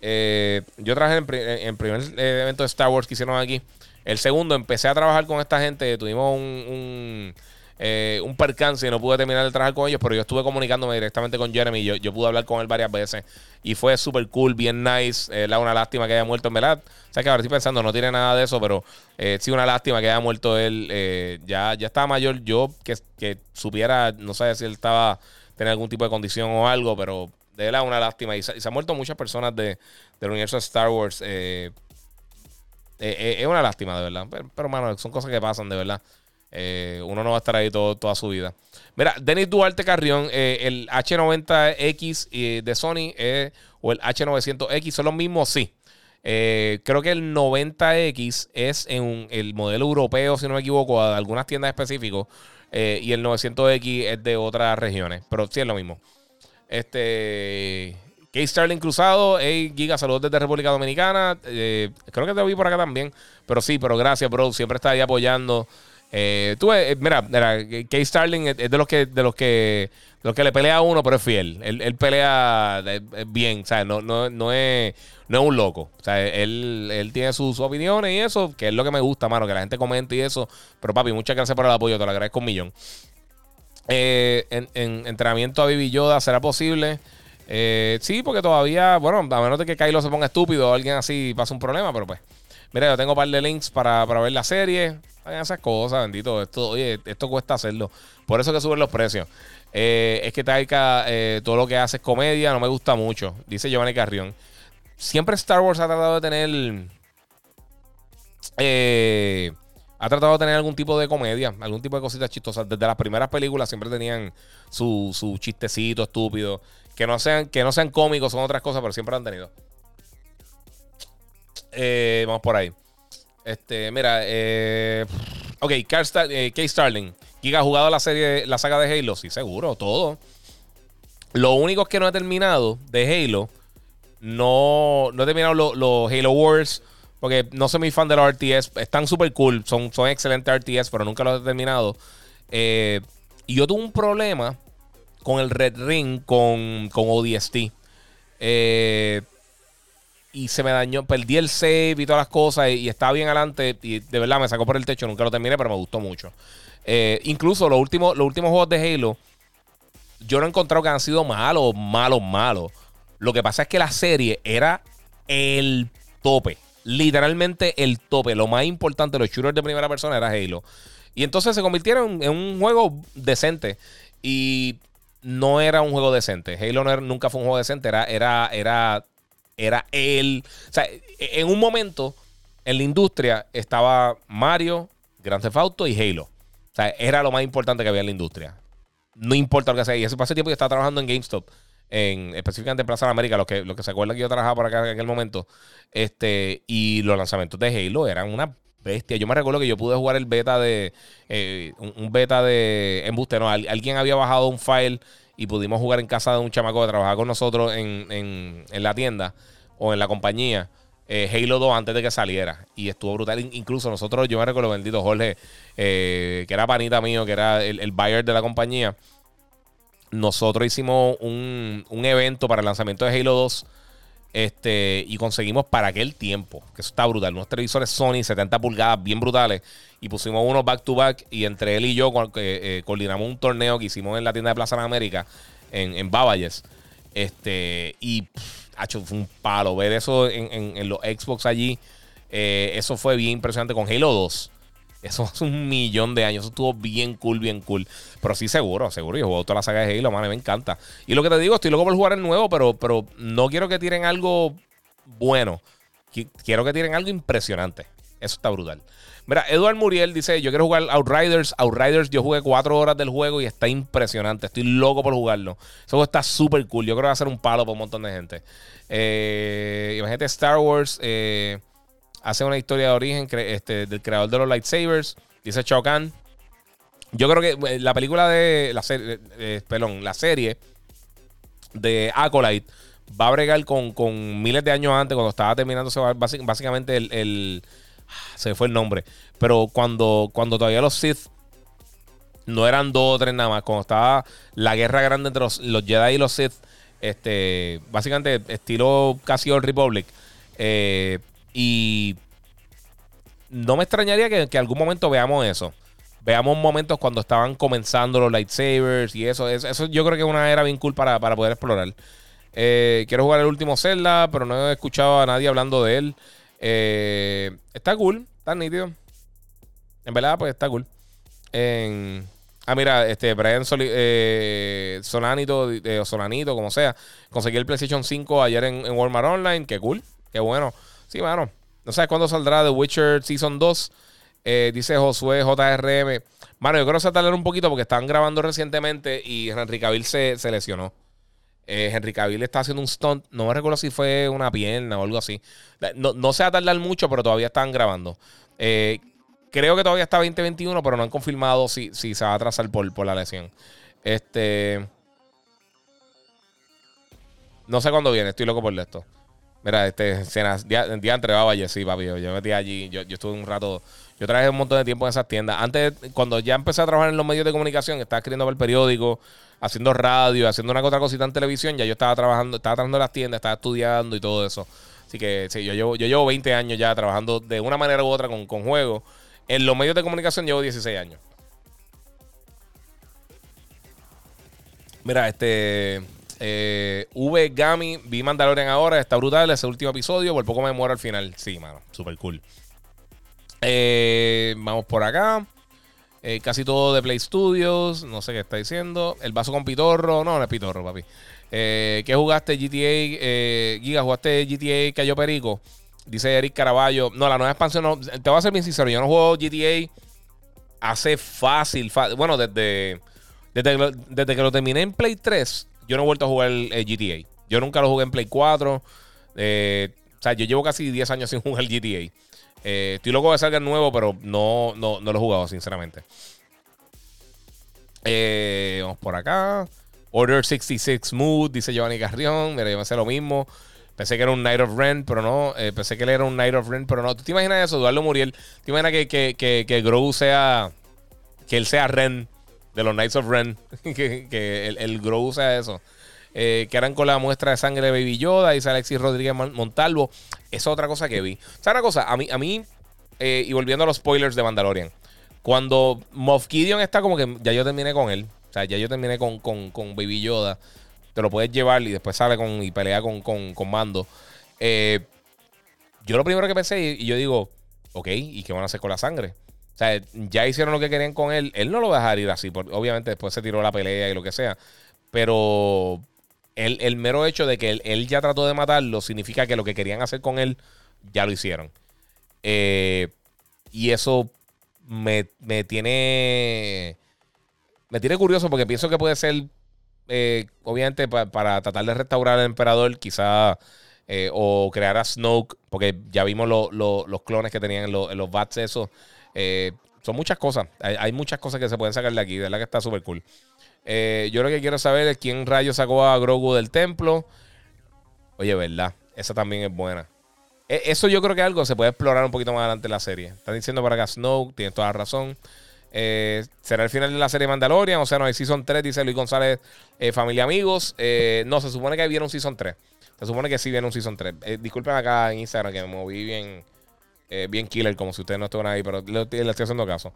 Eh, yo trabajé en, el primer evento de Star Wars que hicieron aquí. El segundo, empecé a trabajar con esta gente. Tuvimos un eh, un percance y no pude terminar de trabajar con ellos, pero yo estuve comunicándome directamente con Jeremy. Yo, yo pude hablar con él varias veces y fue súper cool, bien nice. Eh, una lástima que haya muerto, en verdad. O sea que ahora estoy pensando, no tiene nada de eso, pero eh, sí, una lástima que haya muerto él. Eh, ya, ya estaba mayor. Yo que, que supiera, no sé si él estaba tenía algún tipo de condición o algo, pero de verdad una lástima. Y se, han muerto muchas personas de, del universo de Star Wars. Es una lástima, de verdad. Pero, pero, mano, son cosas que pasan, de verdad. Eh, uno no va a estar ahí todo, toda su vida. Mira, Denis Duarte Carrión, eh, el H90X eh, de Sony o el H900X son los mismos, sí. creo que el 90X es en el modelo europeo, si no me equivoco, de algunas tiendas específicas. y el 900X es de otras regiones. Pero sí es lo mismo. Este. Kate Starling Cruzado, hey Giga, saludos desde República Dominicana. creo que te vi por acá también. Pero sí, pero gracias, bro. Siempre está ahí apoyando. Eh, tú, eh, mira, mira, Kay Starling es, de los que de los que los que le pelea a uno, pero es fiel. Él, pelea eh, bien, ¿sabes? No, no, no, es, no es un loco. O sea, él, él tiene sus opiniones y eso, que es lo que me gusta, mano, que la gente comente y eso. Pero papi, muchas gracias por el apoyo, te lo agradezco un millón. en, entrenamiento a Baby Yoda, ¿será posible? Sí, porque todavía, bueno, a menos de que Kylo se ponga estúpido o alguien así pasa un problema, pero pues. Mira, yo tengo un par de links para, para ver la serie. Esas cosas, bendito. Esto, oye, esto cuesta hacerlo. Por eso que suben los precios. Eh, es que Taika, eh, todo lo que hace es comedia, no me gusta mucho. Dice Giovanni Carrión. Siempre Star Wars ha tratado de tener. Eh, ha tratado de tener algún tipo de comedia, algún tipo de cositas chistosas. Desde las primeras películas siempre tenían su, su chistecito estúpido. Que no, sean, que no sean cómicos, son otras cosas, pero siempre han tenido. vamos por ahí. Este, mira, eh, ok, Star, eh, Starling. Giga ha jugado la serie, la saga de Halo, sí, seguro, todo. Lo único que no he terminado de Halo, no, no he terminado los Halo Wars, porque no soy muy fan de los RTS. Están súper cool, son, son excelentes RTS, pero nunca los he terminado. Eh, y yo tuve un problema con el Red Ring con, con ODST. Eh, y se me dañó, perdí el save y todas las cosas y, estaba bien adelante y de verdad me sacó por el techo, nunca lo terminé, pero me gustó mucho. Eh, incluso los últimos, los últimos juegos de Halo, yo no he encontrado que han sido malos, malos, malos. Lo que pasa es que la serie era el tope, literalmente el tope. Lo más importante, los shooters de primera persona era Halo. Y entonces se convirtieron en un juego decente. Y no era un juego decente. Halo nunca fue un juego decente. Era, era, era era él. O sea, en un momento en la industria estaba Mario, Grand Theft Auto y Halo. O sea, era lo más importante que había en la industria. No importa lo que sea. Y ese pasé tiempo yo estaba trabajando en GameStop, en, específicamente en Plaza de América, los que, lo que se acuerdan que yo trabajaba por acá en aquel momento. Este, y los lanzamientos de Halo eran una bestia. Yo me recuerdo que yo pude jugar el beta de. Eh, un, beta de embuste, no. Alguien había bajado un file y pudimos jugar en casa de un chamaco que trabajaba con nosotros en, la tienda o en la compañía. Eh, Halo 2 antes de que saliera. Y estuvo brutal. Incluso nosotros, yo me recuerdo, bendito Jorge, eh, que era panita mío, que era el, buyer de la compañía. Nosotros hicimos un, un, evento para el lanzamiento de Halo 2. Este, y conseguimos para aquel tiempo, que eso está brutal, unos televisores Sony 70 pulgadas bien brutales. Y pusimos unos back to back. Y entre él y yo eh, coordinamos un torneo que hicimos en la tienda de Plaza de América, en, en Baballes. Este, y hecho, fue un palo ver eso en, los Xbox allí. Eh, eso fue bien impresionante con Halo 2. Eso hace un millón de años. Eso estuvo bien cool, bien cool. Pero sí, seguro, seguro. Yo juego toda la saga de Halo, man, me encanta. Y lo que te digo, estoy loco por jugar el nuevo, pero, pero no quiero que tiren algo bueno. Quiero que tiren algo impresionante. Eso está brutal. Mira, Eduard Muriel dice: Yo quiero jugar Outriders. Outriders, yo jugué cuatro horas del juego y está impresionante. Estoy loco por jugarlo. Eso está súper cool. Yo creo que va a ser un palo para un montón de gente. Eh, imagínate, Star Wars eh, hace una historia de origen este, del creador de los lightsabers. Dice Chao Kahn. Yo creo que eh, la película de la serie, perdón, la serie de Acolyte va a bregar con, miles de años antes, cuando estaba terminándose básicamente el se fue el nombre. Pero cuando, cuando todavía los Sith no eran dos o tres nada más, cuando estaba la guerra grande entre los, Jedi y los Sith, Este, básicamente, estilo casi Old Republic. Eh, y no me extrañaría que, en algún momento veamos eso. Veamos momentos cuando estaban comenzando los lightsabers y eso. Eso, yo creo que es una era bien cool para, poder explorar. Eh, quiero jugar el último Zelda, pero no he escuchado a nadie hablando de él. Eh, está cool, está nítido. En verdad, pues está cool. ah, mira, este Brian eh, Solanito, o Solanito, como sea. Conseguí el PlayStation 5 ayer en, en Walmart Online. Qué cool, qué bueno. Sí, mano. No sabes cuándo saldrá The Witcher Season 2. Eh, dice Josué JRM. Mano, yo creo que se va un poquito porque están grabando recientemente y Henry Cavill se, lesionó. Eh, Henry Cavill está haciendo un stunt. No me recuerdo si fue una pierna o algo así. No, se va a tardar mucho, pero todavía están grabando. Eh, creo que todavía está 2021, pero no han confirmado si, si se va a atrasar por, por la lesión. Este. No sé cuándo viene, estoy loco por esto. Mira, este, día, día entre Valle, sí, papi. Yo, metí allí, yo, yo estuve un rato. Yo trabajé un montón de tiempo en esas tiendas. Antes, cuando ya empecé a trabajar en los medios de comunicación, estaba escribiendo para el periódico, haciendo radio, haciendo una otra cosita en televisión. Ya yo estaba trabajando, estaba trabajando en las tiendas, estaba estudiando y todo eso. Así que sí, yo llevo, yo llevo 20 años ya trabajando de una manera u otra con, con juegos. En los medios de comunicación llevo 16 años. Mira, este. Eh, v Gami, vi Mandalorian ahora, está brutal ese último episodio, por poco me muero al final. Sí, mano, super cool. Eh, vamos por acá. Eh, casi todo de Play Studios, no sé qué está diciendo. El vaso con pitorro, no, no es pitorro, papi. ¿Qué jugaste GTA? Giga, ¿jugaste GTA Cayo Perico? Dice Eric Caraballo. No, la nueva expansión no. Te voy a ser bien sincero, yo no juego GTA hace fácil, bueno, desde, desde, desde que lo terminé en Play 3 yo no he vuelto a jugar el, GTA. Yo nunca lo jugué en Play 4. Eh, o sea, yo llevo casi 10 años sin jugar el GTA. Eh, estoy loco de salga el nuevo, pero no, no, lo he jugado, sinceramente. Eh, vamos por acá. Order 66 Mood, dice Giovanni Carrión. Mira, yo me sé lo mismo. Pensé que era un Night of Ren, pero no. pensé que él era un Night of Ren, pero no. ¿Tú te imaginas eso, Eduardo Muriel? ¿Te imaginas que, que, que, que sea. Que él sea Ren de los Knights of Ren, que, el, el, Grow sea eso. Eh, que eran con la muestra de sangre de Baby Yoda, dice Alexis Rodríguez Montalvo. es otra cosa que vi. O sea, una cosa, a mí, a mí eh, y volviendo a los spoilers de Mandalorian, cuando Moff Gideon está como que ya yo terminé con él, o sea, ya yo terminé con, Baby Yoda, te lo puedes llevar y después sale con, y pelea con, con, Mando. Eh, yo lo primero que pensé, y yo digo, ok, ¿y qué van a hacer con la sangre? O sea, ya hicieron lo que querían con él. Él no lo va a dejar ir así. Porque obviamente después se tiró la pelea y lo que sea. Pero el, mero hecho de que él, ya trató de matarlo significa que lo que querían hacer con él ya lo hicieron. Eh, y eso me, tiene. Me tiene curioso porque pienso que puede ser. Eh, obviamente, para tratar de restaurar al emperador, quizá. Eh, o crear a Snoke, porque ya vimos los clones que tenían en, en los bats, esos. Eh, son muchas cosas. Hay, muchas cosas que se pueden sacar de aquí. De verdad que está súper cool. Eh, yo lo que quiero saber es quién rayo sacó a Grogu del templo. Oye, verdad. Esa también es buena. E, eso yo creo que algo se puede explorar un poquito más adelante en la serie. Están diciendo para acá Snow, tienes toda la razón. Eh, será el final de la serie Mandalorian. O sea, no hay Season 3, dice Luis González, familia amigos. no, se supone que viene un Season 3. Se supone que sí viene un Season 3. disculpen acá en Instagram que me moví bien eh, bien killer, como si ustedes no estuvieran ahí, pero le, estoy haciendo caso.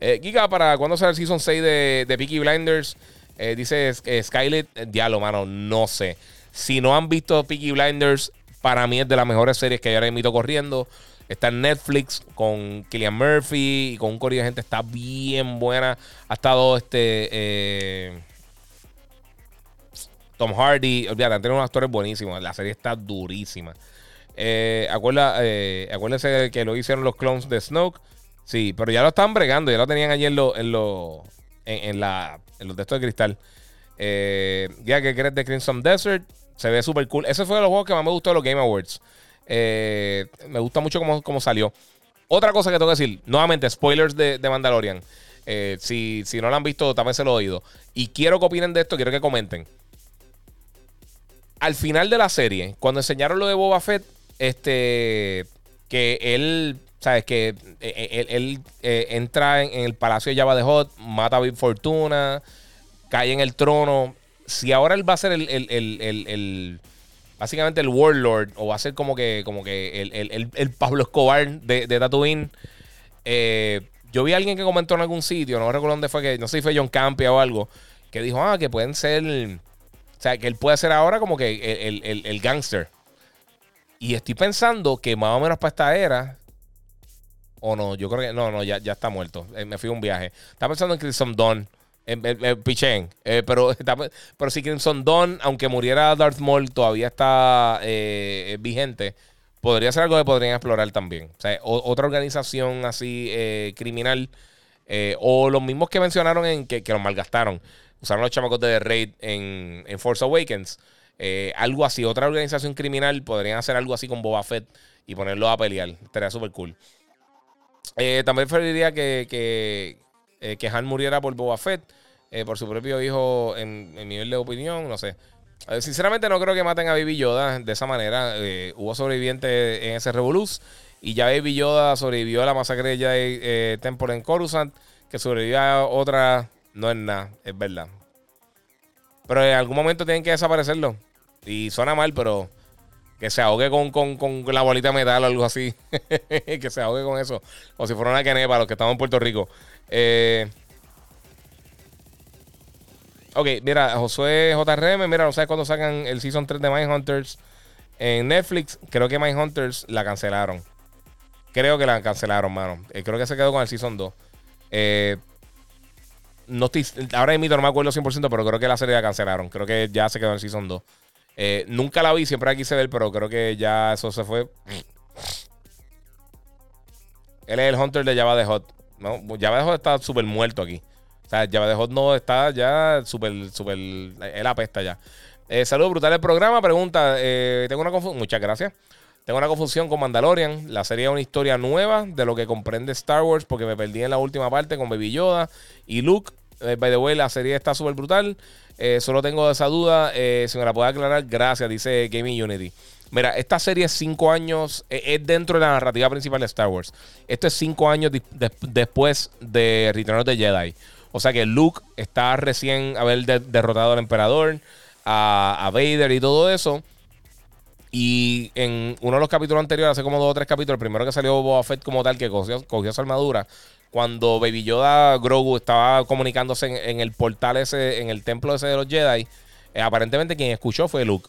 Eh, Giga, ¿para cuándo sale el Season 6 de, de Peaky Blinders? Eh, dice eh, Skylet, diálogo, mano, no sé. Si no han visto Peaky Blinders, para mí es de las mejores series que yo ahora invito corriendo. Está en Netflix con Killian Murphy y con un corrido de gente. Está bien buena. Ha estado este. Tom Hardy. Olvídate, han tenido unos actores buenísimos. La serie está durísima. Eh, eh, acuérdese que lo hicieron los clones de Snoke. Sí, pero ya lo estaban bregando, ya lo tenían allí en, lo, en, lo, en, la, en los textos de cristal. Eh, ya que crees de Crimson Desert, se ve súper cool. Ese fue de los juegos que más me gustó de los Game Awards. Eh, me gusta mucho cómo, salió. Otra cosa que tengo que decir, nuevamente, spoilers de, Mandalorian. si, si no lo han visto, también se lo he oído. Y quiero que opinen de esto, quiero que comenten. Al final de la serie, cuando enseñaron lo de Boba Fett, este, que él, ¿sabes? Que eh, eh, él, eh, entra en, el palacio de Java de Hot, mata a Big Fortuna, cae en el trono. si ahora él va a ser el, el, el, el básicamente el Warlord, o va a ser como que, como que el, Pablo Escobar de, Tatooine. Yo vi a alguien que comentó en algún sitio, no recuerdo dónde fue, que no sé si fue John Campia o algo, que dijo, ah, que pueden ser, o sea, que él puede ser ahora como que el, el, el gangster. Y estoy pensando que más o menos para esta era, o no, yo creo que, no, no, ya, ya está muerto, eh, me fui a un viaje. Estaba pensando en Crimson Dawn, en, en, Pichén, eh, pero, pero si Crimson Dawn, aunque muriera Darth Maul, todavía está eh, vigente podría ser algo que podrían explorar también. O sea, otra organización así eh, criminal. Eh, o los mismos que mencionaron en que, que los malgastaron. Usaron los chamacos de Raid en, Force Awakens. Eh, algo así, otra organización criminal. Podrían hacer algo así con Boba Fett y ponerlo a pelear. Estaría súper cool. también preferiría que, que, que, Han muriera por Boba Fett. por su propio hijo en, en nivel de opinión. No sé. Eh, sinceramente no creo que maten a Baby Yoda de esa manera. Eh, hubo sobrevivientes en ese Revoluz. Y ya Baby Yoda sobrevivió a la masacre de eh, Temple en Coruscant. Que sobrevivió a otra. No es nada, es verdad. Pero en algún momento tienen que desaparecerlo. Y suena mal, pero que se ahogue con, la bolita de metal o algo así. que se ahogue con eso. O si fuera una para los que estamos en Puerto Rico. Eh, Ok, mira, Josué JRM, mira, no sabes cuándo sacan el Season 3 de Mindhunters en Netflix. Creo que Mindhunters la cancelaron. Creo que la cancelaron, mano. Eh, creo que se quedó con el Season 2. Eh, no estoy, ahora mismo no me acuerdo 100%, pero creo que la serie la cancelaron. Creo que ya se quedó en el Season 2. Eh, nunca la vi, siempre la quise ver, pero creo que ya eso se fue. Él es el Hunter de Java de Hot. ¿no? Java de Hot está súper muerto aquí. O sea, Java de Hot no está ya súper, súper. Él apesta ya. Eh, saludos, brutal el programa. Pregunta: eh, Tengo una confusión. Muchas gracias. Tengo una confusión con Mandalorian. La serie es una historia nueva de lo que comprende Star Wars porque me perdí en la última parte con Baby Yoda y Luke. Eh, by the way, la serie está súper brutal. solo tengo esa duda. si me la puede aclarar, gracias, dice Gaming Unity. Mira, esta serie es cinco años, es dentro de la narrativa principal de Star Wars. Esto es cinco años después de Return of the Jedi. O sea que Luke está recién haber derrotado al emperador, a, Vader y todo eso. Y en uno de los capítulos anteriores, hace como dos o tres capítulos, el primero que salió Boba Fett como tal, que cogió, su armadura, cuando Baby Yoda Grogu estaba comunicándose en, el portal ese, en el templo ese de los Jedi, eh, aparentemente quien escuchó fue Luke.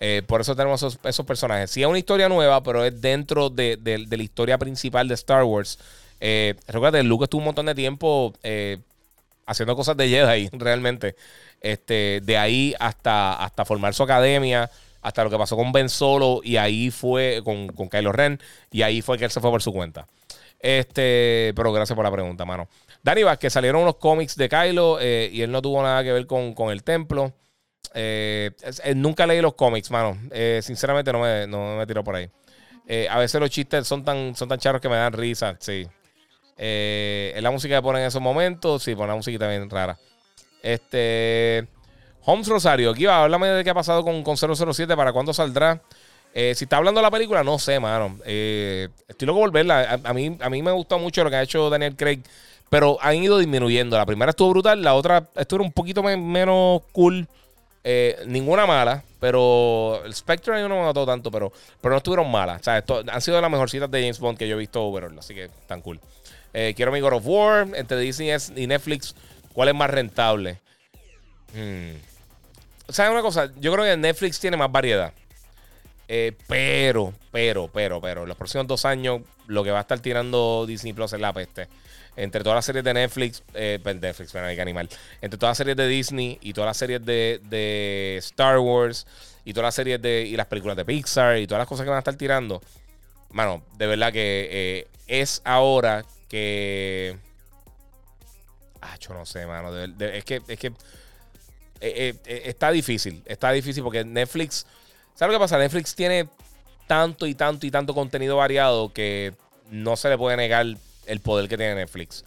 Eh, por eso tenemos esos, personajes. Sí es una historia nueva, pero es dentro de, la historia principal de Star Wars. Eh, recuerda, Luke estuvo un montón de tiempo eh, haciendo cosas de Jedi, realmente. Este, de ahí hasta, formar su academia, hasta lo que pasó con Ben Solo, y ahí fue con Kylo Ren, y ahí fue que él se fue por su cuenta. Este, pero gracias por la pregunta, mano. Dani que salieron unos cómics de Kylo eh, y él no tuvo nada que ver con, el templo. Eh, eh, nunca leí los cómics, mano. sinceramente no me, no me tiro por ahí. a veces los chistes son tan, son tan charros que me dan risa, sí. Es la música que ponen en esos momentos. Sí, pone una musiquita bien rara. Este. Holmes Rosario, aquí va, háblame de qué ha pasado con, con 007, para cuándo saldrá. Eh, si está hablando de la película, no sé, mano. Eh, estoy loco por verla. A, mí, a mí me gustó mucho lo que ha hecho Daniel Craig, pero han ido disminuyendo. La primera estuvo brutal, la otra estuvo un poquito menos cool. ninguna mala, pero el Spectre no me mató tanto, pero, pero no estuvieron malas. O sea, han sido las mejorcitas de James Bond que yo he visto overall, así que tan cool. Eh, quiero mi God of War. Entre Disney y Netflix, ¿cuál es más rentable? Hmm. ¿Sabes una cosa? Yo creo que Netflix tiene más variedad. Eh, pero, pero, pero, pero, en los próximos dos años, lo que va a estar tirando Disney Plus es la peste. Entre todas las series de Netflix, eh, pues, Netflix, bueno, hay animal. Entre todas las series de Disney y todas las series de, de Star Wars y todas las series de y las películas de Pixar y todas las cosas que van a estar tirando, mano, de verdad que eh, es ahora que. Ah, yo no sé, mano. es que, es que eh, está difícil. Está difícil porque Netflix. ¿Sabes lo que pasa? Netflix tiene tanto y tanto y tanto contenido variado que no se le puede negar el poder que tiene Netflix.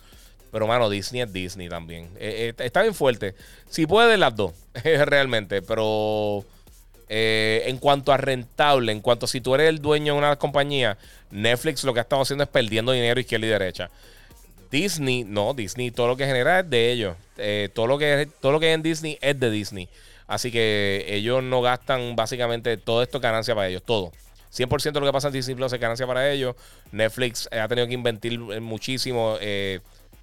Pero, mano, Disney es Disney también. está bien fuerte. Si puede las dos, realmente. Pero en cuanto a rentable, en cuanto a si tú eres el dueño de una compañía, Netflix lo que ha estado haciendo es perdiendo dinero izquierda y derecha. Disney, no, Disney, todo lo que genera es de ellos. Eh, todo, lo que, todo lo que hay en Disney es de Disney. Así que ellos no gastan básicamente todo esto ganancia para ellos, todo. 100% de lo que pasa en Disney Plus es ganancia para ellos. Netflix ha tenido que invertir muchísimo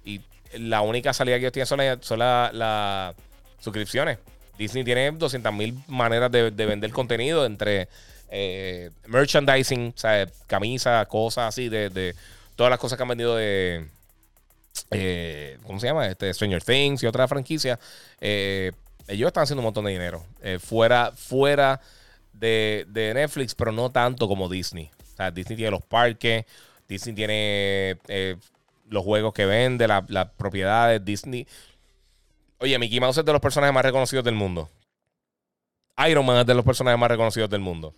y la única salida que ellos tienen son las suscripciones. Disney tiene 200 mil maneras de, vender contenido entre eh, merchandising, camisas, cosas así, de, todas las cosas que han vendido de. Eh, ¿Cómo se llama? Este, Stranger Things y otras franquicias. Eh, ellos están haciendo un montón de dinero. fuera fuera de, Netflix, pero no tanto como Disney. O sea, Disney tiene los parques, Disney tiene los juegos que vende, las propiedades. Disney Oye, Mickey Mouse es de los personajes más reconocidos del mundo. Iron Man es de los personajes más reconocidos del mundo.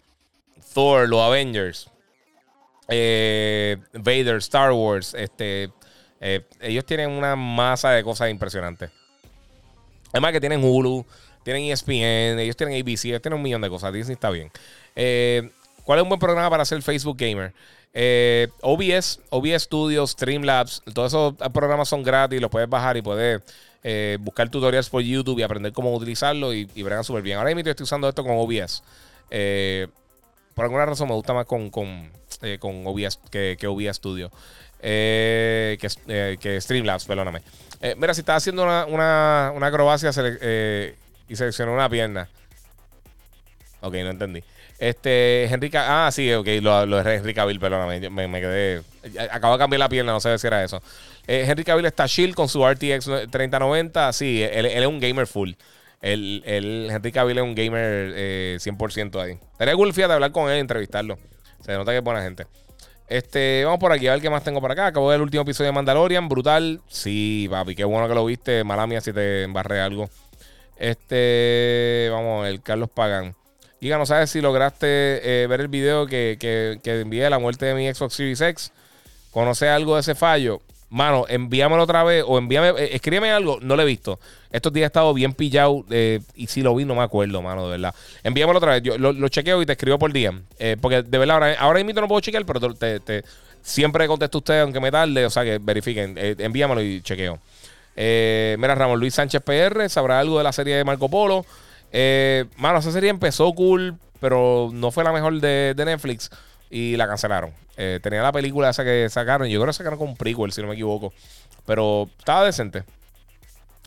Thor, los Avengers. Eh, Vader, Star Wars. Este, eh, ellos tienen una masa de cosas impresionantes. Además que tienen Hulu, tienen ESPN, ellos tienen ABC, ellos tienen un millón de cosas. Disney está bien. Eh, ¿Cuál es un buen programa para ser Facebook Gamer? OBS, OBS Studios, Streamlabs, todos esos programas son gratis, los puedes bajar y puedes eh, buscar tutoriales por YouTube y aprender cómo utilizarlo y, y bregan súper bien. Ahora mismo estoy usando esto con OBS. Eh, por alguna razón me gusta más con, con, eh, OBS que, que, OBS Studio. Que, que Streamlabs, perdóname. mira, si estás haciendo una, una, una acrobacia y seleccionó una pierna. Ok, no entendí. Este, Henry Ah, sí, ok, lo, lo de Henry Cavill, perdóname. Me, me, quedé. Acabo de cambiar la pierna, no sé si era eso. Eh, Henry Cavill está chill con su RTX 3090. Sí, él, es un gamer full. El, el, Henry Cavill es un gamer 100% eh, ahí. Estaría cool, de hablar con él, entrevistarlo. Se nota que es buena gente. Este, vamos por aquí, a ver qué más tengo por acá. Acabo el último episodio de Mandalorian, brutal. Sí, papi, qué bueno que lo viste. Mala mía si te embarré algo. Este, vamos, el Carlos Pagan. Giga, no sabes si lograste eh, ver el video que, que, que envié de la muerte de mi Xbox Series X. ¿Conoce algo de ese fallo? Mano, envíamelo otra vez o envíame, eh, escríbeme algo. No lo he visto. Estos días he estado bien pillado eh, y si lo vi no me acuerdo, mano, de verdad. Envíamelo otra vez. Yo lo, chequeo y te escribo por día. porque de verdad, ahora, ahora mismo no puedo chequear, pero te, siempre contesto a ustedes, aunque me tarde. O sea, que verifiquen. envíamelo y chequeo. mira, Ramón Luis Sánchez PR, ¿sabrá algo de la serie de Marco Polo? Eh, mano, esa serie empezó cool, pero no fue la mejor de, Netflix y la cancelaron. Eh, tenía la película esa que sacaron, yo creo que sacaron con un prequel, si no me equivoco. Pero estaba decente.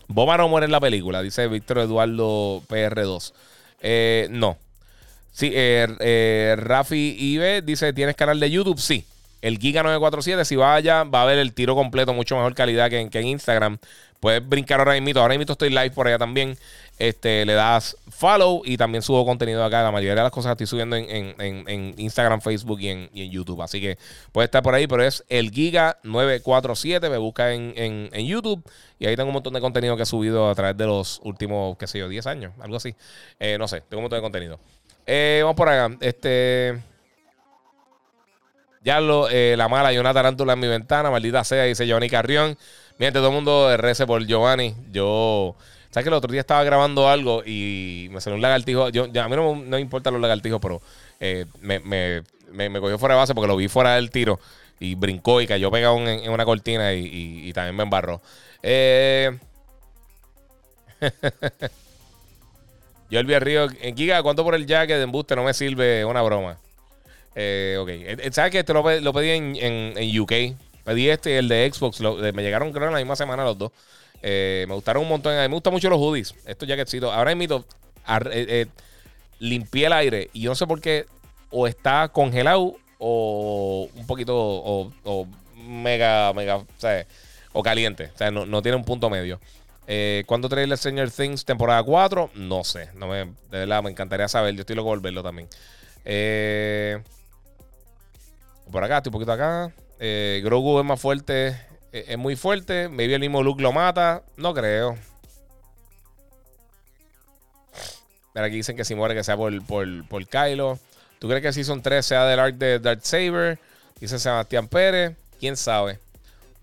Boba no muere en la película, dice Víctor Eduardo PR2. Eh, no. Sí, Rafi Ibe dice: ¿Tienes canal de YouTube? Sí. El Giga 947, si va allá, va a ver el tiro completo, mucho mejor calidad que en, que en Instagram. Puedes brincar ahora mismo. Ahora mismo estoy live por allá también. Este, le das follow y también subo contenido acá. La mayoría de las cosas estoy subiendo en, Instagram, Facebook y en, YouTube. Así que puede estar por ahí, pero es el Giga947. Me busca en, YouTube y ahí tengo un montón de contenido que he subido a través de los últimos, qué sé yo, 10 años, algo así. Eh, no sé, tengo un montón de contenido. Eh, vamos por acá. Este. Ya lo, eh, la mala, hay una tarántula en mi ventana, maldita sea, dice Giovanni Carrión. Miren, todo el mundo rece por Giovanni. Yo. ¿Sabes que el otro día estaba grabando algo y me salió un lagartijo? Yo, a mí no, me importan los lagartijos, pero eh, me, me, me, cogió fuera de base porque lo vi fuera del tiro y brincó y cayó pegado en, una cortina y, también me embarró. Eh. Yo el Río, en Giga, ¿cuánto por el jacket de embuste? No me sirve, una broma. Eh, ok. Eh, ¿Sabes que Este lo, pedí en, en, UK. Pedí este el de Xbox. me llegaron creo en la misma semana los dos. Eh, me gustaron un montón. me gustan mucho los hoodies. Estos jacketitos. Ahora invito. Eh, eh, limpié el aire. Y yo no sé por qué. O está congelado. O un poquito. O, mega. Mega. O, sea, o caliente. O sea, no, tiene un punto medio. Eh, ¿Cuándo trae el Stranger Things temporada 4? No sé. No me, de verdad, me encantaría saber. Yo estoy loco de verlo también. Por acá, estoy un poquito acá. Grogu es más fuerte eh, es muy fuerte. Maybe el mismo Luke lo mata. No creo. Pero aquí dicen que si muere que sea por, por, por Kylo. ¿Tú crees que Season 3 sea del arc de Darth Saber? Dice Sebastián Pérez. ¿Quién sabe?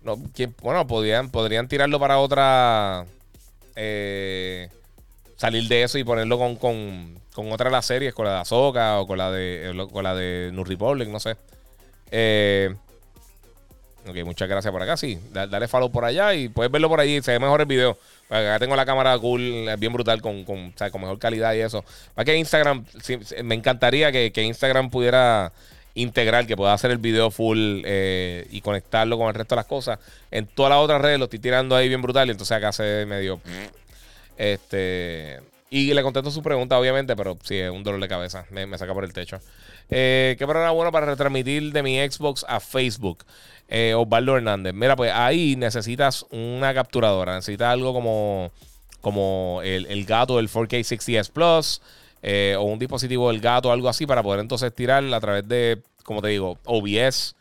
No, bueno, podrían, podrían tirarlo para otra... Eh, salir de eso y ponerlo con, con, con otra de las series, con la de Ahsoka o con la de, con la de New Republic, no sé. Eh, Ok, muchas gracias por acá. Sí, dale follow por allá y puedes verlo por allí. Se ve mejor el video. Acá tengo la cámara cool, bien brutal, con, con, con mejor calidad y eso. Para que Instagram, me encantaría que, que, Instagram pudiera integrar, que pueda hacer el video full eh, y conectarlo con el resto de las cosas. En todas las otras redes lo estoy tirando ahí bien brutal y entonces acá se medio. Este. Y le contesto su pregunta, obviamente, pero sí, es un dolor de cabeza. Me saca por el techo. Eh, ¿Qué programa bueno para retransmitir de mi Xbox a Facebook? Eh, Osvaldo Hernández. Mira, pues ahí necesitas una capturadora. Necesitas algo como, como el, gato del 4K 60S Plus eh, o un dispositivo del gato, algo así, para poder entonces tirar a través de, como te digo, OBS,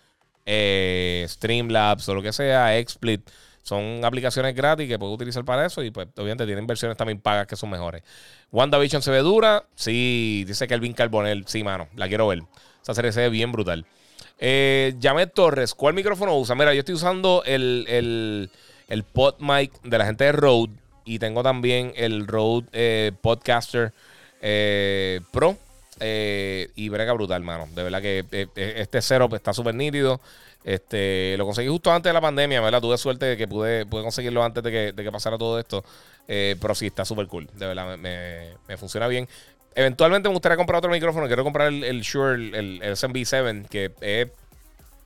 eh, Streamlabs o lo que sea, XSplit. Son aplicaciones gratis que puedes utilizar para eso y pues obviamente tienen versiones también pagas que son mejores. WandaVision se ve dura. Sí, dice Kelvin Carbonell. Sí, mano, la quiero ver. Esa serie se ve bien brutal. Eh, Torres, ¿cuál micrófono usa? Mira, yo estoy usando el, el, el pod mic de la gente de Rode y tengo también el Rode eh, Podcaster eh, Pro. Eh, y brega brutal, mano. De verdad que este setup está súper nítido. Este, lo conseguí justo antes de la pandemia, ¿verdad? Tuve suerte de que pude, pude conseguirlo antes de que, de que pasara todo esto. pero sí, está súper cool. De verdad, me, funciona bien. Eventualmente me gustaría comprar otro micrófono. Quiero comprar el, el Shure, el, el SMB7, que es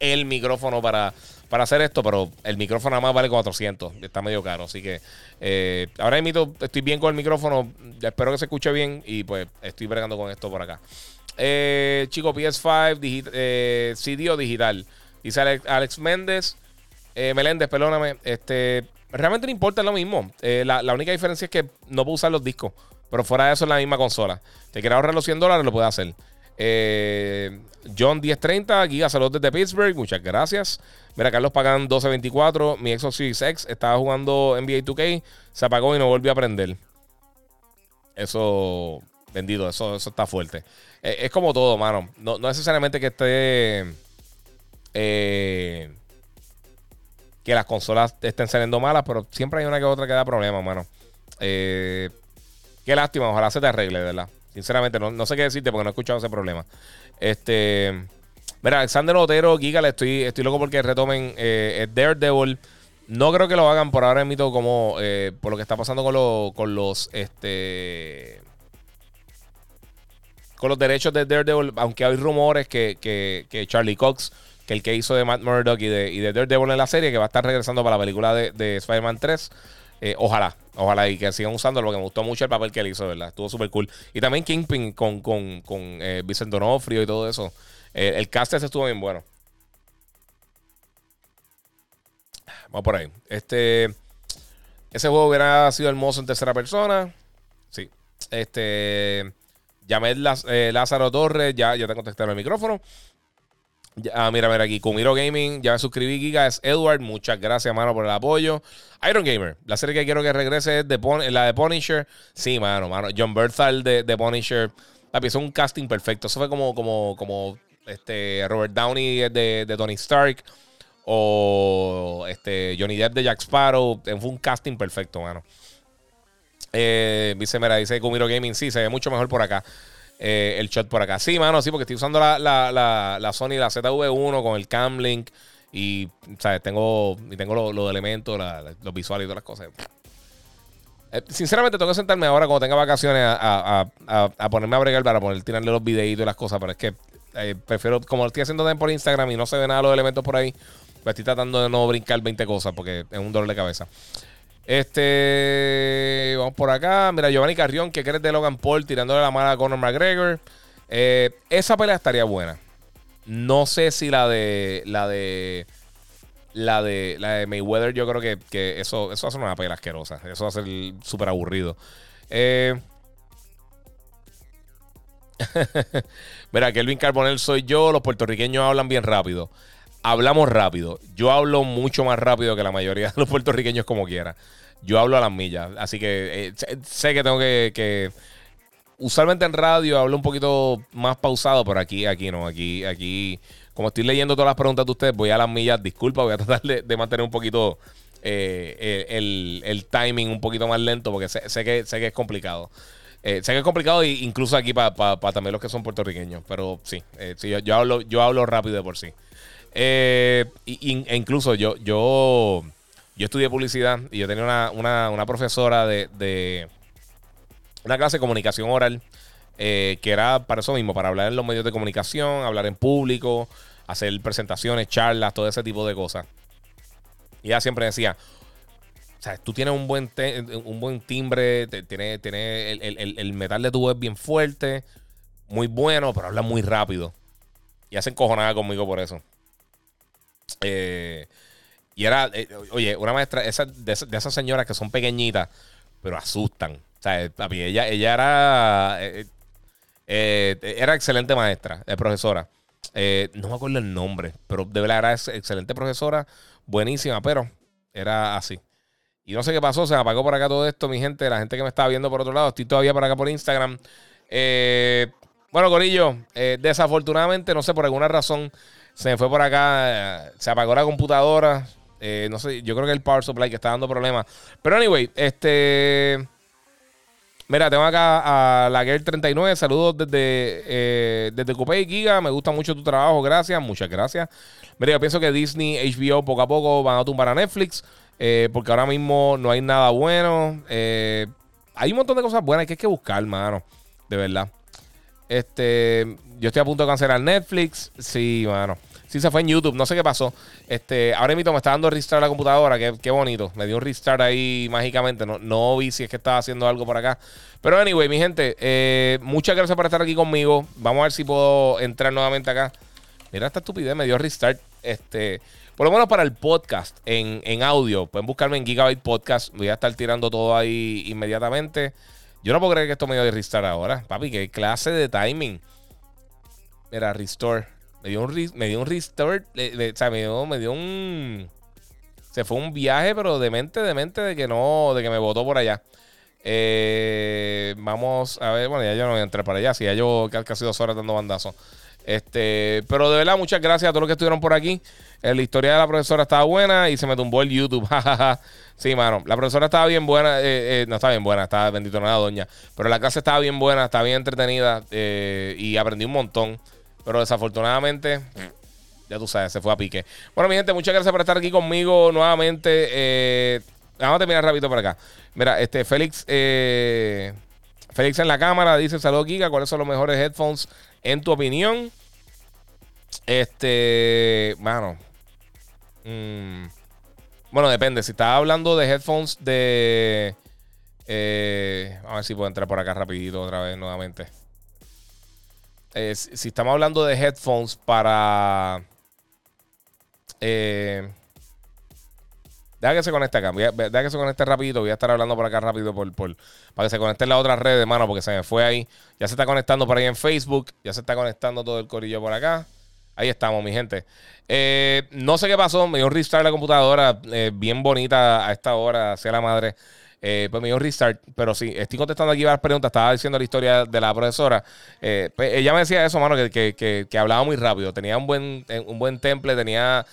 el micrófono para, para hacer esto, pero el micrófono nada más vale 400. Está medio caro. Así que eh, ahora mismo estoy bien con el micrófono. Espero que se escuche bien y pues estoy bregando con esto por acá. Eh, chico, PS5, eh, CD o digital. Dice Alex, Méndez. Eh, Meléndez, perdóname. Este, realmente no importa, lo mismo. La, la, única diferencia es que no puedo usar los discos. Pero fuera de eso es la misma consola. Te quieres ahorrar los 100 dólares, lo puedes hacer. Eh, John 1030, Giga Salud desde Pittsburgh, muchas gracias. Mira, Carlos Pagan 1224, mi Xbox Series X estaba jugando NBA 2K, se apagó y no volvió a prender. Eso, vendido, eso, eso está fuerte. Eh, es como todo, mano. No, necesariamente que esté. Eh, que las consolas estén saliendo malas, pero siempre hay una que otra que da problemas, mano. Eh, Qué lástima, ojalá se te arregle, ¿verdad? Sinceramente, no, sé qué decirte porque no he escuchado ese problema. Este. Mira, Alexander Otero, Giga, le estoy, estoy loco porque retomen eh, Daredevil. No creo que lo hagan por ahora mito como por lo que está pasando con, con los este con los derechos de Daredevil, aunque hay rumores que, que, Charlie Cox, que el que hizo de Matt Murdock y de, Daredevil en la serie, que va a estar regresando para la película de, de Spider-Man 3, eh, ojalá, ojalá y que sigan usando porque me gustó mucho el papel que él hizo, ¿verdad? Estuvo súper cool. Y también Kingpin con, con, con eh, y todo eso. Eh, el cast ese estuvo bien bueno. Vamos por ahí. Este. Ese juego hubiera sido hermoso en tercera persona. Sí. Este. Llamé Lázaro Torres. Ya, ya te contesté el micrófono. Ah, mira, mira aquí, Kumiro Gaming, ya me suscribí, Giga, es Edward, muchas gracias, mano, por el apoyo. Iron Gamer, la serie que quiero que regrese es la de Punisher. Sí, mano, mano. John Berthal de, de Punisher. La hizo un casting perfecto. Eso fue como, como, como este, Robert Downey de, Tony Stark. O este, Johnny Depp de Jack Sparrow. Fue un casting perfecto, mano. Eh, dice, mira, dice Kumiro Gaming, sí, se ve mucho mejor por acá. Eh, el shot por acá. Sí, mano, sí, porque estoy usando la, la, la, la Sony, la ZV1 con el Cam Link. Y, ¿sabes? Tengo, y tengo los, elementos, los visuales y todas las cosas. Eh, sinceramente, tengo que sentarme ahora cuando tenga vacaciones a, a, ponerme a bregar para poner, tirarle los videitos y las cosas. Pero es que eh, prefiero, como lo estoy haciendo también por Instagram y no se ve nada los elementos por ahí, pues estoy tratando de no brincar 20 cosas porque es un dolor de cabeza. Este. Vamos por acá. Mira, Giovanni Carrión, que crees de Logan Paul tirándole la mano a Conor McGregor. Eh, esa pelea estaría buena. No sé si la de. La de. La de, la de Mayweather, yo creo que, que eso, eso va a ser una pelea asquerosa. Eso va a ser súper aburrido. Eh. Mira, Kelvin Carbonell soy yo. Los puertorriqueños hablan bien rápido hablamos rápido. Yo hablo mucho más rápido que la mayoría de los puertorriqueños como quiera. Yo hablo a las millas. Así que eh, sé que tengo que, Usualmente en radio hablo un poquito más pausado, pero aquí, aquí no. Aquí, aquí, como estoy leyendo todas las preguntas de ustedes, voy a las millas. Disculpa, voy a tratar de, mantener un poquito eh, el, timing un poquito más lento, porque sé, que, sé que es complicado. Eh, sé que es complicado, incluso aquí para también los que son puertorriqueños. Pero sí, sí yo, hablo, yo hablo rápido de por sí. Eh, e incluso yo, yo, yo estudié publicidad y yo tenía una, profesora de, una clase de comunicación oral eh, que era para eso mismo, para hablar en los medios de comunicación, hablar en público, hacer presentaciones, charlas, todo ese tipo de cosas. Y ella siempre decía, o sea, tú tienes un buen, un buen timbre, tienes, el, metal de tu voz bien fuerte, muy bueno, pero habla muy rápido. Y hacen cojonada conmigo por eso. Eh, y era, eh, oye, una maestra esa, de, esas señoras que son pequeñitas, pero asustan. O sea, ella, ella era, eh, era excelente maestra, profesora. no me acuerdo el nombre, pero de verdad era excelente profesora, buenísima, pero era así. Y no sé qué pasó, se me apagó por acá todo esto, mi gente, la gente que me estaba viendo por otro lado. Estoy todavía por acá por Instagram. bueno, Corillo, desafortunadamente, no sé, por alguna razón se me fue por acá, se apagó la computadora. Eh, no sé, yo creo que el power supply que está dando problemas. Pero anyway, este. Mira, tengo acá a la Girl 39. Saludos desde, eh, desde Coupé y Giga. Me gusta mucho tu trabajo. Gracias. Muchas gracias. Mira, yo pienso que Disney, HBO poco a poco van a tumbar a Netflix. Eh, porque ahora mismo no hay nada bueno. hay un montón de cosas buenas que hay que buscar, mano. De verdad. Este, yo estoy a punto de cancelar Netflix. Sí, mano. Sí, se fue en YouTube. No sé qué pasó. Este, ahora mismo me está dando restart la computadora. Qué, qué, bonito. Me dio un restart ahí mágicamente. No, no vi si es que estaba haciendo algo por acá. Pero anyway, mi gente, eh, muchas gracias por estar aquí conmigo. Vamos a ver si puedo entrar nuevamente acá. Mira esta estupidez, me dio restart. Este, por lo menos para el podcast en, en audio. Pueden buscarme en Gigabyte Podcast. Voy a estar tirando todo ahí inmediatamente. Yo no puedo creer que esto me dio de restart ahora. Papi, qué clase de timing. Mira, restore. Me dio un, me dio un restore. o sea, me dio, me dio un. Se fue un viaje, pero de mente, de que no, de que me botó por allá. Eh, vamos a ver, bueno, ya yo no voy a entrar para allá, si ya yo casi dos horas dando bandazos. Este, pero de verdad, muchas gracias a todos los que estuvieron por aquí. Eh, la historia de la profesora estaba buena y se me tumbó el YouTube. sí, mano. La profesora estaba bien buena. Eh, eh, no estaba bien buena, estaba bendito nada, doña. Pero la clase estaba bien buena, estaba bien entretenida y aprendí un montón. Pero desafortunadamente, ya tú sabes, se fue a pique. Bueno, mi gente, muchas gracias por estar aquí conmigo nuevamente. vamos a terminar rápido por acá. Mira, este Félix. Félix en la cámara dice: Saludos, Giga. ¿Cuáles son los mejores headphones en tu opinión? Este, mano. Mm, bueno, depende. Si estás hablando de headphones de... Eh, a ver si puedo entrar por acá rapidito otra vez nuevamente. Eh, si estamos hablando de headphones para... Eh, que se conecte acá. deja que se conecte rapidito. Voy a estar hablando por acá rápido por, para que se conecte en la otra red, mano, porque se me fue ahí. Ya se está conectando por ahí en Facebook. Ya se está conectando todo el corillo por acá. Ahí estamos, mi gente. Eh, no sé qué pasó, me dio un restart la computadora, eh, bien bonita a esta hora, hacia la madre. Eh, pues me dio restart, pero sí, estoy contestando aquí varias preguntas. Estaba diciendo la historia de la profesora. Pues ella me decía eso, mano, que, hablaba muy rápido. Tenía un buen, un buen temple, tenía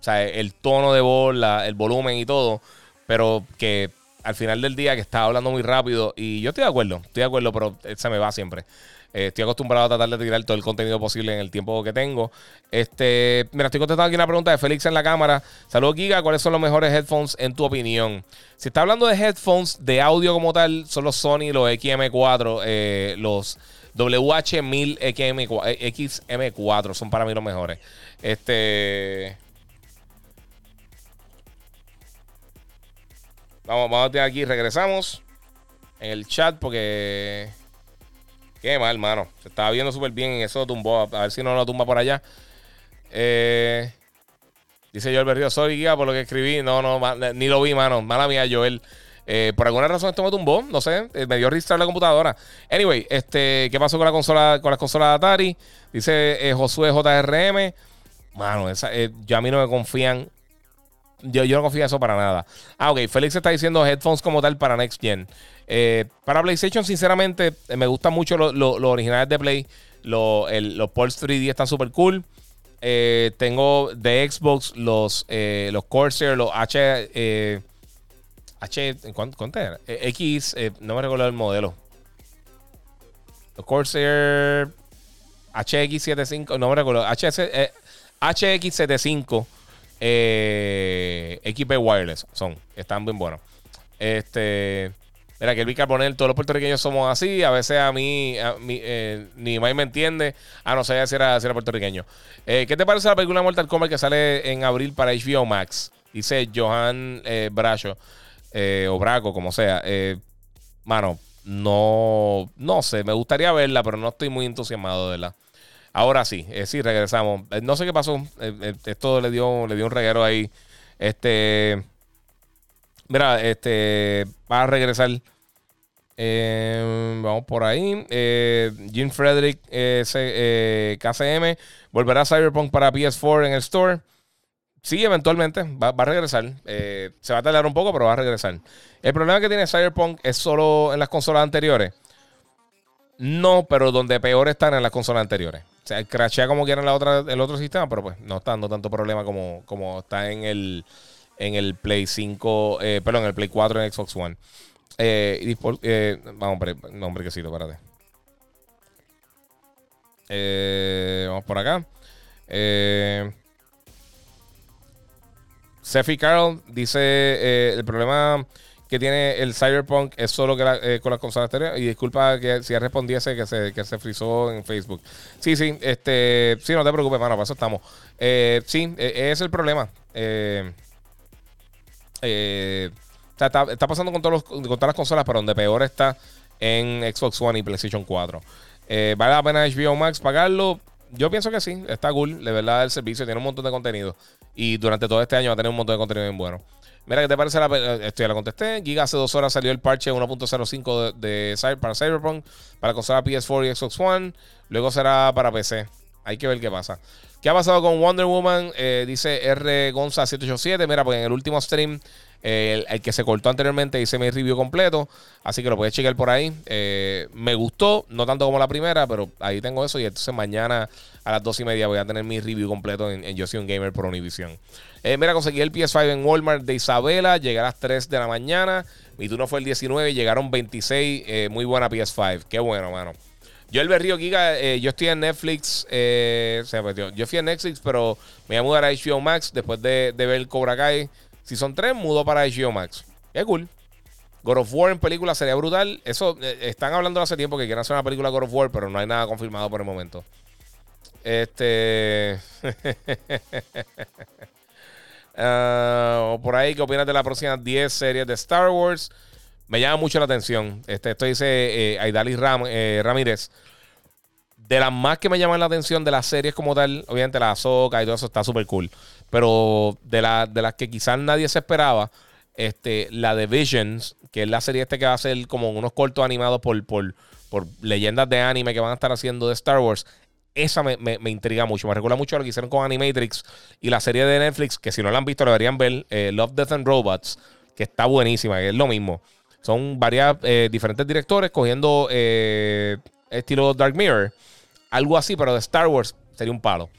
o sea, el tono de voz, el volumen y todo, pero que al final del día que estaba hablando muy rápido. Y yo estoy de acuerdo, estoy de acuerdo, pero se me va siempre. Eh, estoy acostumbrado a tratar de tirar todo el contenido posible en el tiempo que tengo. Este, mira, estoy contestando aquí una pregunta de Félix en la cámara. Saludos, Giga. ¿Cuáles son los mejores headphones en tu opinión? Si está hablando de headphones de audio como tal, son los Sony, los XM4, eh, los WH1000 XM4. Son para mí los mejores. Este. Vamos, vamos a tener aquí, regresamos en el chat porque Qué mal, mano. Se estaba viendo súper bien y eso tumbó. A ver si no lo tumba por allá. Eh, dice Joel Berrío, soy guía por lo que escribí. No, no, ni lo vi, mano. Mala mía, Joel. Eh, por alguna razón esto me tumbó, no sé, eh, me dio restart la computadora. Anyway, este, ¿qué pasó con la consola, con las consolas de Atari? Dice Josué JRM. Mano, esa, ya a mí no me confían. Yo, yo no confío en eso para nada. Ah, ok. Félix está diciendo headphones como tal para Next Gen. Eh, para PlayStation, sinceramente, eh, me gustan mucho los originales de Play. los Pulse 3D están súper cool. Eh, tengo de Xbox los, los Corsair, los H. H ¿Cuánto era? X, no me recuerdo el modelo. Los Corsair HX75, no me recuerdo, HS, eh, HX75 eh, XP Wireless son, están bien buenos. Este, mira, que el Carbonell, todos los puertorriqueños somos así, a veces a mí, eh, ni más me entiende, a no sé si era, si era puertorriqueño. Eh, ¿Qué te parece la película Mortal Kombat que sale en abril para HBO Max? Dice Johan Bracho, o Braco, como sea. mano, no, no sé, me gustaría verla, pero no estoy muy entusiasmado de la. Ahora sí, eh, sí, regresamos. Eh, no sé qué pasó. Eh, esto le dio, le dio un reguero ahí. Este. Mira, este. Va a regresar. vamos por ahí. Jim Frederick KCM. Volverá Cyberpunk para PS4 en el store. Sí, eventualmente va, va a regresar. se va a tardar un poco, pero va a regresar. El problema que tiene Cyberpunk es solo en las consolas anteriores. No, pero donde peor están en las consolas anteriores. O sea, crashea como quiera la otra, el otro sistema, pero pues no está dando tanto problema como, como está en el, en el Play 5, eh, perdón, en el Play 4 en Xbox One. Eh, eh, vamos, no, hombre, que espérate. Eh, vamos por acá. Eh, Sefi Carl dice: el problema que tiene el Cyberpunk es solo que eh, con las consolas anteriores. Y disculpa que si respondiese que se, que se frizó en Facebook. Sí, sí, este, sí, no te preocupes, mano, para eso estamos. Eh, sí, e, es el problema. Eh, está, pasando con, todos con todas las consolas, pero donde peor está en Xbox One y PlayStation 4. ¿Vale la pena HBO Max pagarlo? Yo pienso que sí, está cool. De verdad, el servicio tiene un montón de contenido. Y durante todo este año va a tener un montón de contenido bien bueno. Mira, ¿qué te parece la Esto ya la contesté. Giga hace dos horas salió el parche 1.05 de, para Cyberpunk, para consola PS4 y Xbox One. Luego será para PC. Hay que ver qué pasa. ¿Qué ha pasado con Wonder Woman? Eh, dice R. Gonza 787. Mira, pues en el último stream el, que se cortó anteriormente hice mi review completo. Así que lo puedes chequear por ahí. Eh, me gustó, no tanto como la primera, pero ahí tengo eso. Y entonces mañana a las dos y media voy a tener mi review completo en, Soy un Gamer por Univision. Eh, mira, conseguí el PS5 en Walmart de Isabela. Llegué a las 3 de la mañana. Mi turno fue el 19. Llegaron 26. Eh, muy buena PS5. Qué bueno, mano. Yo el Berrío Giga, yo estoy en Netflix, se Yo fui en Netflix, pero me voy a mudar a HBO Max después de, de ver Cobra Kai. Si son tres, mudo para HBO Max. Es cool. God of War en película sería brutal. Eso, eh, están hablando hace tiempo que quieren hacer una película God of War, pero no hay nada confirmado por el momento. Este. Ah, por ahí, ¿qué opinas de las próximas 10 series de Star Wars? Me llama mucho la atención. Este, esto dice eh, Aidali eh, Ramírez. De las más que me llaman la atención de las series como tal, obviamente la Ahsoka y todo eso está súper cool. Pero de, de las que quizás nadie se esperaba, este, la de Visions, que es la serie este que va a ser como unos cortos animados por, por, por leyendas de anime que van a estar haciendo de Star Wars. Esa me, intriga mucho. Me recuerda mucho a lo que hicieron con Animatrix y la serie de Netflix, que si no la han visto, deberían ver, eh, Love, Death and Robots, que está buenísima, que es lo mismo. Son varias eh, diferentes directores cogiendo eh, estilo Dark Mirror. Algo así, pero de Star Wars sería un palo.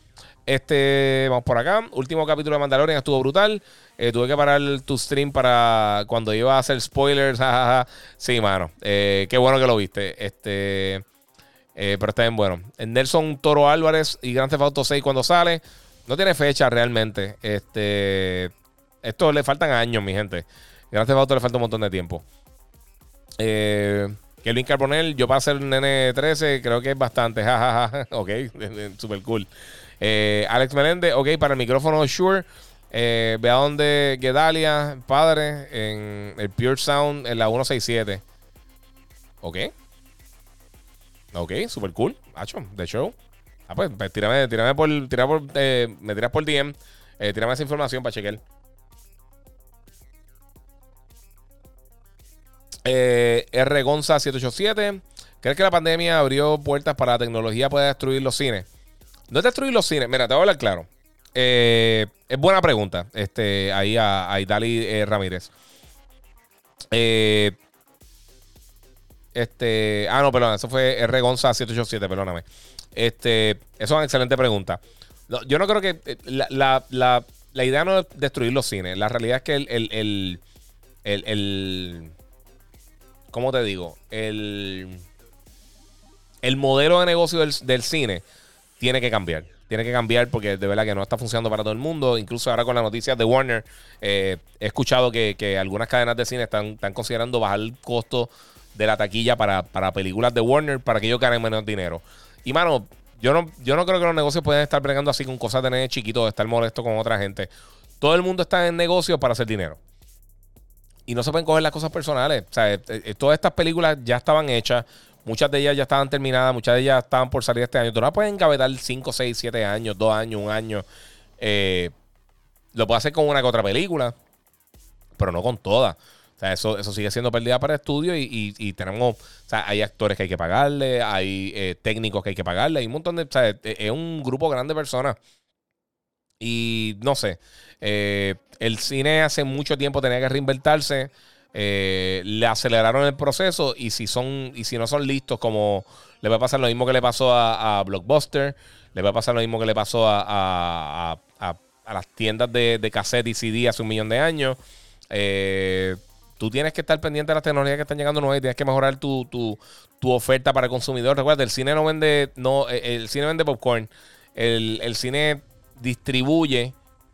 Este, vamos por acá. Último capítulo de Mandalorian estuvo brutal. Eh, tuve que parar tu stream para cuando iba a hacer spoilers. sí, mano. Eh, qué bueno que lo viste. Este, eh, pero está bien bueno. Nelson Toro Álvarez y Grand Theft Auto 6 cuando sale. No tiene fecha realmente. Este, esto le faltan años, mi gente. Grand Theft le falta un montón de tiempo. Eh, Kelvin Carbonell, yo para ser nene 13 creo que es bastante. Ok, super cool. Eh, Alex Meléndez, ok, para el micrófono Shure. Eh, ve a donde Gedalia, padre, en el Pure Sound en la 167. Ok. Ok, super cool. Hacho, de show. Ah, pues, pues tírame por, tírame por eh, me tiras por DM. Eh, tírame esa información para chequear. Eh, R. Gonza 787. ¿Crees que la pandemia abrió puertas para la tecnología pueda destruir los cines? No destruir los cines. Mira, te voy a hablar claro. Eh, es buena pregunta. Este, ahí a, a eh, Ramírez. Eh, este. Ah, no, perdón. Eso fue R. Gonza 787, perdóname. Este. Eso es una excelente pregunta. yo no creo que. La, idea no es destruir los cines. La realidad es que el. el, el, el, ¿Cómo te digo? El. El modelo de negocio del, del cine tiene que cambiar. Tiene que cambiar porque de verdad que no está funcionando para todo el mundo. Incluso ahora con las noticias de Warner, eh, he escuchado que, algunas cadenas de cine están, están considerando bajar el costo de la taquilla para, para películas de Warner para que ellos ganen menos dinero. Y mano, yo no, yo no creo que los negocios puedan estar bregando así con cosas de nene chiquito, estar molesto con otra gente. Todo el mundo está en negocios para hacer dinero. Y no se pueden coger las cosas personales. O sea, eh, eh, todas estas películas ya estaban hechas. Muchas de ellas ya estaban terminadas. Muchas de ellas estaban por salir este año. Tú no puedes engavetar 5, 6, 7 años, 2 años, 1 año. Eh, lo puedes hacer con una que otra película. Pero no con todas. O sea, eso, eso sigue siendo pérdida para estudio y, tenemos, o sea, hay actores que hay que pagarle, hay eh, técnicos que hay que pagarle, hay un montón de, o sea, es un grupo grande de personas. Y no sé, eh, el cine hace mucho tiempo tenía que reinventarse, eh, le aceleraron el proceso y si son, y si no son listos, como le va a pasar lo mismo que le pasó a, Blockbuster, le va a pasar lo mismo que le pasó a, las tiendas de, de cassette y CD hace un millón de años. Eh, tú tienes que estar pendiente de las tecnologías que están llegando nuevas y tienes que mejorar tu, oferta para el consumidor. Recuerda, el cine no vende, no, eh, el cine vende popcorn. El, cine distribuye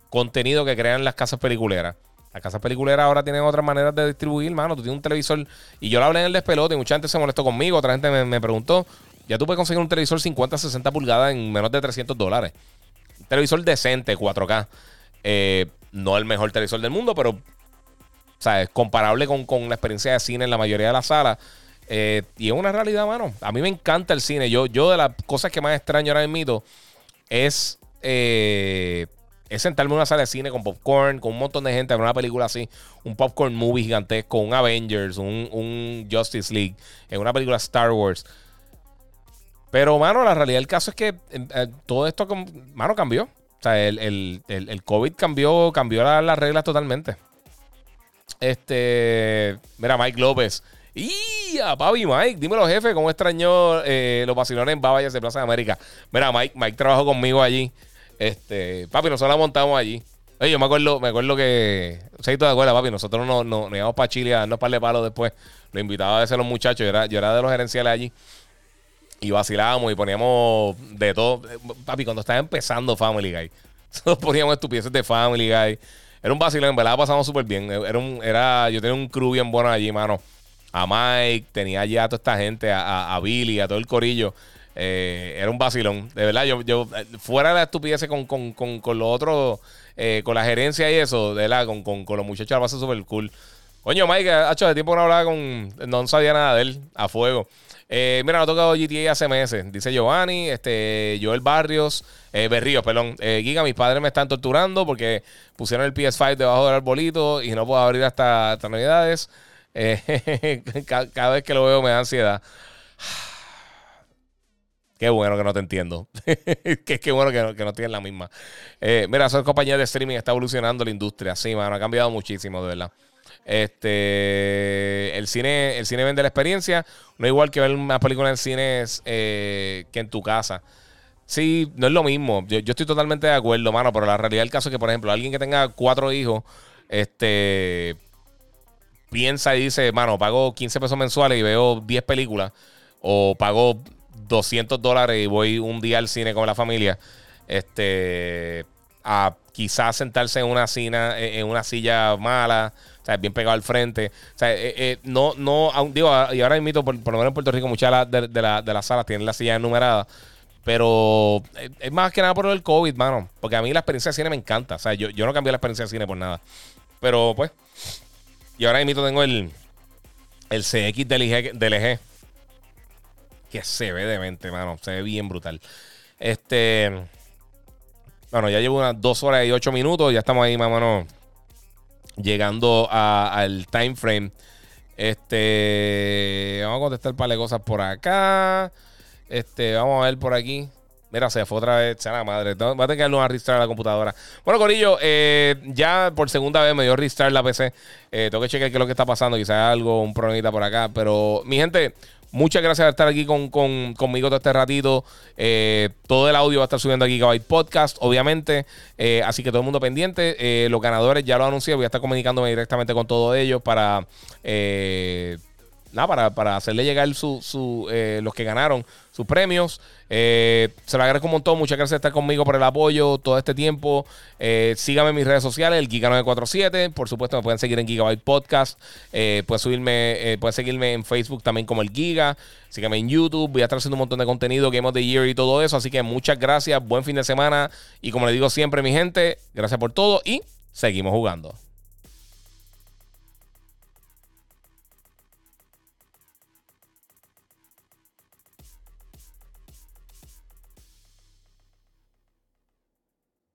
contenido que crean las casas peliculeras. Las casas peliculeras ahora tienen otras maneras de distribuir, mano. Tú tienes un televisor. Y yo lo hablé en el despelote y mucha gente se molestó conmigo. Otra gente me, preguntó. Ya tú puedes conseguir un televisor 50, 60 pulgadas en menos de 300 dólares. Un televisor decente, 4K. Eh, no el mejor televisor del mundo, pero o sea, es comparable con, la experiencia de cine en la mayoría de las salas. Eh, y es una realidad, mano. A mí me encanta el cine. Yo, yo de las cosas que más extraño ahora mismo es, eh, es sentarme en una sala de cine con popcorn, con un montón de gente, ver una película así, un popcorn movie gigantesco, un Avengers, un, Justice League, en una película Star Wars. Pero, mano, la realidad del caso es que eh, todo esto, mano, cambió. O sea, el, COVID cambió, cambió las reglas totalmente. Este, mira, Mike López. Y a Papi Mike, dímelo, jefe, ¿cómo extrañó eh, los vacilones en Babayas de Plaza de América? Mira, Mike, Mike trabajó conmigo allí. Este, papi, nosotros la montamos allí. Oye, yo me acuerdo, me acuerdo que. ¿Se de acuerdo, papi? Nosotros nos, nos, íbamos para Chile a darnos par de palos después. Lo invitaba a veces los muchachos. Yo era, yo era de los gerenciales allí. Y vacilábamos y poníamos de todo. Papi, cuando estaba empezando Family Guy, nosotros poníamos estupideces de Family Guy. Era un vacilón, en verdad pasamos súper bien. Era era, yo tenía un crew bien bueno allí, mano. A Mike, tenía allí a toda esta gente, a, Billy, a todo el corillo. Eh, era un vacilón. De verdad, yo, yo fuera de la estupidez con, con, con, con los otros, eh, con la gerencia y eso, de verdad, con, con, con los muchachos, la pasé súper cool. Coño, Mike, ha hecho de tiempo que no hablaba con. No sabía nada de él, a fuego. Eh, mira, no ha tocado GTA hace meses. Dice Giovanni, este, Joel Barrios, eh, Berríos, perdón. Eh, Giga, mis padres me están torturando porque pusieron el PS5 debajo del arbolito y no puedo abrir hasta, hasta Navidades. Eh, cada, vez que lo veo me da ansiedad. Qué bueno que no te entiendo. qué, qué bueno que no, que no tienes la misma. mira, soy compañía de streaming está evolucionando la industria. Sí, mano, ha cambiado muchísimo, de verdad. Este, el cine, el cine vende la experiencia. No igual que ver una película en cine eh, que en tu casa. Sí, no es lo mismo. Yo, estoy totalmente de acuerdo, mano. Pero la realidad del caso es que, por ejemplo, alguien que tenga cuatro hijos, este, piensa y dice, mano, pago 15 pesos mensuales y veo 10 películas. O pago 200 dólares y voy un día al cine con la familia. Este, a quizás sentarse en una, cina, en una silla mala o sea, bien pegado al frente. O sea, eh, eh, no, no, digo, y ahora invito, por, por, lo menos en Puerto Rico, muchas de, de, la, de las salas tienen la silla enumerada. Pero eh, es más que nada por el COVID, mano. Porque a mí la experiencia de cine me encanta. O sea, yo, yo no cambié la experiencia de cine por nada. Pero pues. Y ahora invito tengo el, el CX del, IG, del EG. Que se ve demente, mano. Se ve bien brutal. Este. Bueno, ya llevo unas dos horas y ocho minutos. Ya estamos ahí más llegando al time frame. Este, vamos a contestar un par de cosas por acá. Este, vamos a ver por aquí. Mira, se fue otra vez, la madre. Va a tener que darle la computadora. Bueno, Corillo, eh, ya por segunda vez me dio restart la PC. Eh, tengo que chequear qué es lo que está pasando. Quizás algo, un problemita por acá. Pero, mi gente, Muchas gracias por estar aquí con, conmigo todo este ratito. Eh, todo el audio va a estar subiendo aquí Gigabyte Podcast, obviamente. Eh, así que todo el mundo pendiente. Eh, los ganadores ya lo anuncié. Voy a estar comunicándome directamente con todos ellos para nada, para, para hacerle llegar su, su, eh, los que ganaron sus premios. Eh, se lo agradezco un montón. Muchas gracias por estar conmigo por el apoyo todo este tiempo. Eh, síganme en mis redes sociales, el Giga947. Por supuesto, me pueden seguir en Gigabyte Podcast. Eh, pueden, subirme, pueden seguirme en Facebook también como el Giga. Síganme en YouTube. Voy a estar haciendo un montón de contenido, Game of the Year y todo eso. Así que muchas gracias. Buen fin de semana. Y como le digo siempre, mi gente, gracias por todo y seguimos jugando.